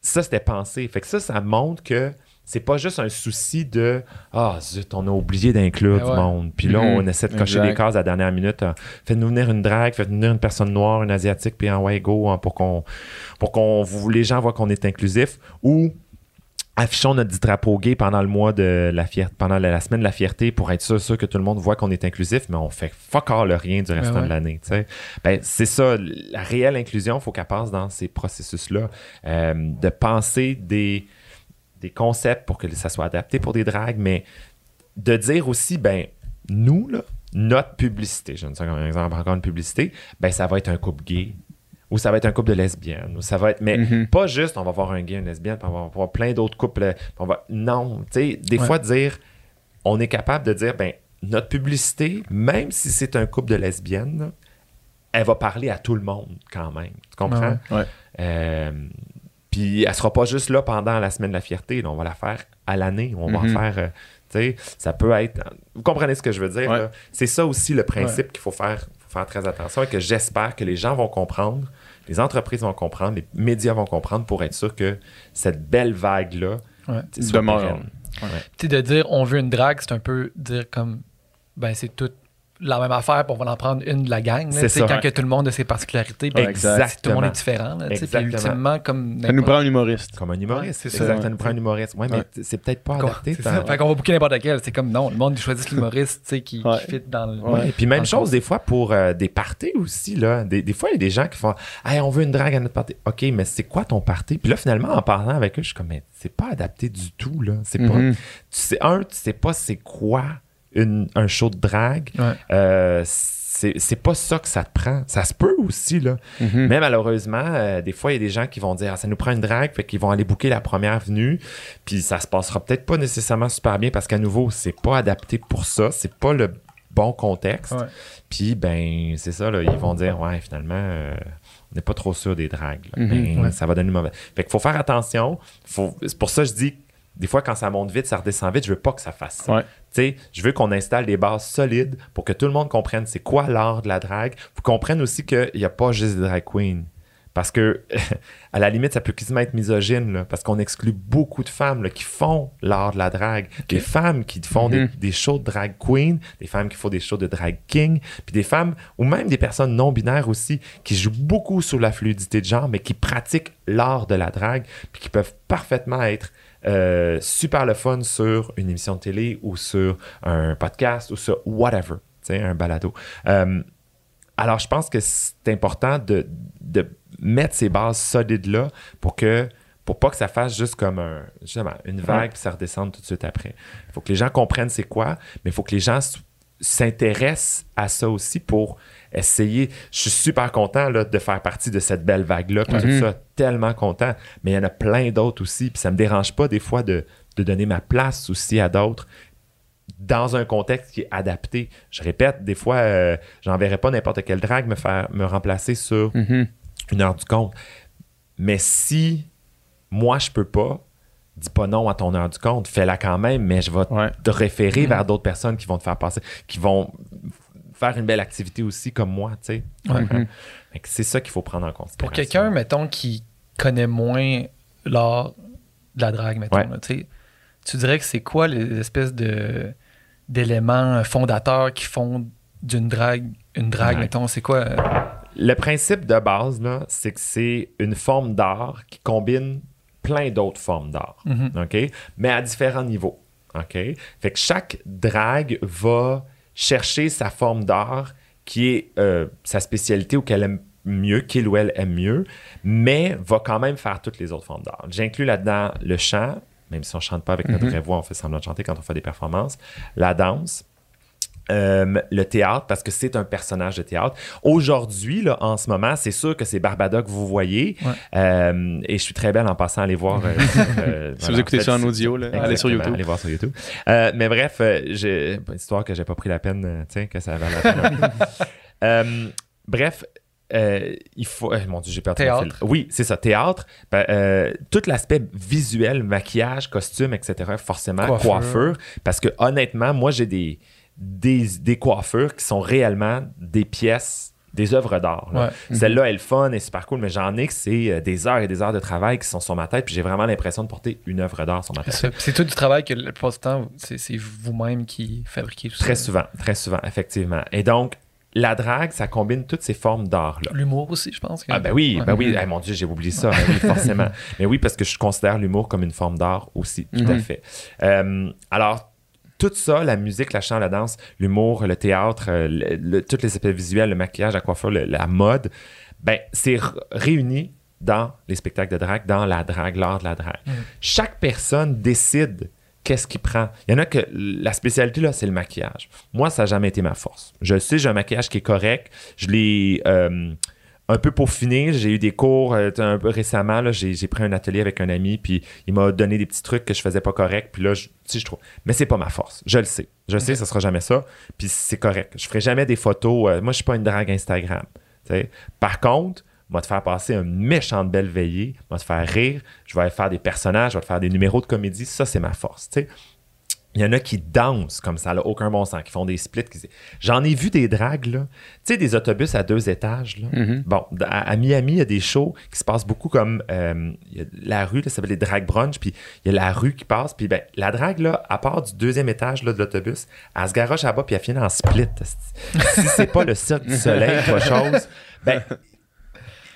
ça, c'était pensé. Fait que ça, ça montre que c'est pas juste un souci de Ah, zut, on a oublié d'inclure Ben du ouais. monde. Puis là, Mhm. on essaie de cocher Exact. des cases à la dernière minute. Ah, Faites-nous venir une drague, faites-nous venir une personne noire, une asiatique, puis en ouais, go, hein, pour qu'on pour qu'on vous- les gens voient qu'on est inclusif. Ou affichons notre drapeau gay pendant le mois de la fierté, pendant la, la semaine de la fierté pour être sûr, sûr que tout le monde voit qu'on est inclusif, mais on fait fuck all le rien du restant ouais. de l'année. sais. Ben, c'est ça, la réelle inclusion, il faut qu'elle passe dans ces processus-là, euh, de penser des, des concepts pour que ça soit adapté pour des dragues, mais de dire aussi, ben, nous, là, notre publicité, je donne ça comme un exemple, encore une publicité, ben, ça va être un couple gay, ou ça va être un couple de lesbiennes, ou ça va être, mais Mhm. pas juste, on va voir un gay, une lesbienne, puis on va voir plein d'autres couples, on va, non, tu sais, des Ouais. fois, dire, on est capable de dire, ben, notre publicité, même si c'est un couple de lesbiennes, elle va parler à tout le monde quand même. Tu comprends? Ouais, ouais. Euh, puis elle sera pas juste là pendant la semaine de la fierté. là. on va la faire à l'année. On va en Mhm. faire. euh, tu sais, ça peut être. Vous comprenez ce que je veux dire? Ouais. C'est ça aussi le principe qu'il faut faire, faut faire très attention et que j'espère que les gens vont comprendre, les entreprises vont comprendre, les médias vont comprendre pour être sûr que cette belle vague-là Ouais. Demeure. sais, de dire on veut une drague, c'est un peu dire comme ben c'est tout la même affaire, puis on va en prendre une de la gang. là, C'est ça. Quand Ouais. que tout le monde a ses particularités, puis Ouais, exact. tout le monde est Exactement. différent. Là, puis Exactement. ultimement, comme Ça nous prend un humoriste. Comme un humoriste. Ouais, c'est ça. exact, ça nous prend un humoriste. Ouais, mais c'est peut-être pas adapté. c'est ça. Fait qu'on va booker n'importe quel. C'est comme non, le monde choisit l'humoriste tu sais, qui, Ouais. qui fit dans le. Ouais, et puis même chose des fois pour euh, des parties aussi. Là. Des, des fois, il y a des gens qui font Hey, on veut une drague à notre party. OK, mais c'est quoi ton party? Puis là, finalement, en parlant avec eux, je suis comme Mais c'est pas adapté du tout. Là. C'est pas. Mhm. Tu sais, un, tu sais pas c'est quoi une- un show de drague. Ouais. Euh, c'est c'est pas ça que ça te prend. Ça se peut aussi, là. Mhm. Mais malheureusement, euh, des fois, il y a des gens qui vont dire ah, ça nous prend une drague, fait qu'ils vont aller booker la première venue, puis ça se passera peut-être pas nécessairement super bien parce qu'à nouveau, c'est pas adapté pour ça, c'est pas le bon contexte. Ouais. Puis, ben, c'est ça, là, ils vont dire ouais, finalement, euh, on n'est pas trop sûr des dragues. là. Mhm. Ben, Ouais. Ça va donner une mauvaise. Fait qu'il faut faire attention. Faut... C'est pour ça que je dis des fois, quand ça monte vite, ça redescend vite. Je veux pas que ça fasse ça. Ouais. Je veux qu'on installe des bases solides pour que tout le monde comprenne c'est quoi l'art de la drague. Vous comprenne aussi qu'il n'y a pas juste des drag queens. Parce que, à la limite, ça peut quasiment être misogyne, là, parce qu'on exclut beaucoup de femmes là, qui font l'art de la drague. Des femmes qui font des, Mhm. des shows de drag queen, des femmes qui font des shows de drag king, puis des femmes, ou même des personnes non-binaires aussi, qui jouent beaucoup sur la fluidité de genre, mais qui pratiquent l'art de la drague, puis qui peuvent parfaitement être euh, super le fun sur une émission de télé ou sur un podcast ou sur whatever, tu sais, un balado. Euh, alors, je pense que c'est important de, de mettre ces bases solides-là pour que pour pas que ça fasse juste comme un, justement, une vague puis ça redescende tout de suite après. Il faut que les gens comprennent c'est quoi, mais il faut que les gens s'intéressent à ça aussi pour essayer. Je suis super content là, de faire partie de cette belle vague-là, tout ça, tellement content. Mais il y en a plein d'autres aussi, puis ça me dérange pas des fois de, de donner ma place aussi à d'autres dans un contexte qui est adapté. Je répète, des fois, euh, j'enverrai pas n'importe quel drag me faire me remplacer sur Mhm. une heure du compte. Mais si moi je peux pas, dis pas non à ton heure du compte, fais-la quand même, mais je vais Ouais. te référer vers d'autres personnes qui vont te faire passer, qui vont faire une belle activité aussi comme moi, tu sais. Que C'est ça qu'il faut prendre en considération. Pour quelqu'un, mettons, qui connaît moins l'art de la drague, mettons, Ouais. là, tu dirais que c'est quoi les espèces de d'éléments fondateurs qui font d'une drague une drague, Ouais. mettons, c'est quoi? euh, Le principe de base, là, c'est que c'est une forme d'art qui combine plein d'autres formes d'art. Mhm. OK? Mais à différents niveaux. OK? Fait que chaque drague va chercher sa forme d'art qui est euh, sa spécialité ou qu'elle aime mieux, qu'il ou elle aime mieux, mais va quand même faire toutes les autres formes d'art. J'inclus là-dedans le chant, même si on chante pas avec notre vraie voix, on fait semblant de chanter quand on fait des performances, la danse, euh, le théâtre, parce que c'est un personnage de théâtre. Aujourd'hui, là, en ce moment, c'est sûr que c'est Barbada que vous voyez. Ouais. Euh, et je suis très belle en passant à aller voir. euh, sur, Si voilà, vous écoutez fait, ça en audio, là, allez sur YouTube. Allez voir sur YouTube. Mais bref, j'ai une histoire que j'ai pas pris la peine, tiens, que ça valait la peine. Bref, euh, il faut. euh, mon Dieu, j'ai perdu Théâtre. fil. Oui, c'est ça, théâtre. Ben, euh, tout l'aspect visuel, maquillage, costume, etc., forcément, Coiffure. coiffure. Parce que honnêtement, moi, j'ai des, des, des coiffures qui sont réellement des pièces. Des œuvres d'art. Ouais. Celle-là, elle est fun et super cool, mais j'en ai que c'est euh, des heures et des heures de travail qui sont sur ma tête, puis j'ai vraiment l'impression de porter une œuvre d'art sur ma tête. C'est tout du travail que du temps, c'est vous-même qui fabriquez tout Très ça. souvent, très souvent, effectivement. Et donc, la drague, ça combine toutes ces formes d'art-là. L'humour aussi, je pense. que- Ah ben oui, ben oui, Eh, mon Dieu, j'ai oublié ça, Ben oui, forcément. Mais oui, parce que je considère l'humour comme une forme d'art aussi, tout à Mhm. fait. Euh, alors, tout ça, la musique, la chant, la danse, l'humour, le théâtre, euh, le, le- tous les aspects visuels, le maquillage, la coiffure, le- la mode, ben c'est réuni dans les spectacles de drague, dans la drague, l'art de la drague. Chaque personne décide qu'est-ce qu'il prend. Il y en a que la spécialité, là, c'est le maquillage. Moi, ça n'a jamais été ma force. Je sais, j'ai un maquillage qui est correct. Je l'ai euh, un peu peaufiné. J'ai eu des cours euh, un peu récemment. J'ai pris un atelier avec un ami, puis il m'a donné des petits trucs que je faisais pas correct. Puis là, je, je trouve. Mais c'est pas ma force. Je le sais. Je le sais, ça sera jamais ça. Puis c'est correct. Je ferai jamais des photos. euh, moi, je suis pas une drague Instagram. tu sais. Par contre, va te faire passer une méchante belle veillée, va te faire rire, je vais faire des personnages, je vais te faire des numéros de comédie, ça c'est ma force, tu sais. Il y en a qui dansent comme ça, là, aucun bon sens, qui font des splits. qui- J'en ai vu des dragues, là. Tu sais, des autobus à deux étages, là. Mhm. Bon, à, à Miami, il y a des shows qui se passent beaucoup comme euh, il y a la rue, là, ça s'appelle les drag brunch, puis il y a la rue qui passe, puis ben, la drague, là, à part du deuxième étage là, de l'autobus, elle se garoche là-bas, puis elle finit en split. si c'est pas le cirque du soleil, autre chose, ben,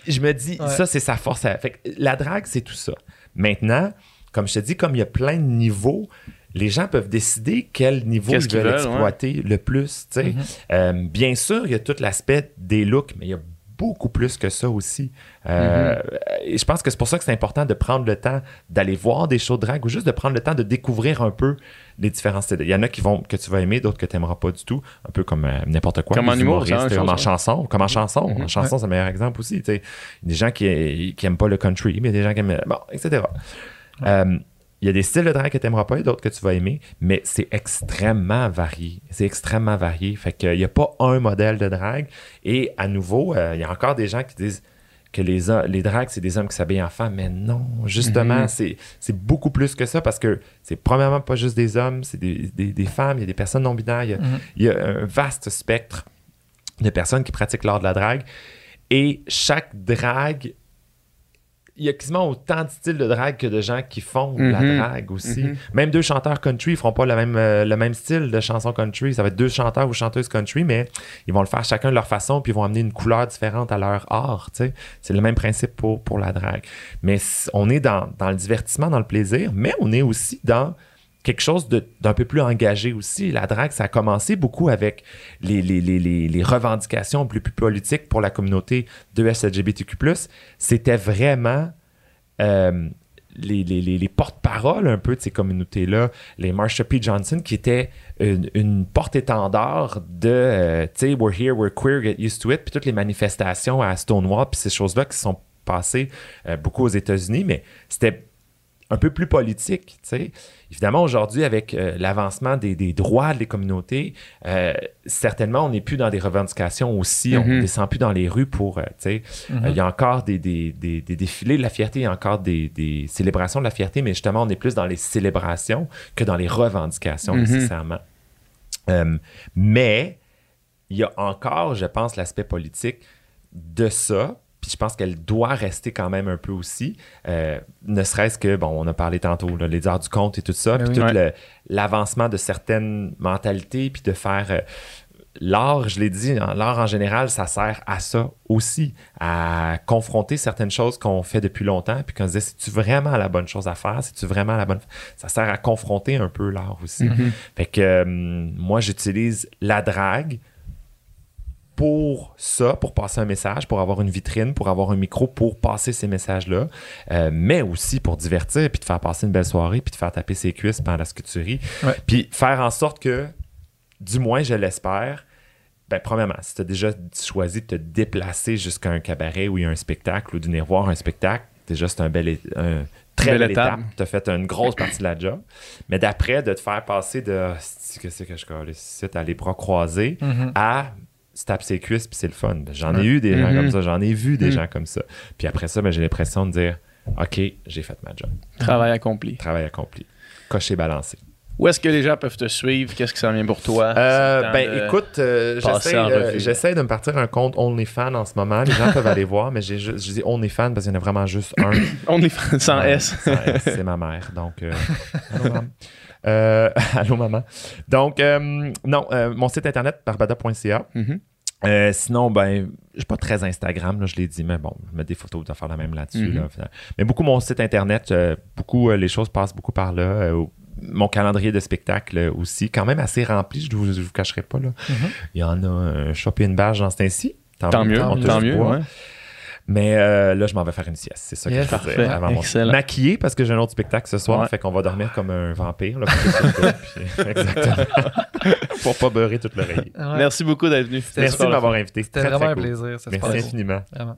je me dis, Ouais. ça, c'est sa force. à- Fait que la drague, c'est tout ça. Maintenant, comme je te dis, comme il y a plein de niveaux, les gens peuvent décider quel niveau Qu'est-ce ils veulent, veulent, exploiter le plus. Mhm. Euh, bien sûr, il y a tout l'aspect des looks, mais il y a beaucoup plus que ça aussi. Euh, Et je pense que c'est pour ça que c'est important de prendre le temps d'aller voir des shows de drague ou juste de prendre le temps de découvrir un peu les différents styles. Il y en a qui vont que tu vas aimer, d'autres que tu n'aimeras pas du tout. Un peu comme euh, n'importe quoi. Comme en humour, même comme en chanson. Comme en chanson. Mhm. En chanson, c'est le meilleur exemple aussi. tu sais. Des gens qui, qui aiment pas le country, mais des gens qui aiment... Bon, etc. Euh, il y a des styles de drague que tu n'aimeras pas et d'autres que tu vas aimer, mais c'est extrêmement varié. C'est extrêmement varié. Fait qu'il n'y a pas un modèle de drague. Et à nouveau, euh, il y a encore des gens qui disent que les, les drags, c'est des hommes qui s'habillent en femmes. Mais non, justement, Mhm. c'est c'est beaucoup plus que ça parce que c'est premièrement pas juste des hommes, c'est des, des- des femmes, il y a des personnes non-binaires, il Mhm. il y a un vaste spectre de personnes qui pratiquent l'art de la drague. Et chaque drague, il y a quasiment autant de styles de drague que de gens qui font de la Mhm. drague aussi. Mhm. Même deux chanteurs country ne feront pas le même, euh, le même style de chanson country. Ça va être deux chanteurs ou chanteuses country, mais ils vont le faire chacun de leur façon, puis ils vont amener une couleur différente à leur art. C'est le même principe pour, pour la drague. Mais on est dans, dans le divertissement, dans le plaisir, mais on est aussi dans quelque chose d'un peu plus engagé aussi. La drague, ça a commencé beaucoup avec les, les, les, les, revendications plus, politiques pour la communauté de LGBTQ+. C'était vraiment euh, les, les, les, les porte-paroles un peu de ces communautés-là, les Marsha P. Johnson, qui étaient une, une porte-étendard de, euh, tu sais, we're here, we're queer, get used to it, puis toutes les manifestations à Stonewall, puis ces choses-là qui sont passées euh, beaucoup aux États-Unis, mais c'était un peu plus politique, tu sais. Évidemment, aujourd'hui, avec euh, l'avancement des, des droits des communautés, euh, certainement, on n'est plus dans des revendications aussi, on Mhm. ne descend plus dans les rues pour, euh, Mhm. euh, il y a encore des, des- des- des défilés de la fierté, il y a encore des, des célébrations de la fierté, mais justement, on est plus dans les célébrations que dans les revendications Mhm. nécessairement. Mais il y a encore, je pense, l'aspect politique de ça. Puis je pense qu'elle doit rester quand même un peu aussi. Euh, ne serait-ce que, bon, on a parlé tantôt, là, les arts du conte et tout ça, Ben puis oui. tout l'avancement de certaines mentalités, puis de faire. euh, L'art, je l'ai dit, hein, l'art en général, ça sert à ça aussi, à confronter certaines choses qu'on fait depuis longtemps, puis qu'on se dit, c'est-tu vraiment la bonne chose à faire? C'est-tu vraiment la bonne... Ça sert à confronter un peu l'art aussi. Mhm. Fait que euh, moi, j'utilise la drague pour ça, pour passer un message, pour avoir une vitrine, pour avoir un micro, pour passer ces messages-là, euh, mais aussi pour divertir, puis de faire passer une belle soirée, puis de faire taper ses cuisses pendant ris, Ouais. puis faire en sorte que, du moins je l'espère, ben, premièrement, si tu as déjà choisi de te déplacer jusqu'à un cabaret où il y a un spectacle ou de venir voir un spectacle, déjà c'est un bel un très Belle belle étape. Tu as fait une grosse partie de la job. Mais d'après, de te faire passer de c'est-tu que c'est que je colle ici, à les bras croisés Mhm. à se tape ses cuisses puis c'est le fun. J'en ai eu des gens Mhm. comme ça, j'en ai vu des Mhm. gens comme ça. Puis après ça, ben, j'ai l'impression de dire OK, j'ai fait ma job. Travail accompli. Travail accompli. Coché balancé. Où est-ce que les gens peuvent te suivre? Qu'est-ce qui s'en vient pour toi? Euh, ben de- écoute, euh, j'essaie euh, j'essaie de me partir un compte OnlyFans en ce moment. Les gens peuvent aller voir, mais j'ai je dis OnlyFans parce qu'il y en a vraiment juste un. OnlyFans sans Ouais, S. sans S, c'est ma mère. Donc, euh, allô, maman. Euh. Donc, euh, non, euh, mon site internet, barbada.ca. Mhm. Euh, sinon, ben, je suis pas très Instagram, là, je l'ai dit, mais bon, je mets des photos de faire la même là-dessus. Mhm. là, finalement. mais beaucoup mon site internet, euh, beaucoup, euh, les choses passent beaucoup par là. euh, mon calendrier de spectacle euh, aussi, quand même assez rempli, je ne vous, cacherai pas. Là. Mhm. Il y en a un chopé une barge dans ce temps-ci. Tant mieux, tant mieux. bois. ouais. Mais euh, là, je m'en vais faire une sieste. C'est ça Yes. que je dire avant mon- Excellent. Maquillé parce que j'ai un autre spectacle ce soir, Ouais. fait qu'on va dormir comme un vampire. Là, puis- exactement. Pour pas beurrer toute l'oreille. Ouais. Merci beaucoup d'être venu. Merci de m'avoir invité. C'était vraiment très un cool. plaisir. Ça Merci infiniment. Vraiment.